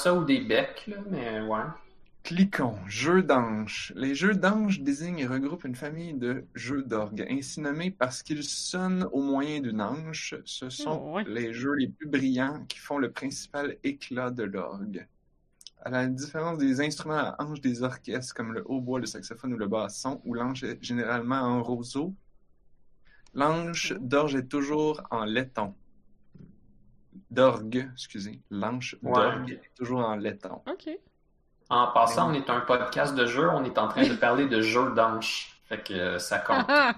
Ça ou des becs, là, mais ouais. Cliquons. Jeux d'ange. Les jeux d'ange désignent et regroupent une famille de jeux d'orgue, ainsi nommés parce qu'ils sonnent au moyen d'une ange. Ce sont Oh, ouais. les jeux les plus brillants qui font le principal éclat de l'orgue. À la différence des instruments à ange des orchestres comme le hautbois, le saxophone ou le basson, où l'ange est généralement en roseau, l'ange d'orge est toujours en laiton. D'orgue, excusez. L'ange Ouais. d'orgue est toujours en laiton. Ok. En passant, on est un podcast de jeux, on est en train de parler de jeux d'anche. Fait que euh, ça compte. Ah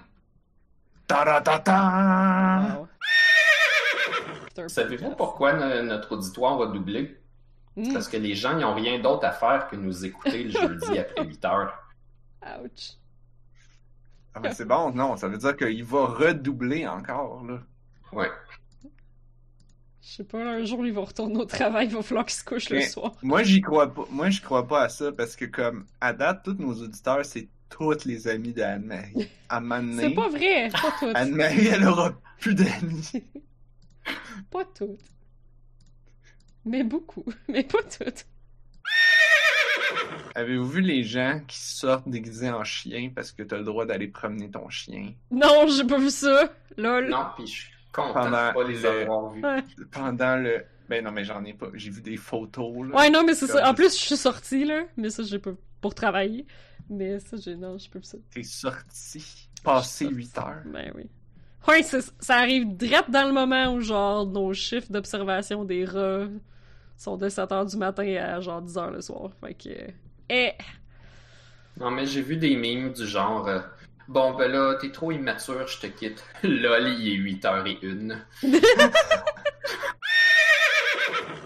ah! Wow. C'est un Savez-vous pourquoi no- notre auditoire va doubler? Mm. Parce que les gens, ils ont rien d'autre à faire que nous écouter le jeudi [LAUGHS] après 8 heures. Ouch. Ah, mais c'est bon, non, ça veut dire qu'il va redoubler encore, là. Ouais. Je sais pas, un jour, il va retourner au travail, il va falloir qu'il se couche le soir. Moi, j'y crois pas. Moi, je crois pas à ça parce que, comme, à date, tous nos auditeurs, c'est toutes les amis d'Anne-Marie. [LAUGHS] À C'est pas vrai, pas toutes. Anne-Marie, elle aura plus d'amis. [LAUGHS] Pas toutes. Mais beaucoup, [LAUGHS] mais pas toutes. Avez-vous vu les gens qui sortent déguisés en chien parce que t'as le droit d'aller promener ton chien? Non, j'ai pas vu ça. Lol. Non, puis je suis content Pendant de pas les le- avoir vus. Ouais. Pendant le... Ben non, mais j'en ai pas. J'ai vu des photos, là. Ouais, non, mais c'est ça. En plus, je suis sortie, là. Mais ça, j'ai pas. Pour travailler. Mais ça, j'ai. Non, j'ai pas vu ça. T'es sorti, passé Sorti. 8 heures. Ben oui. Ouais, ça arrive direct dans le moment où, genre, nos chiffres d'observation des rats sont de 7h du matin à, genre, 10h le soir. Fait que... Eh! Non, mais j'ai vu des memes du genre euh, Bon, ben là, t'es trop immature, je te quitte. Lol, il est 8h01. [LAUGHS]